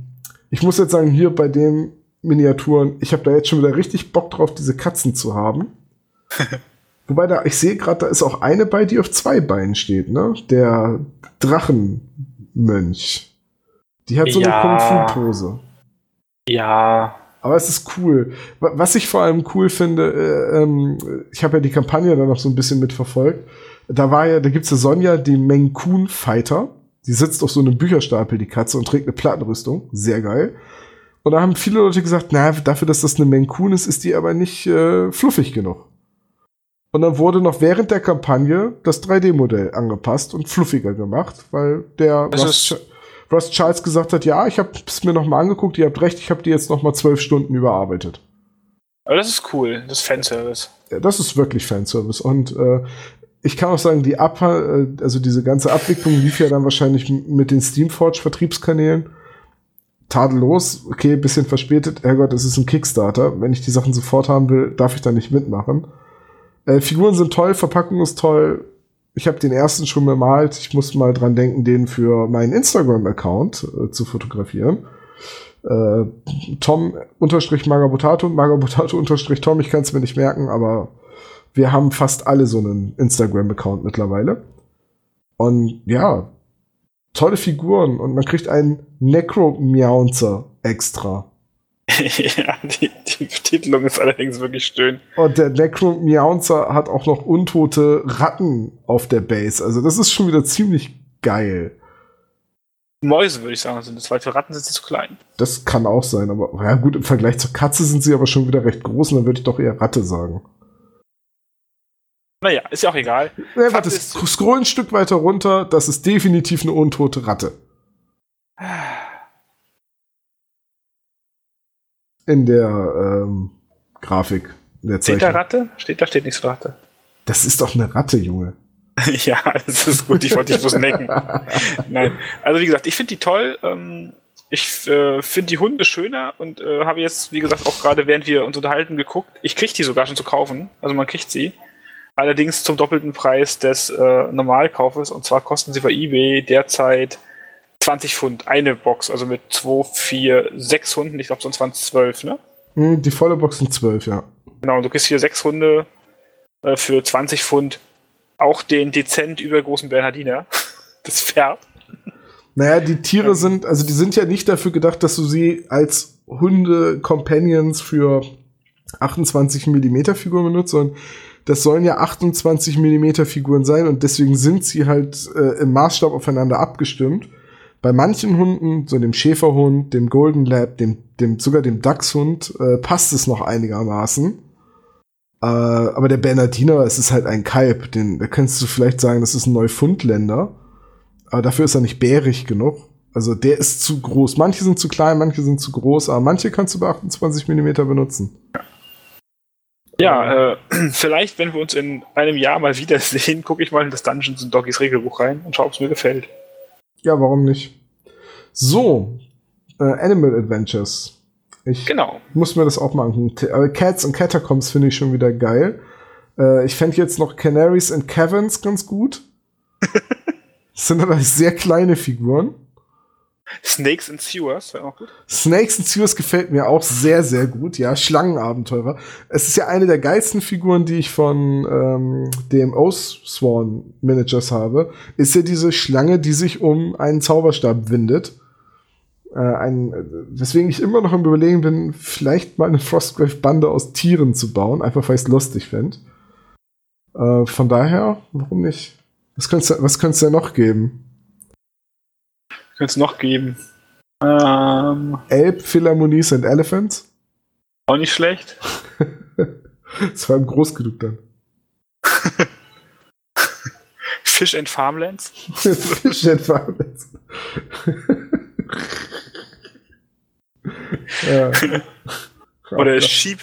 ich muss jetzt sagen, hier bei dem Miniaturen. Ich habe da jetzt schon wieder richtig Bock drauf, diese Katzen zu haben. Wobei da, ich sehe gerade, da ist auch eine bei, die auf zwei Beinen steht, ne? Der Drachenmönch. Die hat so ja. eine Kung-Fu-Pose. Ja. Aber es ist cool. Was ich vor allem cool finde, äh, ähm, ich habe ja die Kampagne da noch so ein bisschen mitverfolgt. Da war ja, da gibt's ja Sonja, die Menkun Fighter. Die sitzt auf so einem Bücherstapel, die Katze, und trägt eine Plattenrüstung. Sehr geil. Und da haben viele Leute gesagt, na, dafür, dass das eine Menkun ist, ist die aber nicht äh, fluffig genug. Und dann wurde noch während der Kampagne das 3D-Modell angepasst und fluffiger gemacht, weil der Russ, Russ, Charles gesagt hat, ja, ich habe es mir nochmal angeguckt, ihr habt recht, ich habe die jetzt nochmal zwölf Stunden überarbeitet. Aber das ist cool, das ist Fanservice. Ja, das ist wirklich Fanservice. Und äh, ich kann auch sagen, die Ab äh, also diese ganze Abwicklung lief ja dann wahrscheinlich mit den Steamforge-Vertriebskanälen tadellos, okay, bisschen verspätet, Herrgott, es ist ein Kickstarter. Wenn ich die Sachen sofort haben will, darf ich da nicht mitmachen. Äh, Figuren sind toll, Verpackung ist toll. Ich habe den ersten schon bemalt. Ich muss mal dran denken, den für meinen Instagram-Account äh, zu fotografieren. Äh, Tom unterstrich Magabotato, Magabotato unterstrich Tom, ich kann es mir nicht merken, aber wir haben fast alle so einen Instagram-Account mittlerweile. Und ja, tolle Figuren und man kriegt einen Necro-Miaunzer extra. ja, die, die Betitelung ist allerdings wirklich schön. Und der Necro-Miaunzer hat auch noch untote Ratten auf der Base. Also das ist schon wieder ziemlich geil. Mäuse, würde ich sagen, sind das, weil für Ratten sind sie zu klein. Das kann auch sein, aber ja gut, im Vergleich zur Katze sind sie aber schon wieder recht groß und dann würde ich doch eher Ratte sagen. Naja, ist ja auch egal. Ja, warte, scroll ein Stück weiter runter, das ist definitiv eine untote Ratte. In der ähm, Grafik. In der steht da Ratte? Steht da, steht nichts Ratte. Das ist doch eine Ratte, Junge. ja, das ist gut, ich wollte dich bloß necken. Nein, also wie gesagt, ich finde die toll. Ähm, ich äh, finde die Hunde schöner und äh, habe jetzt, wie gesagt, auch gerade während wir uns unterhalten geguckt. Ich kriege die sogar schon zu kaufen. Also man kriegt sie. Allerdings zum doppelten Preis des äh, Normalkaufes. Und zwar kosten sie bei eBay derzeit 20 Pfund eine Box. Also mit 2, 4, 6 Hunden. Ich glaube, sonst waren es 12, ne? Hm, Die volle Box sind 12, ja. Genau, du kriegst hier sechs Hunde äh, für 20 Pfund. Auch den dezent übergroßen Bernhardiner. Das Pferd. Naja, die Tiere sind, also die sind ja nicht dafür gedacht, dass du sie als Hunde-Companions für 28 mm Figuren benutzt, sondern das sollen ja 28 mm Figuren sein und deswegen sind sie halt äh, im Maßstab aufeinander abgestimmt. Bei manchen Hunden, so dem Schäferhund, dem Golden Lab, dem, dem sogar dem Dachshund, äh, passt es noch einigermaßen. Äh, aber der Bernardiner, es ist halt ein Kalb, den, da könntest du vielleicht sagen, das ist ein Neufundländer. Aber dafür ist er nicht bärig genug. Also der ist zu groß. Manche sind zu klein, manche sind zu groß, aber manche kannst du bei 28 mm benutzen. Ja, äh, vielleicht, wenn wir uns in einem Jahr mal wiedersehen, gucke ich mal in das Dungeons Doggies Regelbuch rein und schaue, ob es mir gefällt. Ja, warum nicht? So, äh, Animal Adventures. Ich Genau. muss mir das auch mal angucken. Äh, Cats und Catacombs finde ich schon wieder geil. Äh, ich fände jetzt noch Canaries and Caverns ganz gut. Das sind aber sehr kleine Figuren. Snakes and Sewers wäre auch gut. Snakes and Sewers gefällt mir auch sehr, sehr gut. Ja, Schlangenabenteurer. Es ist ja eine der geilsten Figuren, die ich von ähm, dem Oathsworn Managers habe. Ist ja diese Schlange, die sich um einen Zauberstab windet. Äh, ein, weswegen ich immer noch im Überlegen bin, vielleicht mal eine Frostgrave-Bande aus Tieren zu bauen, einfach weil ich es lustig fände. Äh, von daher, warum nicht? Was könnte es was da noch geben? Könnte es noch geben. Ähm, Elb, Philharmonies and Elephants? auch nicht schlecht. Das war ihm groß genug dann. Fish and Farmlands. Fish and Farmlands. ja. Oder Sheep,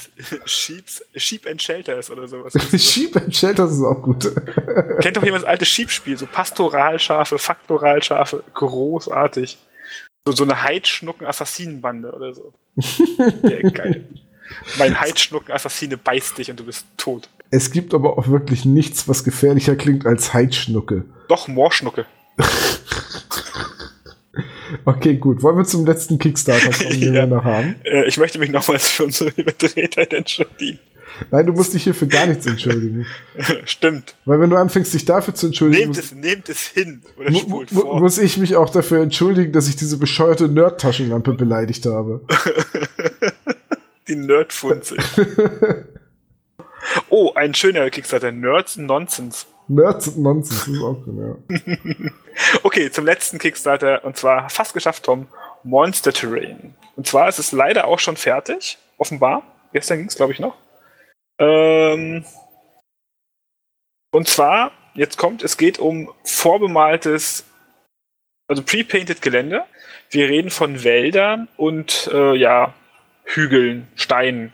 Sheeps, Sheep and Shelters oder sowas. Sheep and Shelters ist auch gut. Kennt doch jemand das alte Sheep-Spiel? So Pastoralschafe, Faktoralschafe, großartig. So, so eine Heidschnucken-Assassinenbande oder so. Ja, geil. Mein Heidschnucken-Assassine beißt dich und du bist tot. Es gibt aber auch wirklich nichts, was gefährlicher klingt als Heidschnucke. Doch, Moorschnucke. Okay, gut. Wollen wir zum letzten Kickstarter kommen, den Ja. wir noch haben? Äh, ich möchte mich nochmals für unsere Überdrehtheit entschuldigen. Nein, du musst dich hier für gar nichts entschuldigen. Stimmt. Weil wenn du anfängst, dich dafür zu entschuldigen, Nehmt es, nehmt es hin oder mu spult mu vor. muss ich mich auch dafür entschuldigen, dass ich diese bescheuerte Nerd-Taschenlampe beleidigt habe. Die Nerdfunze. oh, ein schöner Kickstarter. Nerds Nonsense. Nerds und Nonsense, ist auch ja. Okay, zum letzten Kickstarter und zwar fast geschafft, Tom. Monster Terrain. Und zwar ist es leider auch schon fertig, offenbar. Gestern ging es, glaube ich, noch. Ähm, und zwar, jetzt kommt, es geht um vorbemaltes, also pre-painted Gelände. Wir reden von Wäldern und äh, ja, Hügeln, Steinen.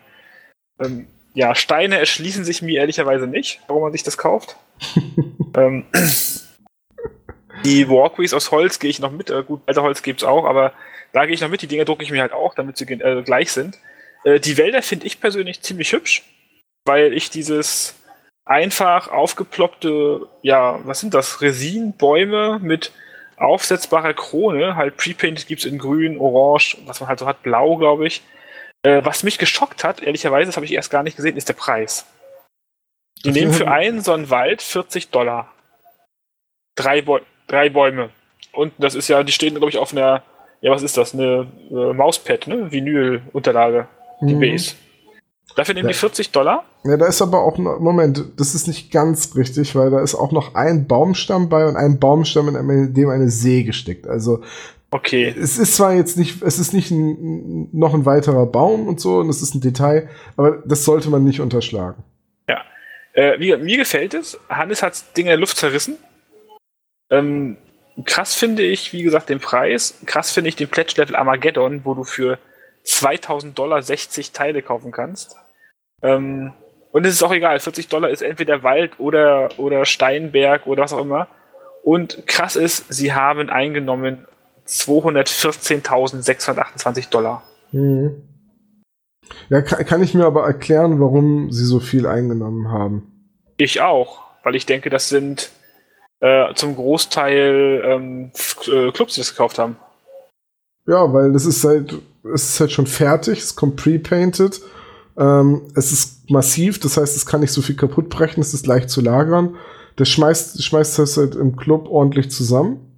Ähm, ja, Steine erschließen sich mir ehrlicherweise nicht, warum man sich das kauft. Ähm, die Walkways aus Holz gehe ich noch mit. Äh, gut, alter Holz gibt's auch, aber da gehe ich noch mit. Die Dinger drucke ich mir halt auch, damit sie äh, gleich sind. Äh, die Wälder finde ich persönlich ziemlich hübsch, weil ich dieses einfach aufgeploppte, ja, was sind das? Resinbäume mit aufsetzbarer Krone, halt pre-painted gibt's in grün, orange, was man halt so hat, blau, glaube ich. Äh, was mich geschockt hat, ehrlicherweise, das habe ich erst gar nicht gesehen, ist der Preis. Die nehmen für einen so einen Wald 40 Dollar. Drei, Bäu drei Bäume. Und das ist ja, die stehen, glaube ich, auf einer, ja, was ist das? Eine äh, Mauspad, ne? Vinyl-Unterlage. Die Mhm. Base. Dafür nehmen Ja. die 40 Dollar. Ja, da ist aber auch noch, Moment, das ist nicht ganz richtig, weil da ist auch noch ein Baumstamm bei und ein Baumstamm, in dem eine Säge steckt. Also Okay. es ist zwar jetzt nicht, es ist nicht ein, noch ein weiterer Baum und so, und es ist ein Detail, aber das sollte man nicht unterschlagen. Äh, wie, mir gefällt es. Hannes hat das Ding in der Luft zerrissen. Ähm, krass finde ich, wie gesagt, den Preis. Krass finde ich den Pledge Level Armageddon, wo du für 2000 Dollar 60 Teile kaufen kannst. Ähm, und es ist auch egal, 40 Dollar ist entweder Wald oder, oder Steinberg oder was auch immer. Und krass ist, sie haben eingenommen 214.628 Dollar. Mhm. Ja, kann, kann ich mir aber erklären, warum sie so viel eingenommen haben. Ich auch, weil ich denke, das sind äh, zum Großteil ähm, äh, Clubs, die das gekauft haben. Ja, weil das ist halt, es ist halt schon fertig, es kommt pre-painted. Ähm, es ist massiv, das heißt, es kann nicht so viel kaputt brechen, es ist leicht zu lagern. Das schmeißt, schmeißt das halt im Club ordentlich zusammen.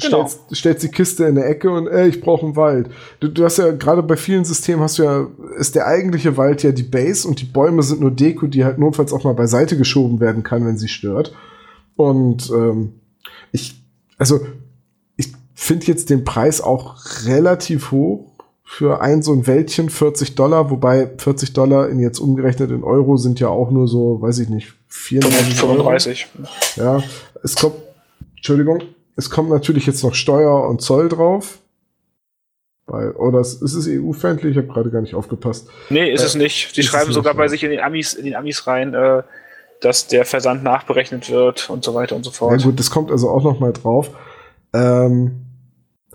Genau. Stellst, stellst die Kiste in der Ecke und ey, ich brauche einen Wald. Du, du hast ja gerade bei vielen Systemen hast du ja, ist der eigentliche Wald ja die Base und die Bäume sind nur Deko, die halt notfalls auch mal beiseite geschoben werden kann, wenn sie stört. Und ähm, ich, also ich finde jetzt den Preis auch relativ hoch für ein so ein Wäldchen 40 Dollar, wobei 40 Dollar in jetzt umgerechnet in Euro sind ja auch nur so, weiß ich nicht, 34 35. Ja, es kommt, Entschuldigung, es kommt natürlich jetzt noch Steuer und Zoll drauf. Bei, oder ist es EU-feindlich? Ich habe gerade gar nicht aufgepasst. Nee, ist äh, es nicht. Sie schreiben sogar bei sich in den Amis, in den Amis rein, äh, dass der Versand nachberechnet wird und so weiter und so fort. Ja gut, das kommt also auch noch mal drauf. Ähm,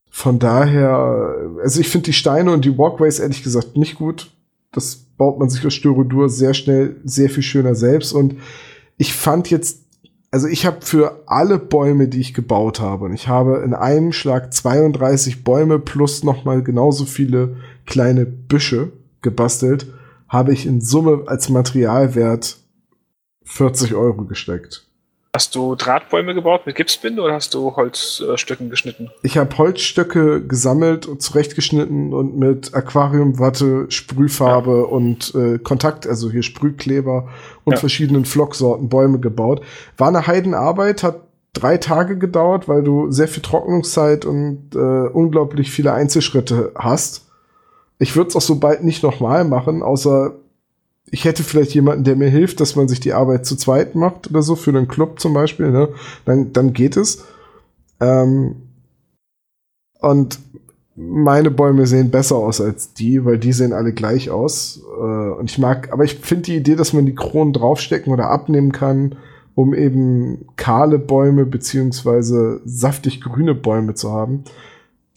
von daher, also ich finde die Steine und die Walkways ehrlich gesagt nicht gut. Das baut man sich aus Styrodur sehr schnell, sehr viel schöner selbst. Und ich fand jetzt, also ich habe für alle Bäume, die ich gebaut habe, und ich habe in einem Schlag 32 Bäume plus nochmal genauso viele kleine Büsche gebastelt, habe ich in Summe als Materialwert 40 Euro gesteckt. Hast du Drahtbäume gebaut mit Gipsbinde oder hast du Holzstücken geschnitten? Ich habe Holzstöcke gesammelt und zurechtgeschnitten und mit Aquariumwatte, Sprühfarbe ja. und äh, Kontakt, also hier Sprühkleber und ja. verschiedenen Flocksorten Bäume gebaut. War eine Heidenarbeit, hat drei Tage gedauert, weil du sehr viel Trocknungszeit und äh, unglaublich viele Einzelschritte hast. Ich würde es auch so bald nicht nochmal machen, außer ich hätte vielleicht jemanden, der mir hilft, dass man sich die Arbeit zu zweit macht oder so, für einen Club zum Beispiel, ne? dann, dann geht es. Ähm, und meine Bäume sehen besser aus als die, weil die sehen alle gleich aus. Äh, und ich mag, aber ich finde die Idee, dass man die Kronen draufstecken oder abnehmen kann, um eben kahle Bäume beziehungsweise saftig grüne Bäume zu haben,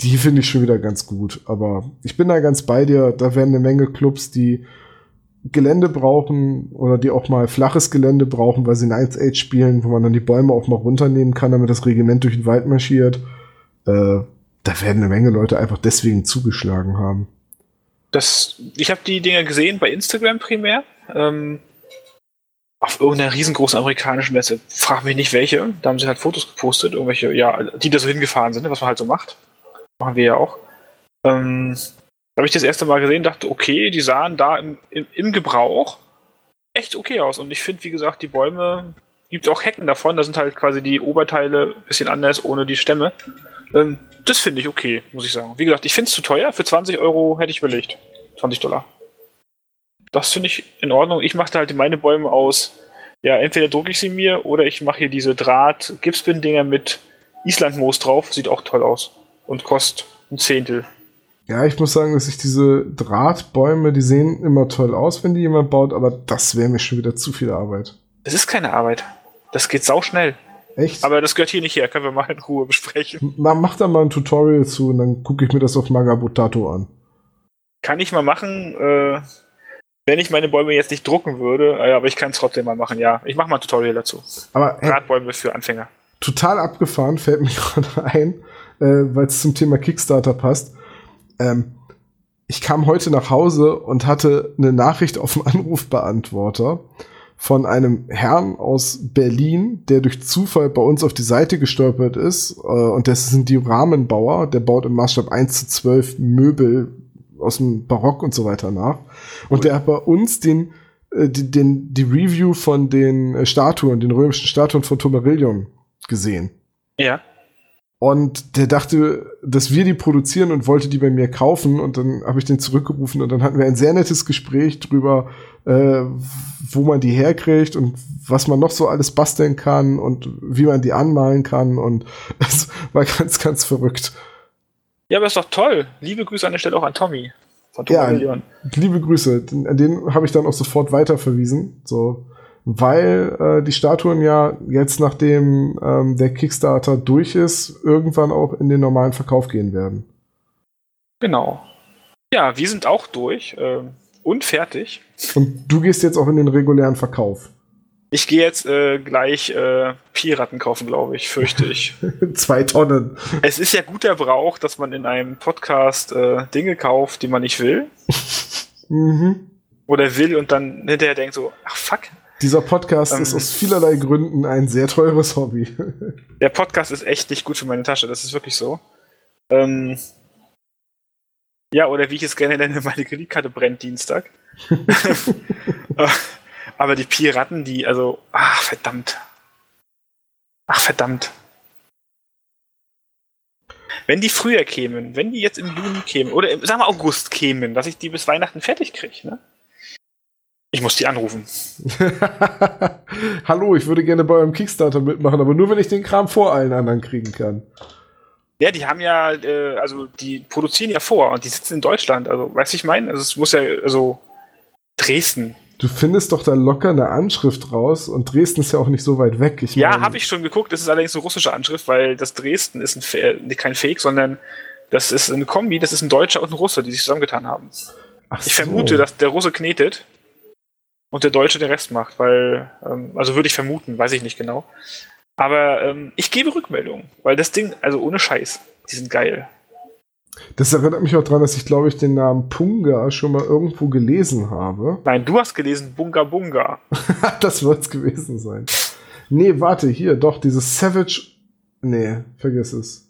die finde ich schon wieder ganz gut. Aber ich bin da ganz bei dir. Da werden eine Menge Clubs, die Gelände brauchen oder die auch mal flaches Gelände brauchen, weil sie in 1 Age spielen, wo man dann die Bäume auch mal runternehmen kann, damit das Regiment durch den Wald marschiert. Äh, da werden eine Menge Leute einfach deswegen zugeschlagen haben. Das, ich habe die Dinger gesehen bei Instagram primär. Ähm, auf irgendeiner riesengroßen amerikanischen Messe. Frag mich nicht welche. Da haben sie halt Fotos gepostet, irgendwelche, ja, die da so hingefahren sind, was man halt so macht. Machen wir ja auch. Ähm, habe ich das erste Mal gesehen, dachte, okay, die sahen da im, im, im Gebrauch echt okay aus. Und ich finde, wie gesagt, die Bäume, gibt auch Hecken davon, da sind halt quasi die Oberteile ein bisschen anders, ohne die Stämme. Ähm, das finde ich okay, muss ich sagen. Wie gesagt, ich finde es zu teuer. Für 20 Euro hätte ich überlegt. 20 Dollar. Das finde ich in Ordnung. Ich mache halt meine Bäume aus. Ja, entweder drucke ich sie mir oder ich mache hier diese Draht-Gipsbin-Dinger mit Islandmoos drauf. Sieht auch toll aus. Und kostet ein Zehntel. Ja, ich muss sagen, dass ich diese Drahtbäume, die sehen immer toll aus, wenn die jemand baut, aber das wäre mir schon wieder zu viel Arbeit. Es ist keine Arbeit. Das geht sau schnell. Echt? Aber das gehört hier nicht her, können wir mal in Ruhe besprechen. Na, mach da mal ein Tutorial zu und dann gucke ich mir das auf Magabotato an. Kann ich mal machen, äh, wenn ich meine Bäume jetzt nicht drucken würde, äh, aber ich kann es trotzdem mal machen, ja. Ich mache mal ein Tutorial dazu. Aber hey, Drahtbäume für Anfänger. Total abgefahren, fällt mir gerade ein, äh, weil es zum Thema Kickstarter passt. Ähm, ich kam heute nach Hause und hatte eine Nachricht auf dem Anrufbeantworter von einem Herrn aus Berlin, der durch Zufall bei uns auf die Seite gestolpert ist. Äh, und das sind die Rahmenbauer, der baut im Maßstab 1 zu 12 Möbel aus dem Barock und so weiter nach. Und der hat bei uns den, äh, die, den, die Review von den Statuen, den römischen Statuen von Tomarillion gesehen. Ja. Und der dachte, dass wir die produzieren und wollte die bei mir kaufen. Und dann habe ich den zurückgerufen und dann hatten wir ein sehr nettes Gespräch drüber, äh, wo man die herkriegt und was man noch so alles basteln kann und wie man die anmalen kann. Und es war ganz, ganz verrückt. Ja, aber ist doch toll. Liebe Grüße an der Stelle auch an Tommy. Von Tommy ja, Million. liebe Grüße. Den, den habe ich dann auch sofort weiterverwiesen. So weil äh, die Statuen ja jetzt, nachdem ähm, der Kickstarter durch ist, irgendwann auch in den normalen Verkauf gehen werden. Genau. Ja, wir sind auch durch äh, und fertig. Und du gehst jetzt auch in den regulären Verkauf. Ich gehe jetzt äh, gleich äh, Piraten kaufen, glaube ich, fürchte ich. Zwei Tonnen. Es ist ja guter Brauch, dass man in einem Podcast äh, Dinge kauft, die man nicht will. Mhm. Oder will und dann hinterher denkt so, ach fuck. Dieser Podcast Ähm. ist aus vielerlei Gründen ein sehr teures Hobby. Der Podcast ist echt nicht gut für meine Tasche, das ist wirklich so. Ähm, ja, oder wie ich es gerne nenne, meine Kreditkarte brennt Dienstag. Aber die Piraten, die, also, ach verdammt. Ach verdammt. Wenn die früher kämen, wenn die jetzt im Juni kämen, oder im, sagen wir August kämen, dass ich die bis Weihnachten fertig kriege, ne? Ich muss die anrufen. Hallo, ich würde gerne bei eurem Kickstarter mitmachen, aber nur wenn ich den Kram vor allen anderen kriegen kann. Ja, die haben ja, äh, also die produzieren ja vor und die sitzen in Deutschland. Also, weißt du, ich meine? Also, es muss ja, also Dresden. Du findest doch da locker eine Anschrift raus und Dresden ist ja auch nicht so weit weg. Ich Ja, habe ich schon geguckt. Das ist allerdings eine russische Anschrift, weil das Dresden ist ein, äh, kein Fake, sondern das ist eine Kombi. Das ist ein Deutscher und ein Russe, die sich zusammengetan haben. Ach Ich so. vermute, dass der Russe knetet und der Deutsche den Rest macht, weil, ähm, also würde ich vermuten, weiß ich nicht genau. Aber ähm, ich gebe Rückmeldung, weil das Ding, also ohne Scheiß, die sind geil. Das erinnert mich auch daran, dass ich, glaube ich, den Namen Punga schon mal irgendwo gelesen habe. Nein, du hast gelesen Bunga Bunga. das wird es gewesen sein. Nee, warte, hier, doch, dieses Savage. Nee, vergiss es.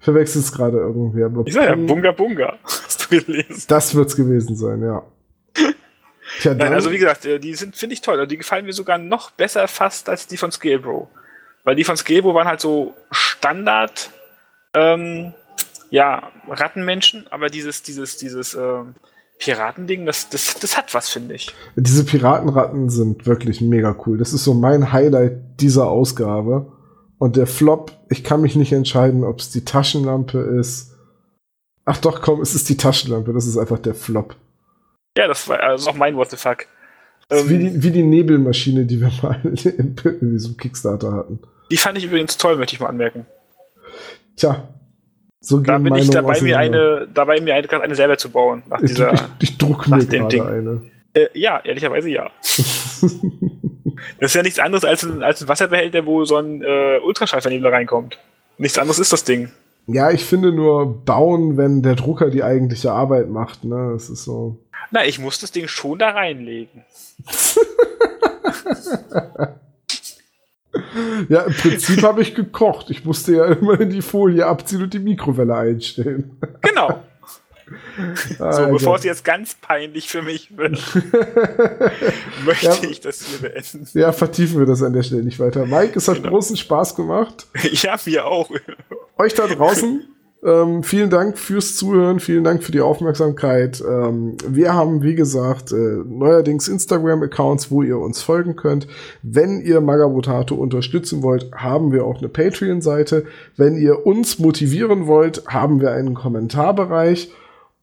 Verwechsel es gerade irgendwie. Aber Ich sag ja, Bunga Bunga. Hast du gelesen? Das wird's gewesen sein, ja. Dann, Nein, also wie gesagt, äh, die sind, finde ich toll. Also Die gefallen mir sogar noch besser fast als die von Scalebro. Weil die von Scalebro waren halt so Standard, ähm, ja, Rattenmenschen, aber dieses, dieses, dieses ähm, Piratending, das, das, das hat was, finde ich. diese Piratenratten sind wirklich mega cool. Das ist so mein Highlight dieser Ausgabe. Und der Flop, ich kann mich nicht entscheiden, ob es die Taschenlampe ist. Ach doch, komm, es ist die Taschenlampe. Das ist einfach der Flop. Ja, das war also auch mein What the fuck. Ist wie, Ähm, die, wie die Nebelmaschine, die wir mal in, in diesem Kickstarter hatten. die fand ich übrigens toll, möchte ich mal anmerken. Tja, so Da bin ich dabei, mir eine, dabei mir eine, gerade eine selber zu bauen. Nach Ich, dieser, ich, ich druck mir nach dem gerade Ding. eine. äh, ja, ehrlicherweise ja. Das ist ja nichts anderes als ein, als ein Wasserbehälter, wo so ein äh, Ultraschallvernebler reinkommt. Nichts anderes ist das Ding. Ja, ich finde nur bauen, wenn der Drucker die eigentliche Arbeit macht. Ne, das ist so. Na, ich muss das Ding schon da reinlegen. Ja, im Prinzip habe ich gekocht. Ich musste ja immerhin die Folie abziehen und die Mikrowelle einstellen. Genau. Ah, So, ja. bevor es jetzt ganz peinlich für mich wird, möchte Ja. ich das hier beenden. Ja, vertiefen wir das an der Stelle nicht weiter. Mike, es hat Genau. großen Spaß gemacht. Ja, mir auch. Euch da draußen, ähm, vielen Dank fürs Zuhören, vielen Dank für die Aufmerksamkeit. Ähm, wir haben, wie gesagt, äh, neuerdings Instagram-Accounts, wo ihr uns folgen könnt. Wenn ihr Magabotato unterstützen wollt, haben wir auch eine Patreon-Seite. Wenn ihr uns motivieren wollt, haben wir einen Kommentarbereich.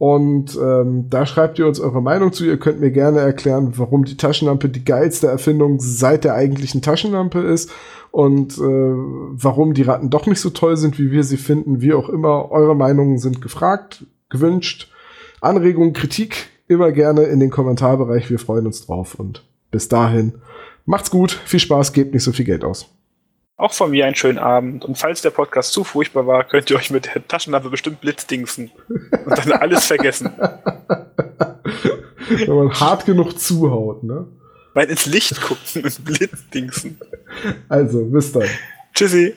Und ähm, da schreibt ihr uns eure Meinung zu. Ihr könnt mir gerne erklären, warum die Taschenlampe die geilste Erfindung seit der eigentlichen Taschenlampe ist und äh, warum die Ratten doch nicht so toll sind, wie wir sie finden. Wie auch immer, eure Meinungen sind gefragt, gewünscht. Anregungen, Kritik immer gerne in den Kommentarbereich. Wir freuen uns drauf. Und bis dahin, macht's gut, viel Spaß, gebt nicht so viel Geld aus. Auch von mir einen schönen Abend. Und falls der Podcast zu furchtbar war, könnt ihr euch mit der Taschenlampe bestimmt blitzdingsen. Und dann alles vergessen. Wenn man hart genug zuhaut, ne? Weil ins Licht gucken und blitzdingsen. Also, bis dann. Tschüssi.